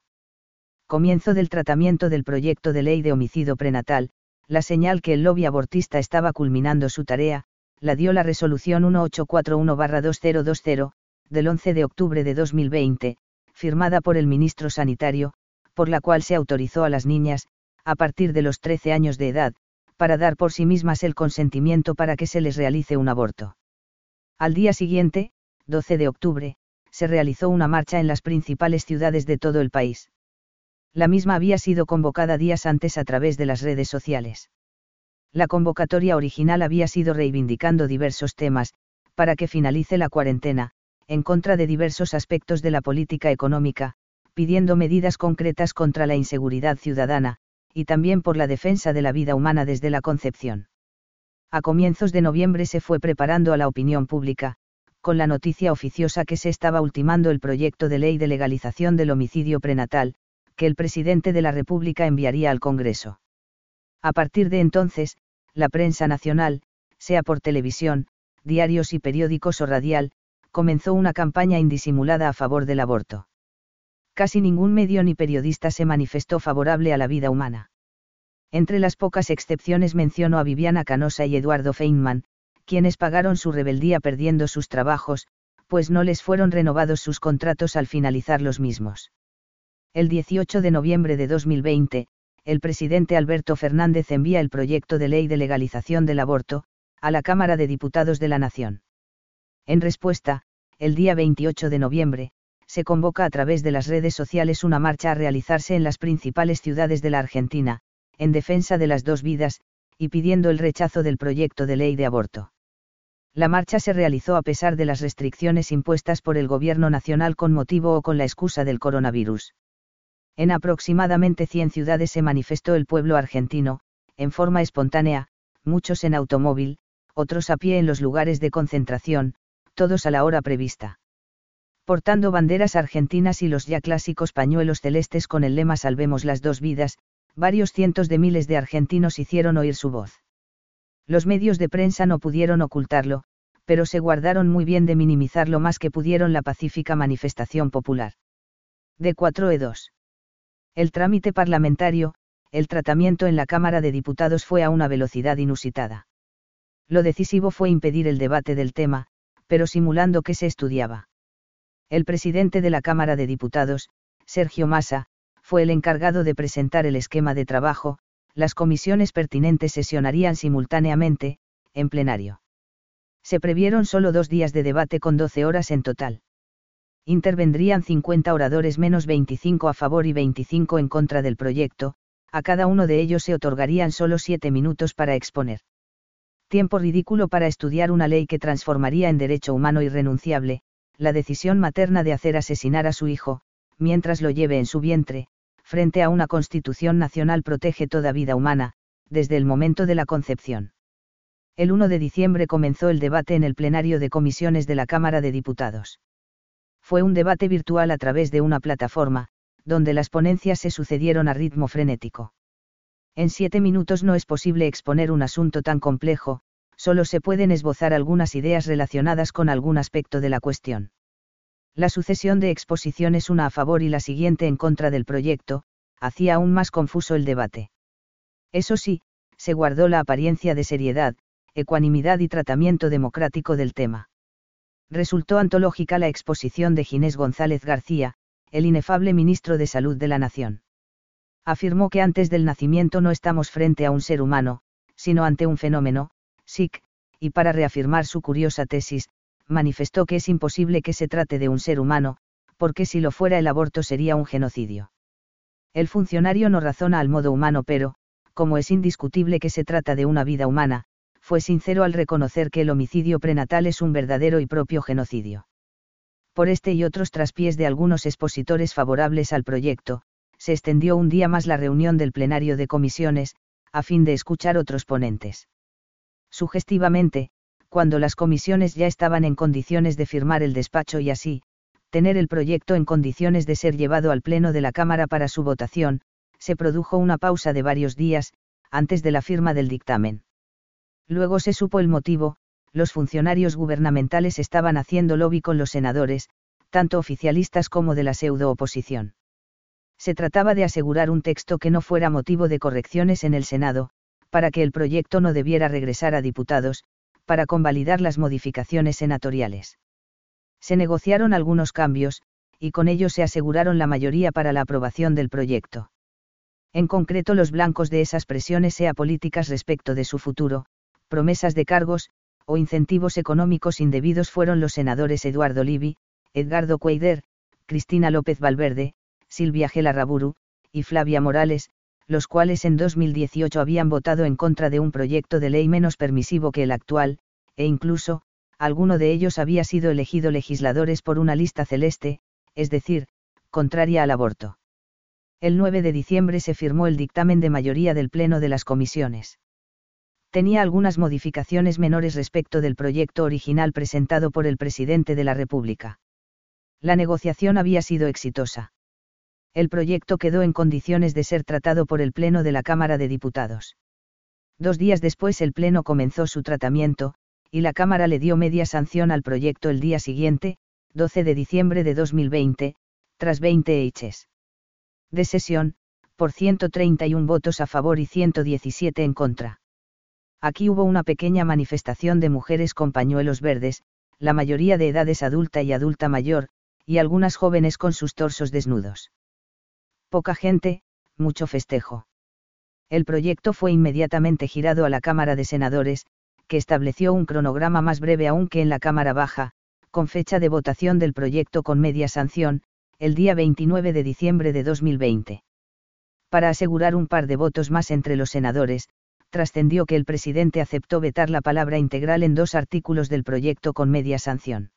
Comienzo del tratamiento del proyecto de ley de homicidio prenatal, la señal que el lobby abortista estaba culminando su tarea, la dio la resolución 1841-2020, del 11 de octubre de 2020, firmada por el ministro sanitario, por la cual se autorizó a las niñas, a partir de los 13 años de edad, para dar por sí mismas el consentimiento para que se les realice un aborto. Al día siguiente, 12 de octubre, se realizó una marcha en las principales ciudades de todo el país. La misma había sido convocada días antes a través de las redes sociales. La convocatoria original había sido reivindicando diversos temas, para que finalice la cuarentena, en contra de diversos aspectos de la política económica, pidiendo medidas concretas contra la inseguridad ciudadana, y también por la defensa de la vida humana desde la concepción. A comienzos de noviembre se fue preparando a la opinión pública, con la noticia oficiosa que se estaba ultimando el proyecto de ley de legalización del homicidio prenatal, que el presidente de la República enviaría al Congreso. A partir de entonces, la prensa nacional, sea por televisión, diarios y periódicos o radial, comenzó una campaña indisimulada a favor del aborto. Casi ningún medio ni periodista se manifestó favorable a la vida humana. Entre las pocas excepciones menciono a Viviana Canosa y Eduardo Feynman, quienes pagaron su rebeldía perdiendo sus trabajos, pues no les fueron renovados sus contratos al finalizar los mismos. El 18 de noviembre de 2020, el presidente Alberto Fernández envía el proyecto de ley de legalización del aborto, a la Cámara de Diputados de la Nación. En respuesta, el día 28 de noviembre, se convoca a través de las redes sociales una marcha a realizarse en las principales ciudades de la Argentina, en defensa de las dos vidas, y pidiendo el rechazo del proyecto de ley de aborto. La marcha se realizó a pesar de las restricciones impuestas por el gobierno nacional con motivo o con la excusa del coronavirus. En aproximadamente 100 ciudades se manifestó el pueblo argentino, en forma espontánea, muchos en automóvil, otros a pie en los lugares de concentración, todos a la hora prevista. Portando banderas argentinas y los ya clásicos pañuelos celestes con el lema Salvemos las dos vidas, varios cientos de miles de argentinos hicieron oír su voz. Los medios de prensa no pudieron ocultarlo, pero se guardaron muy bien de minimizar lo más que pudieron la pacífica manifestación popular. De 4E2. El trámite parlamentario, el tratamiento en la Cámara de Diputados fue a una velocidad inusitada. Lo decisivo fue impedir el debate del tema, pero simulando que se estudiaba. El presidente de la Cámara de Diputados, Sergio Massa, fue el encargado de presentar el esquema de trabajo, las comisiones pertinentes sesionarían simultáneamente, en plenario. Se previeron solo dos días de debate con 12 horas en total. Intervendrían 50 oradores menos 25 a favor y 25 en contra del proyecto, a cada uno de ellos se otorgarían solo siete minutos para exponer. Tiempo ridículo para estudiar una ley que transformaría en derecho humano irrenunciable, la decisión materna de hacer asesinar a su hijo, mientras lo lleve en su vientre, frente a una constitución nacional protege toda vida humana, desde el momento de la concepción. El 1 de diciembre comenzó el debate en el plenario de comisiones de la Cámara de Diputados. Fue un debate virtual a través de una plataforma, donde las ponencias se sucedieron a ritmo frenético. En siete minutos no es posible exponer un asunto tan complejo, solo se pueden esbozar algunas ideas relacionadas con algún aspecto de la cuestión. La sucesión de exposiciones una a favor y la siguiente en contra del proyecto, hacía aún más confuso el debate. Eso sí, se guardó la apariencia de seriedad, ecuanimidad y tratamiento democrático del tema. Resultó antológica la exposición de Ginés González García, el inefable ministro de Salud de la Nación. Afirmó que antes del nacimiento no estamos frente a un ser humano, sino ante un fenómeno, SIC, y para reafirmar su curiosa tesis, manifestó que es imposible que se trate de un ser humano, porque si lo fuera el aborto sería un genocidio. El funcionario no razona al modo humano pero, como es indiscutible que se trata de una vida humana, fue sincero al reconocer que el homicidio prenatal es un verdadero y propio genocidio por este y otros traspiés de algunos expositores favorables al proyecto, se extendió un día más la reunión del plenario de comisiones, a fin de escuchar otros ponentes. Sugestivamente, cuando las comisiones ya estaban en condiciones de firmar el despacho y así, tener el proyecto en condiciones de ser llevado al Pleno de la Cámara para su votación, se produjo una pausa de varios días, antes de la firma del dictamen. Luego se supo el motivo, los funcionarios gubernamentales estaban haciendo lobby con los senadores, tanto oficialistas como de la pseudo-oposición. Se trataba de asegurar un texto que no fuera motivo de correcciones en el Senado, para que el proyecto no debiera regresar a diputados, para convalidar las modificaciones senatoriales. Se negociaron algunos cambios, y con ellos se aseguraron la mayoría para la aprobación del proyecto. En concreto los blancos de esas presiones sea políticas respecto de su futuro, promesas de cargos, o incentivos económicos indebidos fueron los senadores Eduardo Livi, Edgardo Cueider, Cristina López Valverde, Silvia Gela Raburu, y Flavia Morales, los cuales en 2018 habían votado en contra de un proyecto de ley menos permisivo que el actual, e incluso, alguno de ellos había sido elegido legisladores por una lista celeste, es decir, contraria al aborto. El 9 de diciembre se firmó el dictamen de mayoría del Pleno de las comisiones tenía algunas modificaciones menores respecto del proyecto original presentado por el presidente de la República. La negociación había sido exitosa. El proyecto quedó en condiciones de ser tratado por el Pleno de la Cámara de Diputados. Dos días después el Pleno comenzó su tratamiento, y la Cámara le dio media sanción al proyecto el día siguiente, 12 de diciembre de 2020, tras 20 hechos de sesión, por 131 votos a favor y 117 en contra. Aquí hubo una pequeña manifestación de mujeres con pañuelos verdes, la mayoría de edades adulta y adulta mayor, y algunas jóvenes con sus torsos desnudos. Poca gente, mucho festejo. El proyecto fue inmediatamente girado a la Cámara de Senadores, que estableció un cronograma más breve aún que en la Cámara Baja, con fecha de votación del proyecto con media sanción, el día 29 de diciembre de 2020. Para asegurar un par de votos más entre los senadores, trascendió que el presidente aceptó vetar la palabra integral en dos artículos del proyecto con media sanción.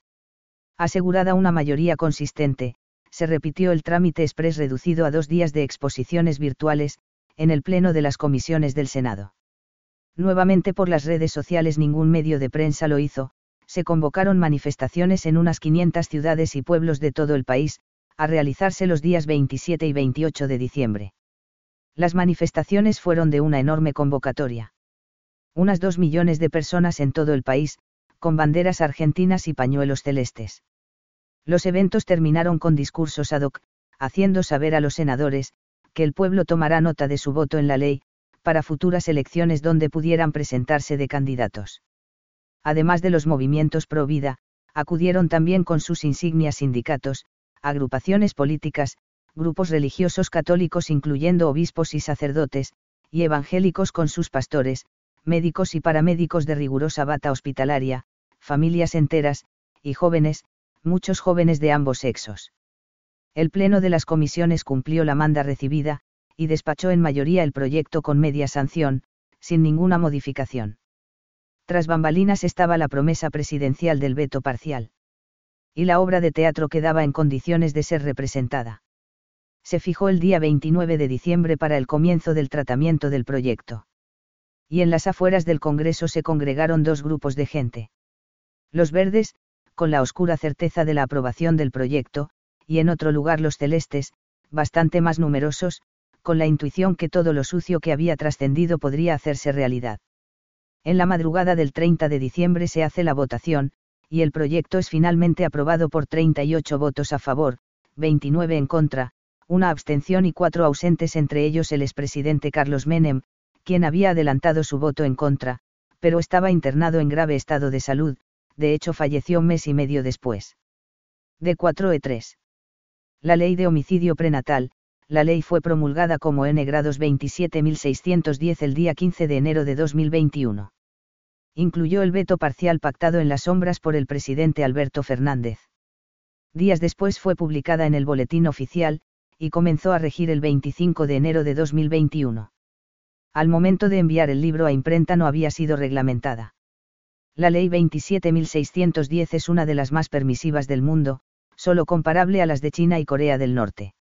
Asegurada una mayoría consistente, se repitió el trámite express reducido a dos días de exposiciones virtuales, en el Pleno de las comisiones del Senado. Nuevamente por las redes sociales ningún medio de prensa lo hizo, se convocaron manifestaciones en unas 500 ciudades y pueblos de todo el país, a realizarse los días 27 y 28 de diciembre. Las manifestaciones fueron de una enorme convocatoria. Unas dos millones de personas en todo el país, con banderas argentinas y pañuelos celestes. Los eventos terminaron con discursos ad hoc, haciendo saber a los senadores, que el pueblo tomará nota de su voto en la ley, para futuras elecciones donde pudieran presentarse de candidatos. Además de los movimientos pro vida, Acudieron también con sus insignias sindicatos, agrupaciones políticas, grupos religiosos católicos incluyendo obispos y sacerdotes, y evangélicos con sus pastores, médicos y paramédicos de rigurosa bata hospitalaria, familias enteras, y jóvenes, muchos jóvenes de ambos sexos. El Pleno de las comisiones cumplió la manda recibida, y despachó en mayoría el proyecto con media sanción, sin ninguna modificación. Tras bambalinas estaba la promesa presidencial del veto parcial. Y la obra de teatro quedaba en condiciones de ser representada. Se fijó el día 29 de diciembre para el comienzo del tratamiento del proyecto. Y en las afueras del Congreso se congregaron dos grupos de gente. Los verdes, con la oscura certeza de la aprobación del proyecto, y en otro lugar los celestes, bastante más numerosos, con la intuición que todo lo sucio que había trascendido podría hacerse realidad. En la madrugada del 30 de diciembre se hace la votación, y el proyecto es finalmente aprobado por 38 votos a favor, 29 en contra, una abstención y cuatro ausentes entre ellos el expresidente Carlos Menem, quien había adelantado su voto en contra, pero estaba internado en grave estado de salud, de hecho falleció mes y medio después. De 4E3. La ley de homicidio prenatal, la ley fue promulgada como N grados 27610 el día 15 de enero de 2021. Incluyó el veto parcial pactado en las sombras por el presidente Alberto Fernández. Días después fue publicada en el Boletín Oficial, y comenzó a regir el 25 de enero de 2021. Al momento de enviar el libro a imprenta no había sido reglamentada. La Ley 27.610 es una de las más permisivas del mundo, solo comparable a las de China y Corea del Norte.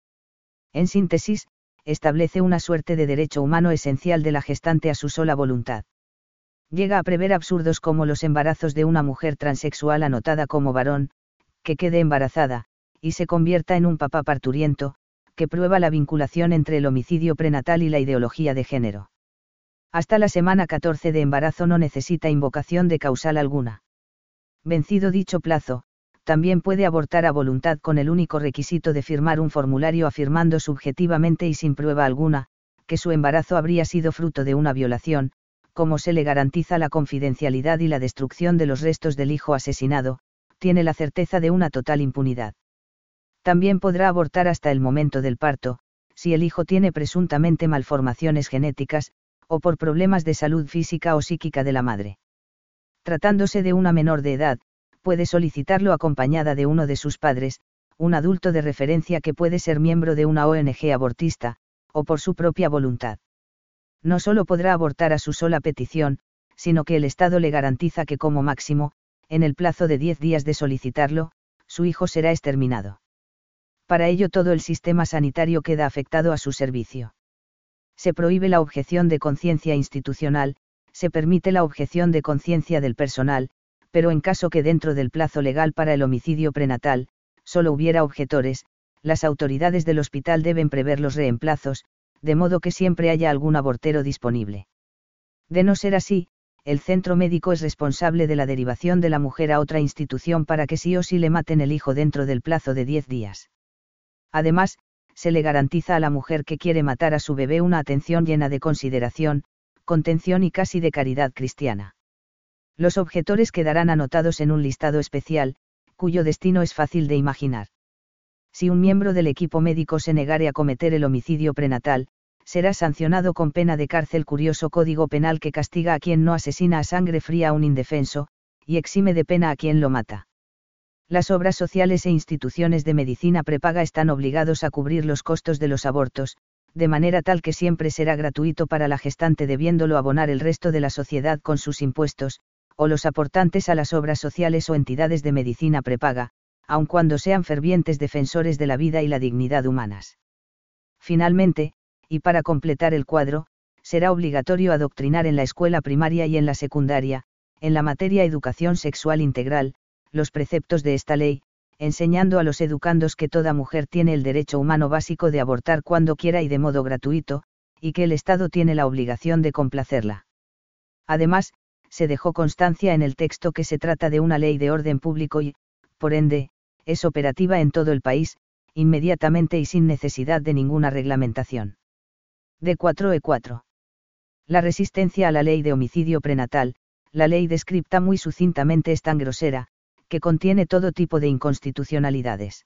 En síntesis, establece una suerte de derecho humano esencial de la gestante a su sola voluntad. Llega a prever absurdos como los embarazos de una mujer transexual anotada como varón, que quede embarazada, y se convierta en un papá parturiento, que prueba la vinculación entre el homicidio prenatal y la ideología de género. Hasta la semana 14 de embarazo no necesita invocación de causal alguna. Vencido dicho plazo, también puede abortar a voluntad con el único requisito de firmar un formulario afirmando subjetivamente y sin prueba alguna, que su embarazo habría sido fruto de una violación, como se le garantiza la confidencialidad y la destrucción de los restos del hijo asesinado, tiene la certeza de una total impunidad. También podrá abortar hasta el momento del parto, si el hijo tiene presuntamente malformaciones genéticas, o por problemas de salud física o psíquica de la madre. Tratándose de una menor de edad, puede solicitarlo acompañada de uno de sus padres, un adulto de referencia que puede ser miembro de una ONG abortista, o por su propia voluntad. No solo podrá abortar a su sola petición, sino que el Estado le garantiza que como máximo, en el plazo de 10 días de solicitarlo, su hijo será exterminado. Para ello todo el sistema sanitario queda afectado a su servicio. Se prohíbe la objeción de conciencia institucional, se permite la objeción de conciencia del personal, pero en caso que dentro del plazo legal para el homicidio prenatal, solo hubiera objetores, las autoridades del hospital deben prever los reemplazos, de modo que siempre haya algún abortero disponible. De no ser así, el centro médico es responsable de la derivación de la mujer a otra institución para que sí o sí le maten el hijo dentro del plazo de 10 días. Además, se le garantiza a la mujer que quiere matar a su bebé una atención llena de consideración, contención y casi de caridad cristiana. Los objetores quedarán anotados en un listado especial, cuyo destino es fácil de imaginar. Si un miembro del equipo médico se negare a cometer el homicidio prenatal, será sancionado con pena de cárcel curioso código penal que castiga a quien no asesina a sangre fría a un indefenso, y exime de pena a quien lo mata. Las obras sociales e instituciones de medicina prepaga están obligados a cubrir los costos de los abortos, de manera tal que siempre será gratuito para la gestante debiéndolo abonar el resto de la sociedad con sus impuestos, o los aportantes a las obras sociales o entidades de medicina prepaga, aun cuando sean fervientes defensores de la vida y la dignidad humanas. Finalmente, y para completar el cuadro, será obligatorio adoctrinar en la escuela primaria y en la secundaria, en la materia educación sexual integral, los preceptos de esta ley, enseñando a los educandos que toda mujer tiene el derecho humano básico de abortar cuando quiera y de modo gratuito, y que el Estado tiene la obligación de complacerla. Además, se dejó constancia en el texto que se trata de una ley de orden público y, por ende, es operativa en todo el país, inmediatamente y sin necesidad de ninguna reglamentación. De 4E4. La resistencia a la ley de homicidio prenatal, la ley descripta muy sucintamente es tan grosera, que contiene todo tipo de inconstitucionalidades.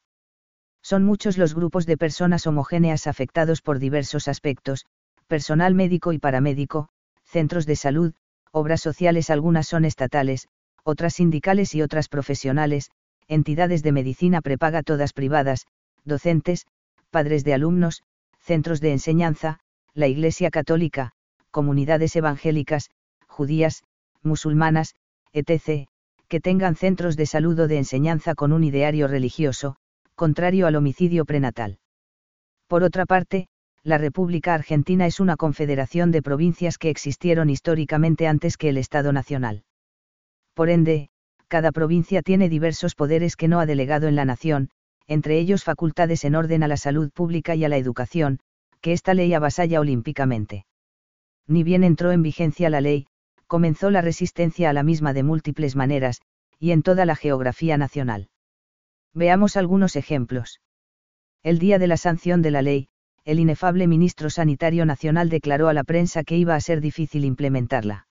Son muchos los grupos de personas homogéneas afectados por diversos aspectos, personal médico y paramédico, centros de salud, obras sociales algunas son estatales, otras sindicales y otras profesionales, entidades de medicina prepaga todas privadas, docentes, padres de alumnos, centros de enseñanza, la Iglesia Católica, comunidades evangélicas, judías, musulmanas, etc., que tengan centros de salud o de enseñanza con un ideario religioso, contrario al homicidio prenatal. Por otra parte, la República Argentina es una confederación de provincias que existieron históricamente antes que el Estado Nacional. Por ende, cada provincia tiene diversos poderes que no ha delegado en la nación, entre ellos facultades en orden a la salud pública y a la educación, que esta ley avasalla olímpicamente. Ni bien entró en vigencia la ley, comenzó la resistencia a la misma de múltiples maneras, y en toda la geografía nacional. Veamos algunos ejemplos. El día de la sanción de la ley, el inefable ministro sanitario nacional declaró a la prensa que iba a ser difícil implementarla.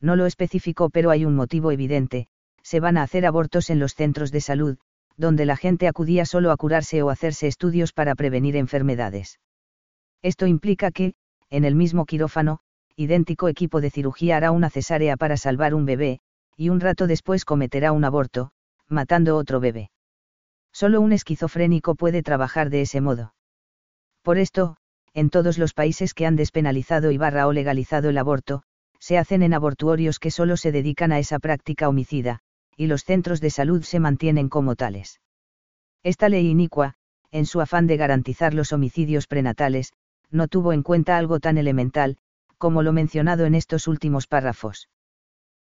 No lo especificó, pero hay un motivo evidente, se van a hacer abortos en los centros de salud, donde la gente acudía solo a curarse o hacerse estudios para prevenir enfermedades. Esto implica que, en el mismo quirófano, idéntico equipo de cirugía hará una cesárea para salvar un bebé, y un rato después cometerá un aborto, matando otro bebé. Solo un esquizofrénico puede trabajar de ese modo. Por esto, en todos los países que han despenalizado y barra o legalizado el aborto, se hacen en abortuorios que solo se dedican a esa práctica homicida, y los centros de salud se mantienen como tales. Esta ley inicua, en su afán de garantizar los homicidios prenatales, no tuvo en cuenta algo tan elemental, como lo mencionado en estos últimos párrafos.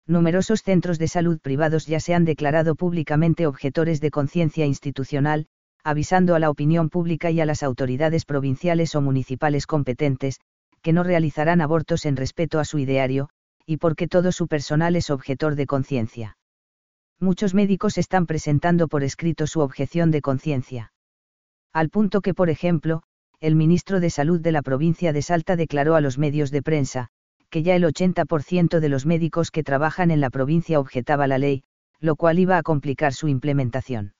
Numerosos centros de salud privados ya se han declarado públicamente objetores de conciencia institucional, avisando a la opinión pública y a las autoridades provinciales o municipales competentes, que no realizarán abortos en respeto a su ideario, y porque todo su personal es objetor de conciencia. Muchos médicos están presentando por escrito su objeción de conciencia. Al punto que, por ejemplo, el ministro de Salud de la provincia de Salta declaró a los medios de prensa, que ya el 80% de los médicos que trabajan en la provincia objetaba la ley, lo cual iba a complicar su implementación.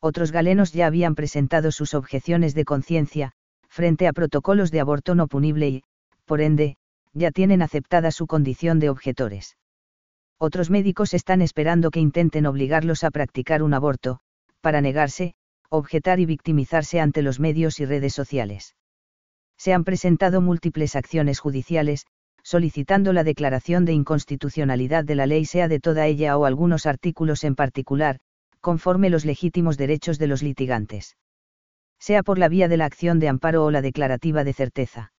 Otros galenos ya habían presentado sus objeciones de conciencia, frente a protocolos de aborto no punible y, por ende, ya tienen aceptada su condición de objetores. Otros médicos están esperando que intenten obligarlos a practicar un aborto, para negarse, objetar y victimizarse ante los medios y redes sociales. Se han presentado múltiples acciones judiciales, solicitando la declaración de inconstitucionalidad de la ley sea de toda ella o algunos artículos en particular, conforme los legítimos derechos de los litigantes. Sea por la vía de la acción de amparo o la declarativa de certeza.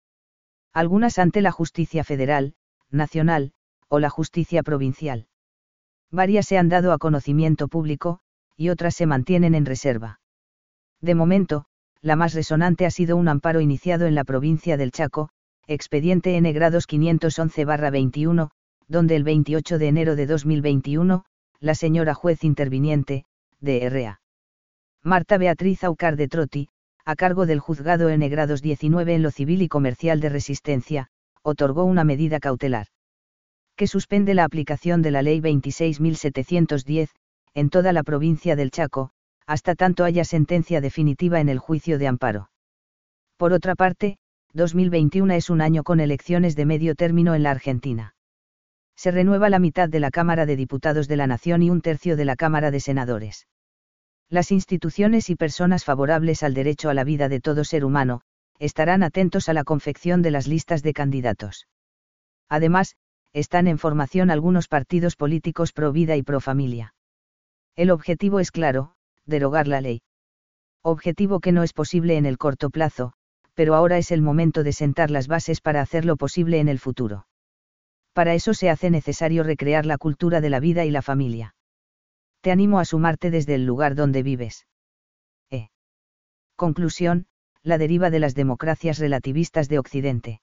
Algunas ante la justicia federal, nacional, o la justicia provincial. Varias se han dado a conocimiento público, y otras se mantienen en reserva. De momento, la más resonante ha sido un amparo iniciado en la provincia del Chaco, expediente N grados 511-21, donde el 28 de enero de 2021, la señora juez interviniente, DRA. Marta Beatriz Aucar de Troti, a cargo del juzgado N grados 19 en lo civil y comercial de resistencia, otorgó una medida cautelar. Que suspende la aplicación de la ley 26.710, en toda la provincia del Chaco, hasta tanto haya sentencia definitiva en el juicio de amparo. Por otra parte, 2021 es un año con elecciones de medio término en la Argentina. Se renueva la mitad de la Cámara de Diputados de la Nación y un tercio de la Cámara de Senadores. Las instituciones y personas favorables al derecho a la vida de todo ser humano, estarán atentos a la confección de las listas de candidatos. Además, están en formación algunos partidos políticos pro vida y pro familia. El objetivo es claro, derogar la ley. Objetivo que no es posible en el corto plazo, pero ahora es el momento de sentar las bases para hacerlo posible en el futuro. Para eso se hace necesario recrear la cultura de la vida y la familia. Te animo a sumarte desde el lugar donde vives. E. Conclusión, la deriva de las democracias relativistas de Occidente.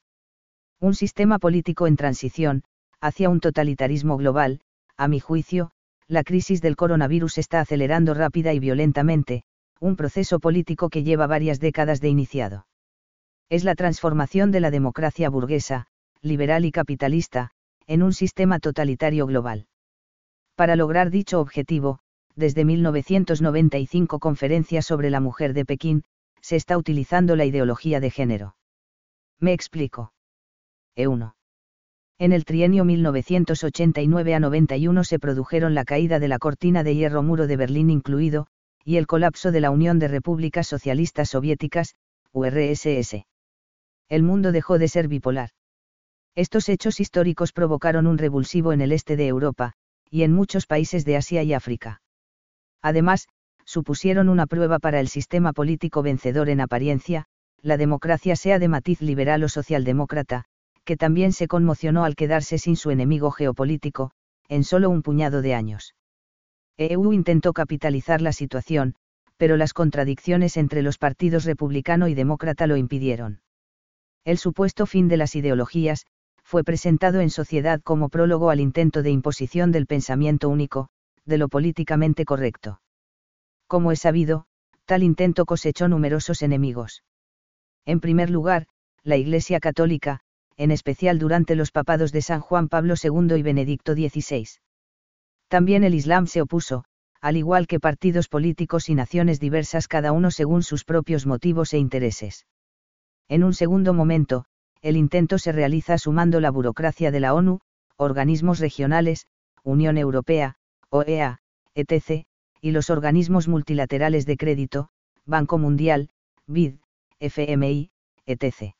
Un sistema político en transición, hacia un totalitarismo global, a mi juicio, la crisis del coronavirus está acelerando rápida y violentamente, un proceso político que lleva varias décadas de iniciado. Es la transformación de la democracia burguesa, liberal y capitalista, en un sistema totalitario global. Para lograr dicho objetivo, desde 1995 Conferencia sobre la Mujer de Pekín, se está utilizando la ideología de género. Me explico. E1. En el trienio 1989 a 91 se produjeron la caída de la cortina de hierro muro de Berlín incluido, y el colapso de la Unión de Repúblicas Socialistas Soviéticas, URSS. El mundo dejó de ser bipolar. Estos hechos históricos provocaron un revulsivo en el este de Europa, y en muchos países de Asia y África. Además, supusieron una prueba para el sistema político vencedor en apariencia, la democracia sea de matiz liberal o socialdemócrata, que también se conmocionó al quedarse sin su enemigo geopolítico, en solo un puñado de años. EU intentó capitalizar la situación, pero las contradicciones entre los partidos republicano y demócrata lo impidieron. El supuesto fin de las ideologías, fue presentado en sociedad como prólogo al intento de imposición del pensamiento único, de lo políticamente correcto. Como es sabido, tal intento cosechó numerosos enemigos. En primer lugar, la Iglesia Católica, en especial durante los papados de San Juan Pablo II y Benedicto XVI. También el Islam se opuso, al igual que partidos políticos y naciones diversas cada uno según sus propios motivos e intereses. En un segundo momento, el intento se realiza sumando la burocracia de la ONU, organismos regionales, Unión Europea, OEA, etc., y los organismos multilaterales de crédito, Banco Mundial, BID, FMI, etc.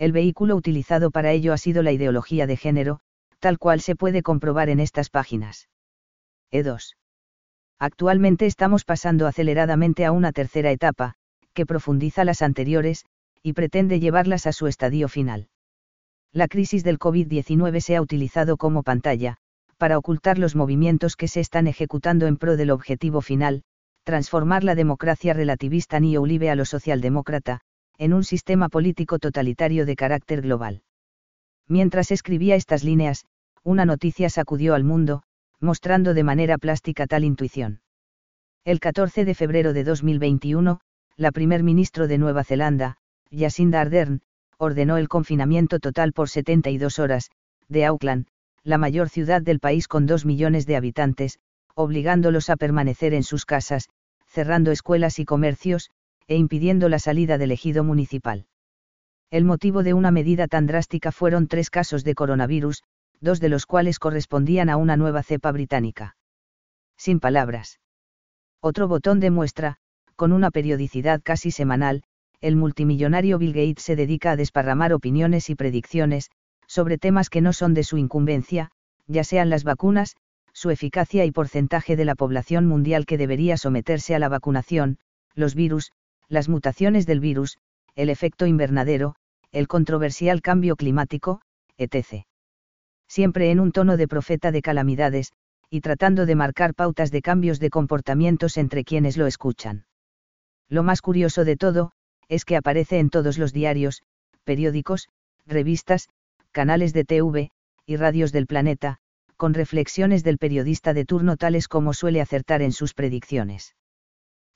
El vehículo utilizado para ello ha sido la ideología de género, tal cual se puede comprobar en estas páginas. E2. Actualmente estamos pasando aceleradamente a una tercera etapa, que profundiza las anteriores, y pretende llevarlas a su estadio final. La crisis del COVID-19 se ha utilizado como pantalla, para ocultar los movimientos que se están ejecutando en pro del objetivo final, transformar la democracia relativista Olive a lo socialdemócrata, en un sistema político totalitario de carácter global. Mientras escribía estas líneas, una noticia sacudió al mundo, mostrando de manera plástica tal intuición. El 14 de febrero de 2021, la primer ministro de Nueva Zelanda, Jacinda Ardern, ordenó el confinamiento total por 72 horas, de Auckland, la mayor ciudad del país con 2 millones de habitantes, obligándolos a permanecer en sus casas, cerrando escuelas y comercios, e impidiendo la salida del ejido municipal. El motivo de una medida tan drástica fueron tres casos de coronavirus, dos de los cuales correspondían a una nueva cepa británica. Sin palabras. Otro botón de muestra, con una periodicidad casi semanal, el multimillonario Bill Gates se dedica a desparramar opiniones y predicciones, sobre temas que no son de su incumbencia, ya sean las vacunas, su eficacia y porcentaje de la población mundial que debería someterse a la vacunación, los virus, las mutaciones del virus, el efecto invernadero, el controversial cambio climático, etc. Siempre en un tono de profeta de calamidades, y tratando de marcar pautas de cambios de comportamientos entre quienes lo escuchan. Lo más curioso de todo, es que aparece en todos los diarios, periódicos, revistas, canales de TV, y radios del planeta, con reflexiones del periodista de turno tales como suele acertar en sus predicciones.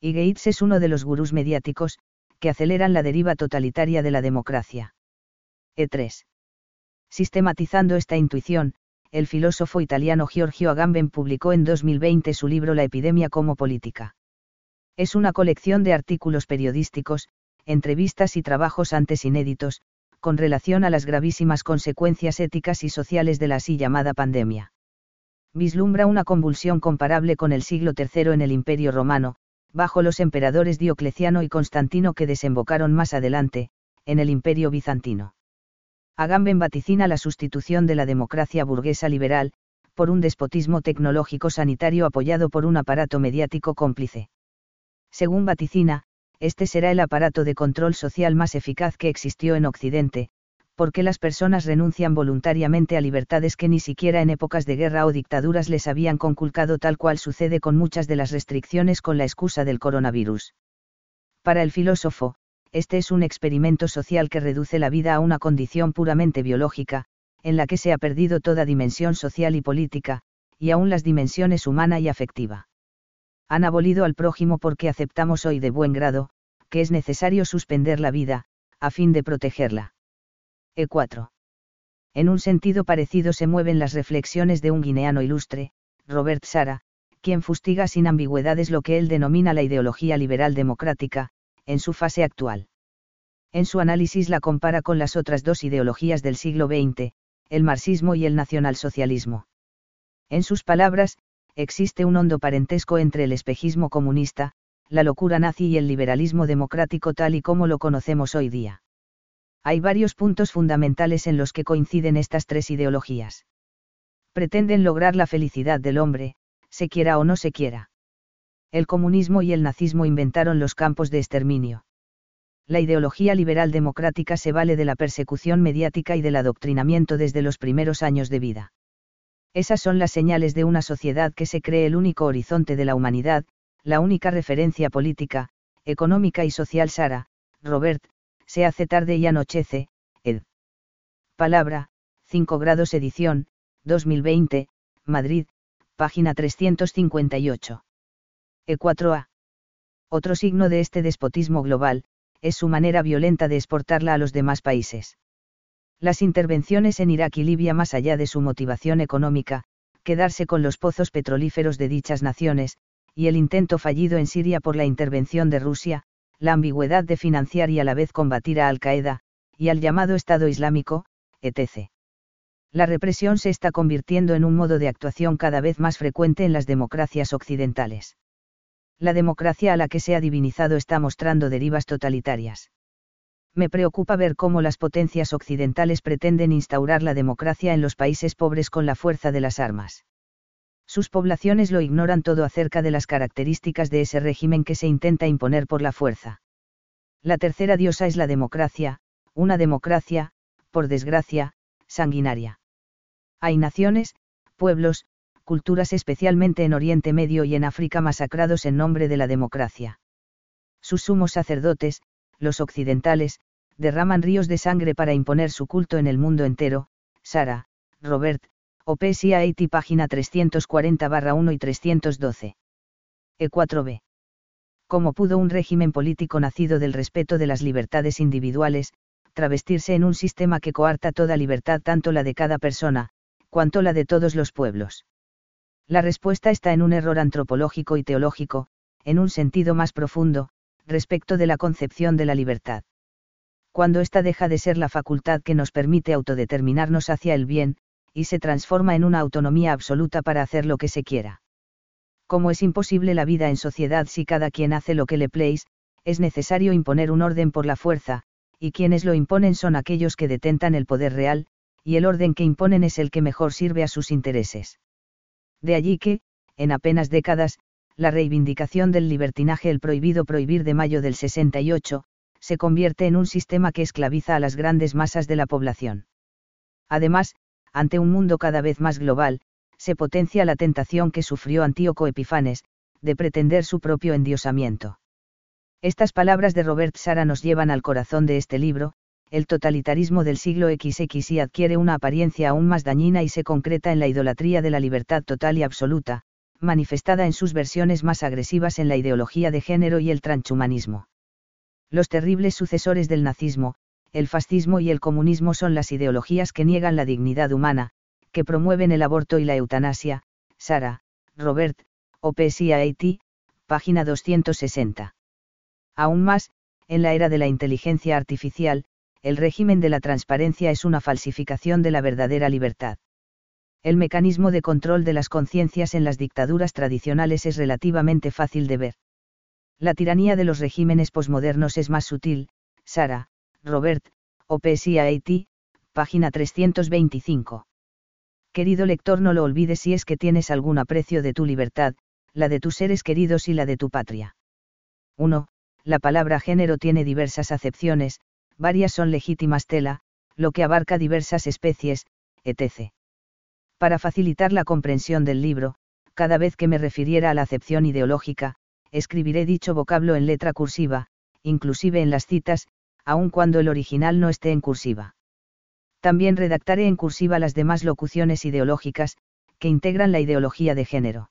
Y Gates es uno de los gurús mediáticos, que aceleran la deriva totalitaria de la democracia. E3. Sistematizando esta intuición, el filósofo italiano Giorgio Agamben publicó en 2020 su libro La epidemia como política. Es una colección de artículos periodísticos, entrevistas y trabajos antes inéditos, con relación a las gravísimas consecuencias éticas y sociales de la así llamada pandemia. Vislumbra una convulsión comparable con el siglo III en el Imperio Romano, bajo los emperadores Diocleciano y Constantino que desembocaron más adelante, en el Imperio Bizantino. Agamben vaticina la sustitución de la democracia burguesa liberal, por un despotismo tecnológico sanitario apoyado por un aparato mediático cómplice. Según vaticina, este será el aparato de control social más eficaz que existió en Occidente, porque las personas renuncian voluntariamente a libertades que ni siquiera en épocas de guerra o dictaduras les habían conculcado tal cual sucede con muchas de las restricciones con la excusa del coronavirus. Para el filósofo, este es un experimento social que reduce la vida a una condición puramente biológica, en la que se ha perdido toda dimensión social y política, y aún las dimensiones humana y afectiva han abolido al prójimo porque aceptamos hoy de buen grado, que es necesario suspender la vida, a fin de protegerla. E4. En un sentido parecido se mueven las reflexiones de un guineano ilustre, Robert Sara, quien fustiga sin ambigüedades lo que él denomina la ideología liberal democrática, en su fase actual. En su análisis la compara con las otras dos ideologías del siglo XX, el marxismo y el nacionalsocialismo. En sus palabras, existe un hondo parentesco entre el espejismo comunista, la locura nazi y el liberalismo democrático tal y como lo conocemos hoy día. Hay varios puntos fundamentales en los que coinciden estas tres ideologías. Pretenden lograr la felicidad del hombre, se quiera o no se quiera. El comunismo y el nazismo inventaron los campos de exterminio. La ideología liberal democrática se vale de la persecución mediática y del adoctrinamiento desde los primeros años de vida. Esas son las señales de una sociedad que se cree el único horizonte de la humanidad, la única referencia política, económica y social Sara, Robert, se hace tarde y anochece, ed. Palabra, 5 grados edición, 2020, Madrid, página 358. E4A. Otro signo de este despotismo global, es su manera violenta de exportarla a los demás países. Las intervenciones en Irak y Libia más allá de su motivación económica, quedarse con los pozos petrolíferos de dichas naciones, y el intento fallido en Siria por la intervención de Rusia, la ambigüedad de financiar y a la vez combatir a Al-Qaeda, y al llamado Estado Islámico, etc. La represión se está convirtiendo en un modo de actuación cada vez más frecuente en las democracias occidentales. La democracia a la que se ha divinizado está mostrando derivas totalitarias. Me preocupa ver cómo las potencias occidentales pretenden instaurar la democracia en los países pobres con la fuerza de las armas. Sus poblaciones lo ignoran todo acerca de las características de ese régimen que se intenta imponer por la fuerza. La tercera diosa es la democracia, una democracia, por desgracia, sanguinaria. Hay naciones, pueblos, culturas especialmente en Oriente Medio y en África masacrados en nombre de la democracia. Sus sumos sacerdotes, los occidentales, derraman ríos de sangre para imponer su culto en el mundo entero, Sara, Robert, OPSI Haiti página 340-1 y 312. E4b. Como pudo un régimen político nacido del respeto de las libertades individuales, travestirse en un sistema que coarta toda libertad tanto la de cada persona, cuanto la de todos los pueblos? La respuesta está en un error antropológico y teológico, en un sentido más profundo, respecto de la concepción de la libertad. Cuando ésta deja de ser la facultad que nos permite autodeterminarnos hacia el bien, y se transforma en una autonomía absoluta para hacer lo que se quiera. Como es imposible la vida en sociedad si cada quien hace lo que le pleis, es necesario imponer un orden por la fuerza, y quienes lo imponen son aquellos que detentan el poder real, y el orden que imponen es el que mejor sirve a sus intereses. De allí que, en apenas décadas, la reivindicación del libertinaje el prohibido prohibir de mayo del 68, se convierte en un sistema que esclaviza a las grandes masas de la población. Además, ante un mundo cada vez más global, se potencia la tentación que sufrió Antíoco Epifanes, de pretender su propio endiosamiento. Estas palabras de Robert Sara nos llevan al corazón de este libro, el totalitarismo del siglo XXI adquiere una apariencia aún más dañina y se concreta en la idolatría de la libertad total y absoluta, manifestada en sus versiones más agresivas en la ideología de género y el transhumanismo. Los terribles sucesores del nazismo, el fascismo y el comunismo son las ideologías que niegan la dignidad humana, que promueven el aborto y la eutanasia. Sara, Robert, OPSI Haití, página 260. Aún más, en la era de la inteligencia artificial, el régimen de la transparencia es una falsificación de la verdadera libertad. El mecanismo de control de las conciencias en las dictaduras tradicionales es relativamente fácil de ver. La tiranía de los regímenes posmodernos es más sutil, Sara, Robert, OPSI Haití, página 325. Querido lector, no lo olvides si es que tienes algún aprecio de tu libertad, la de tus seres queridos y la de tu patria. 1. La palabra género tiene diversas acepciones, varias son legítimas tela, lo que abarca diversas especies, etc. Para facilitar la comprensión del libro, cada vez que me refiriera a la acepción ideológica, escribiré dicho vocablo en letra cursiva, inclusive en las citas, aun cuando el original no esté en cursiva. También redactaré en cursiva las demás locuciones ideológicas, que integran la ideología de género.